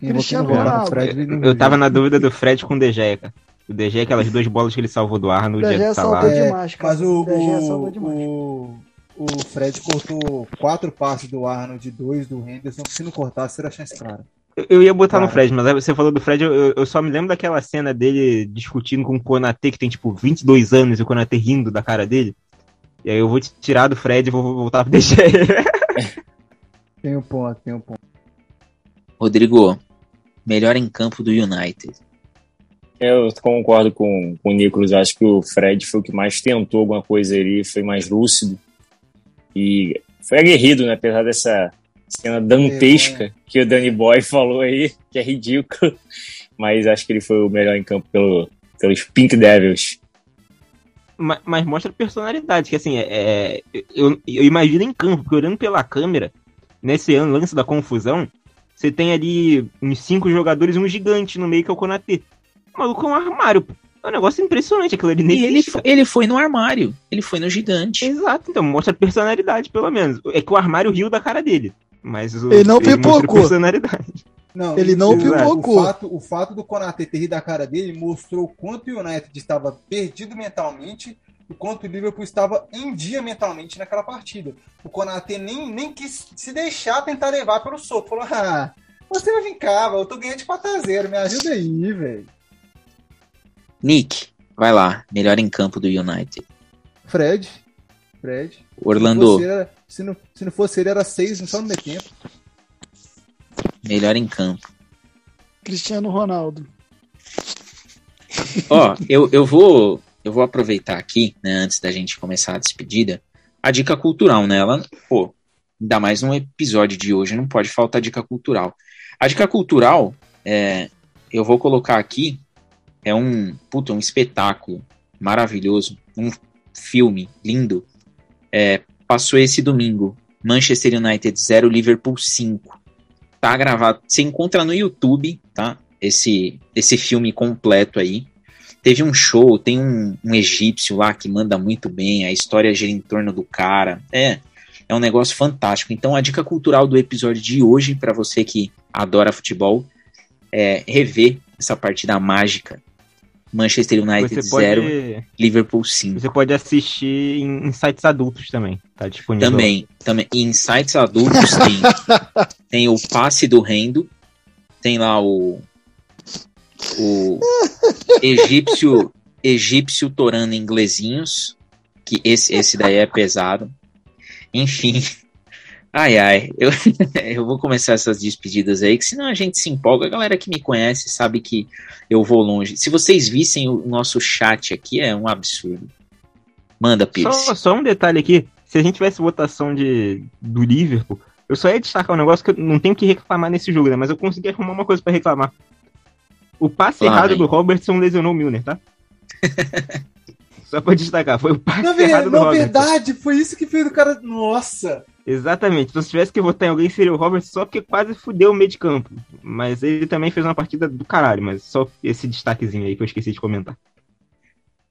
Quem Cristiano Ronaldo. Fred, eu, eu tava na dúvida do Fred com o DG, cara. O DG, aquelas duas bolas que ele salvou do ar no dia de salvar. É, demais, cara. Mas o, o, o, o, Fred cortou quatro passes do Arnold de dois do Henderson, que se não cortasse, seria chance clara. Eu ia botar no Fred, mas você falou do Fred, eu, eu, só me lembro daquela cena dele discutindo com o Konatê, que tem tipo 22 anos, e o Konatê rindo da cara dele. E aí eu vou te tirar do Fred e vou voltar pro DG. Tem um ponto, tem um ponto. Rodrigo, melhor em campo do United. Eu concordo com, com o Nicolas. Acho que o Fred foi o que mais tentou alguma coisa ali, foi mais lúcido. E foi aguerrido, né? Apesar dessa cena dantesca é, que o Danny Boy falou aí, que é ridículo. Mas acho que ele foi o melhor em campo pelo, pelos Pink Devils. Mas, mas mostra personalidade, que assim, é, é, eu, eu imagino em campo, porque olhando pela câmera, nesse ano, lance da confusão, você tem ali uns cinco jogadores e um gigante no meio que é o Konatê. O maluco é um armário. É um negócio impressionante, aquilo ali nem E ele, existe, fo- cara. ele foi no armário. Ele foi no gigante. Exato, então mostra personalidade, pelo menos. É que o armário riu da cara dele. Mas o, Ele não mostra pipocou. personalidade. Não, Ele não o- pipocou. O fato, o fato do Konate ter rido da cara dele mostrou o quanto o United estava perdido mentalmente e quanto o Liverpool estava em dia mentalmente naquela partida. O Konate nem, nem quis se deixar tentar levar pelo soco. Falou, ah, você vai vir cá, eu tô ganhando de 4x0, me ajuda aí, velho. Nick, vai lá. Melhor em campo do United. Fred, Fred. Orlando, Se, fosse ele, era- se, não, se não fosse ele, era 6 só no meio tempo. melhor em campo. Cristiano Ronaldo. Ó, eu, eu vou eu vou aproveitar aqui, né, antes da gente começar a despedida, a dica cultural, né? Ela, pô, ainda mais num episódio de hoje, não pode faltar dica cultural. A dica cultural, é, eu vou colocar aqui, é um, puta, um espetáculo maravilhoso, um filme lindo. É, passou esse domingo, Manchester United 0, Liverpool 5. Tá gravado, você encontra no YouTube, tá? Esse, esse filme completo aí. Teve um show, tem um, um egípcio lá que manda muito bem, a história gira em torno do cara. É, é um negócio fantástico. Então a dica cultural do episódio de hoje, para você que adora futebol, é rever essa partida mágica. Manchester United Você pode, 0, Liverpool 5. você pode assistir em, em sites adultos também. Tá disponível. Também, também. E em sites adultos tem, tem o passe do rendo, tem lá o o egípcio egípcio torando inglesinhos, que esse esse daí é pesado. Enfim. Ai ai, eu, eu vou começar essas despedidas aí, que senão a gente se empolga. A galera que me conhece sabe que eu vou longe. Se vocês vissem o nosso chat aqui, é um absurdo. Manda, Pierce. Só, só um detalhe aqui. Se a gente tivesse votação de, do Liverpool, eu só ia destacar um negócio que eu não tenho o que reclamar nesse jogo, né? Mas eu consegui arrumar uma coisa pra reclamar. O passe Lá errado vem. do Robertson lesionou o Milner, tá? só pra destacar, foi o passe Na, errado ver- do na Robertson. verdade, foi isso que fez o cara. Nossa! Exatamente. Então, se tivesse que votar em alguém, seria o Robertson só porque quase fudeu o meio de campo. Mas ele também fez uma partida do caralho, mas só esse destaquezinho aí que eu esqueci de comentar.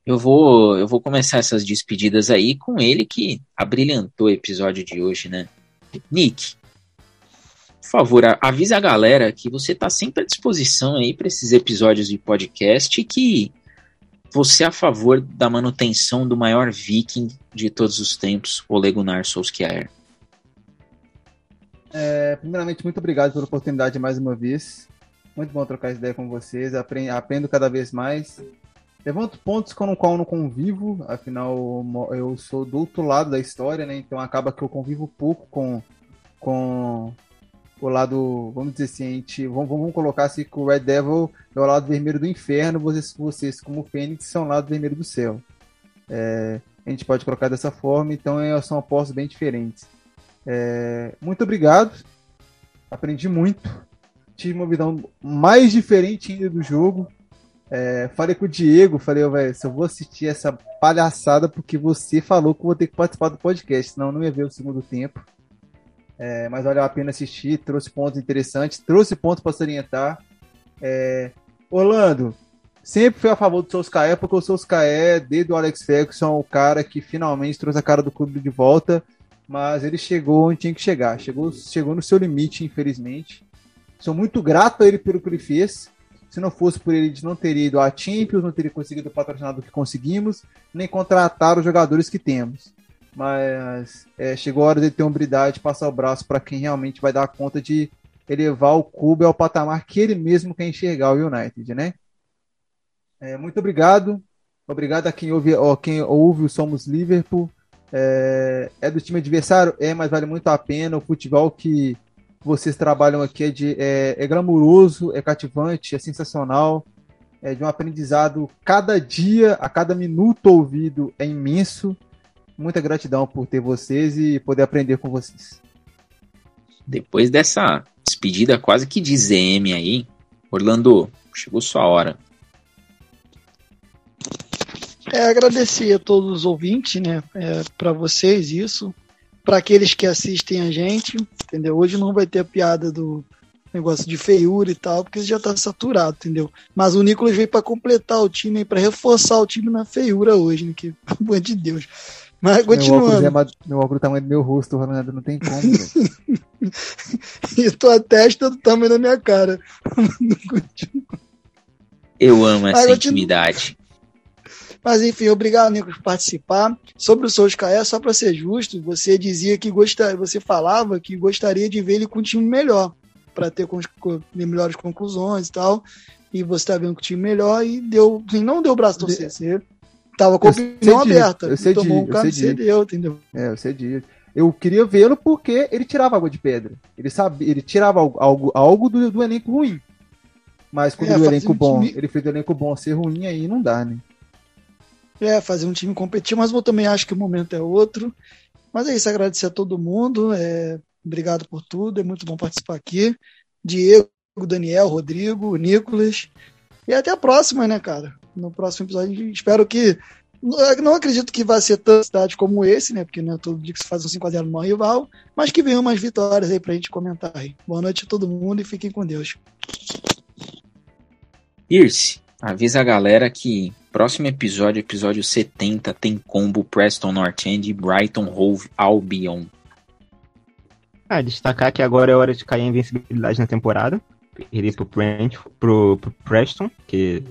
Eu vou, eu vou começar essas despedidas aí com ele que abrilhantou o episódio de hoje, né? Nick, por favor, avisa a galera que você tá sempre à disposição aí para esses episódios de podcast e que você é a favor da manutenção do maior viking de todos os tempos, Ole Gunnar Solskjaer. É, primeiramente, muito obrigado pela oportunidade mais uma vez. Muito bom trocar essa ideia com vocês. Apre- Aprendo cada vez mais. Levanto pontos com o qual eu não convivo, afinal eu sou do outro lado da história, né? Então acaba que eu convivo pouco com, com o lado, vamos dizer assim, gente, vamos, vamos colocar assim que o Red Devil é o lado vermelho do inferno, vocês, vocês como o Fênix são o lado vermelho do céu. É, a gente pode colocar dessa forma, então são opostos bem diferentes. É, muito obrigado. Aprendi muito. Tive uma visão mais diferente ainda do jogo. É, falei com o Diego, falei, "Ô, velho, se eu vou assistir essa palhaçada porque você falou que eu vou ter que participar do podcast, senão eu não ia ver o segundo tempo. É, mas valeu a pena assistir, trouxe pontos interessantes, trouxe pontos para se orientar. É, Orlando, sempre fui a favor do Solskjaer, porque o Solskjaer, desde o Alex Ferguson, é o cara que finalmente trouxe a cara do clube de volta mas ele chegou onde tinha que chegar. Chegou, chegou no seu limite, infelizmente. Sou muito grato a ele pelo que ele fez. Se não fosse por ele, não teria ido à Champions, não teria conseguido o patrocinado que conseguimos, nem contratar os jogadores que temos. Mas é, chegou a hora de ter hombridade, passar o braço para quem realmente vai dar conta de elevar o clube ao patamar que ele mesmo quer enxergar o United, né? É, muito obrigado. Obrigado a quem ouve, ó, quem ouve o Somos Liverpool. É, é do time adversário? É, mas vale muito a pena. O futebol que vocês trabalham aqui é, de, é, é glamuroso, é cativante, é sensacional. É de um aprendizado cada dia, a cada minuto ouvido é imenso. Muita gratidão por ter vocês e poder aprender com vocês. Depois dessa despedida quase que de ZM aí, Orlando, chegou sua hora. É agradecer a todos os ouvintes, né? É, para vocês isso, para aqueles que assistem a gente, entendeu? Hoje não vai ter a piada do negócio de feiura e tal, porque já tá saturado, entendeu? Mas o Nicolas veio para completar o time, para reforçar o time na feiura hoje, né? Que, pelo amor de Deus. Mas Meu óculos, continuando. é, ma- meu óculos é tamanho do meu rosto, Ronaldo, não tem como. E tua testa do tamanho da minha cara. Eu amo essa te- intimidade. Mas enfim, obrigado, Nicolas, por participar. Sobre o Solskjaer, só para ser justo, você dizia que gostaria, você falava que gostaria de ver ele com um time melhor, para ter melhores conclusões e tal. E você tá vendo com o time melhor e deu, não deu o braço torcer, você tava com a opinião aberta. eu cedi, tomou um eu cara e cedi. cedeu, entendeu? É, eu cedi. Eu queria vê-lo porque ele tirava água de pedra. Ele sabia, ele tirava algo, algo, do, do elenco ruim. Mas quando É, o elenco bom, time- ele fez o elenco bom ser ruim, aí não dá, né? É, fazer um time competir, mas eu também acho que o momento é outro. Mas é isso, agradecer a todo mundo. é, obrigado por tudo, é muito bom participar aqui. Diego, Daniel, Rodrigo, Nicolas. E até a próxima, né, cara? No próximo episódio, espero que. Não acredito que vai ser tão cidade como esse, né? Porque não é todo dia que se faz um 5x0 no rival. Mas que venham mais vitórias aí pra gente comentar aí. Boa noite a todo mundo e fiquem com Deus. Pierce, avisa a galera que próximo episódio, episódio 70, tem combo Preston North End e Brighton Hove Albion. Ah, destacar que agora é hora de cair a invencibilidade na temporada. Perder pro, Brent, pro, pro Preston, que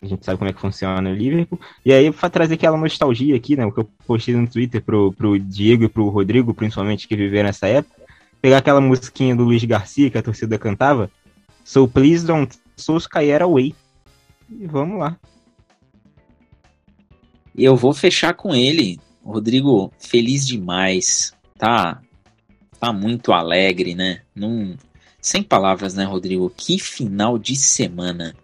a gente sabe como é que funciona o Liverpool. E aí, pra trazer aquela nostalgia aqui, né? O que eu postei no Twitter pro, pro Diego e pro Rodrigo, principalmente, que viveram nessa época. Pegar aquela musiquinha do Luiz Garcia que a torcida cantava. So please don't Solskjaer away. E vamos lá. E eu vou fechar com ele. Rodrigo, feliz demais. Tá, tá muito alegre, né? Num, sem palavras, né, Rodrigo? Que final de semana.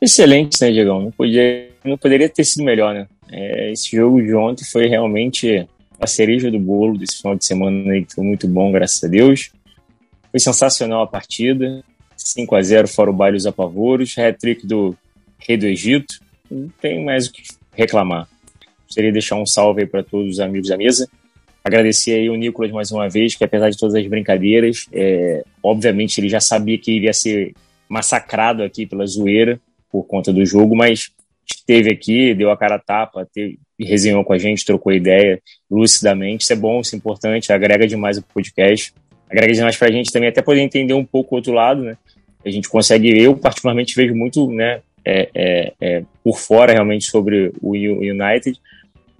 Excelente, né, Diegão? Não, podia, não poderia ter sido melhor, né? É, esse jogo de ontem foi realmente a cereja do bolo desse final de semana aí, que foi muito bom, graças a Deus. Foi sensacional a partida. 5 a 0 fora o baile dos apavoros. Hat-trick do Rei do Egito. Não tem mais o que reclamar. Gostaria de deixar um salve aí para todos os amigos da mesa. Agradecer aí o Nicolas mais uma vez, que apesar de todas as brincadeiras, é, obviamente ele já sabia que iria ser massacrado aqui pela zoeira por conta do jogo, mas esteve aqui, deu a cara a tapa, teve, resenhou com a gente, trocou ideia lucidamente. Isso é bom, isso é importante, agrega demais o podcast. Agrega demais pra gente também até poder entender um pouco o outro lado, né? A gente consegue, eu particularmente vejo muito, né, é, é, é, por fora realmente sobre o United.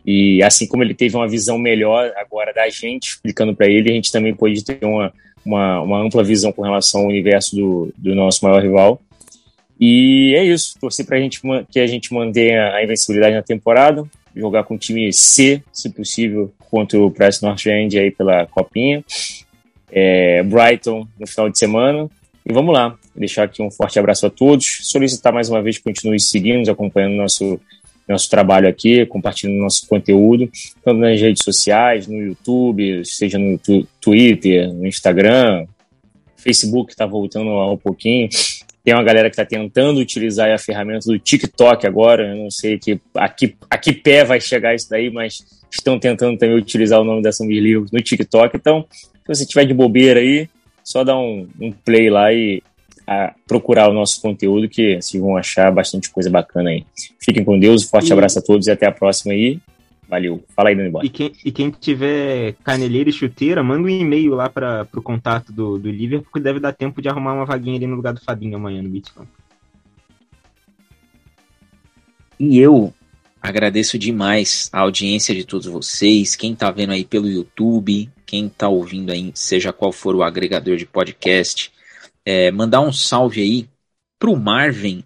E assim como ele teve uma visão melhor agora da gente, explicando para ele, a gente também pode ter uma, uma, uma, ampla visão com relação ao universo do, do nosso maior rival. E é isso, torcer para gente que a gente mantenha a invencibilidade na temporada, jogar com o time C, se possível, contra o Preston North End aí pela copinha. É, Brighton no final de semana. E vamos lá, deixar aqui um forte abraço a todos. Solicitar mais uma vez que continue seguindo, acompanhando nosso nosso trabalho aqui, compartilhando nosso conteúdo, tanto nas redes sociais, no YouTube, seja no tu Twitter, no Instagram, Facebook está voltando um pouquinho. Tem uma galera que está tentando utilizar a ferramenta do TikTok agora. Eu não sei que, a, que, a que pé vai chegar isso daí, mas estão tentando também utilizar o nome da São Livros no TikTok. Então, se você tiver de bobeira aí, só dá um, um play lá e a procurar o nosso conteúdo, que vocês vão achar bastante coisa bacana aí. Fiquem com Deus, um forte e... abraço a todos e até a próxima aí. Valeu. Fala aí, Dani Boy. E quem, e quem tiver caneleira e chuteira, manda um e-mail lá para o contato do, do Liverpool, porque deve dar tempo de arrumar uma vaguinha ali no lugar do Fabinho amanhã no Bitcoin. E eu agradeço demais a audiência de todos vocês, quem tá vendo aí pelo YouTube, quem tá ouvindo aí, seja qual for o agregador de podcast. É, mandar um salve aí pro Marvin,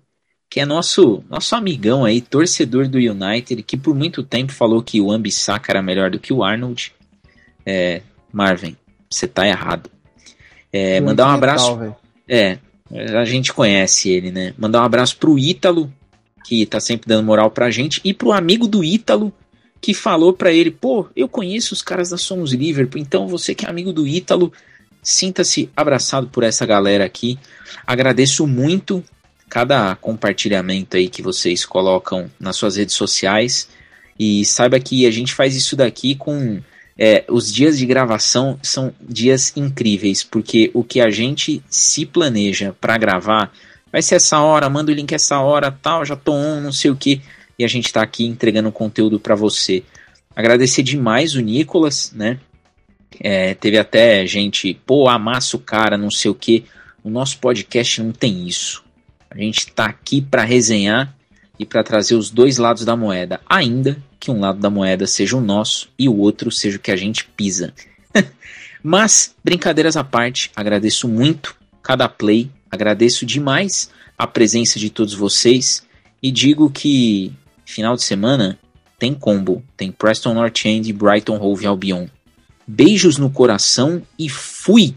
que é nosso nosso amigão aí, torcedor do United, que por muito tempo falou que o Ambissaca era melhor do que o Arnold. É, Marvin, você tá errado. É, mandar um abraço. É, a gente conhece ele, né? Mandar um abraço pro Ítalo, que tá sempre dando moral pra gente, e pro amigo do Ítalo, que falou pra ele: pô, eu conheço os caras da Somos Liverpool, então você que é amigo do Ítalo Sinta-se abraçado por essa galera aqui. Agradeço muito cada compartilhamento aí que vocês colocam nas suas redes sociais. E saiba que a gente faz isso daqui com é, os dias de gravação são dias incríveis, porque o que a gente se planeja para gravar vai ser essa hora, manda o link essa hora, tal, já tô on, não sei o que, e a gente tá aqui entregando conteúdo para você. Agradecer demais o Nicolas, né? É, teve até gente, pô, amassa o cara, não sei o que. O nosso podcast não tem isso. A gente tá aqui para resenhar e para trazer os dois lados da moeda, ainda que um lado da moeda seja o nosso e o outro seja o que a gente pisa. Mas, brincadeiras à parte, agradeço muito cada play, agradeço demais a presença de todos vocês e digo que final de semana tem combo, tem Preston North End e Brighton Hove Albion. Beijos no coração e fui!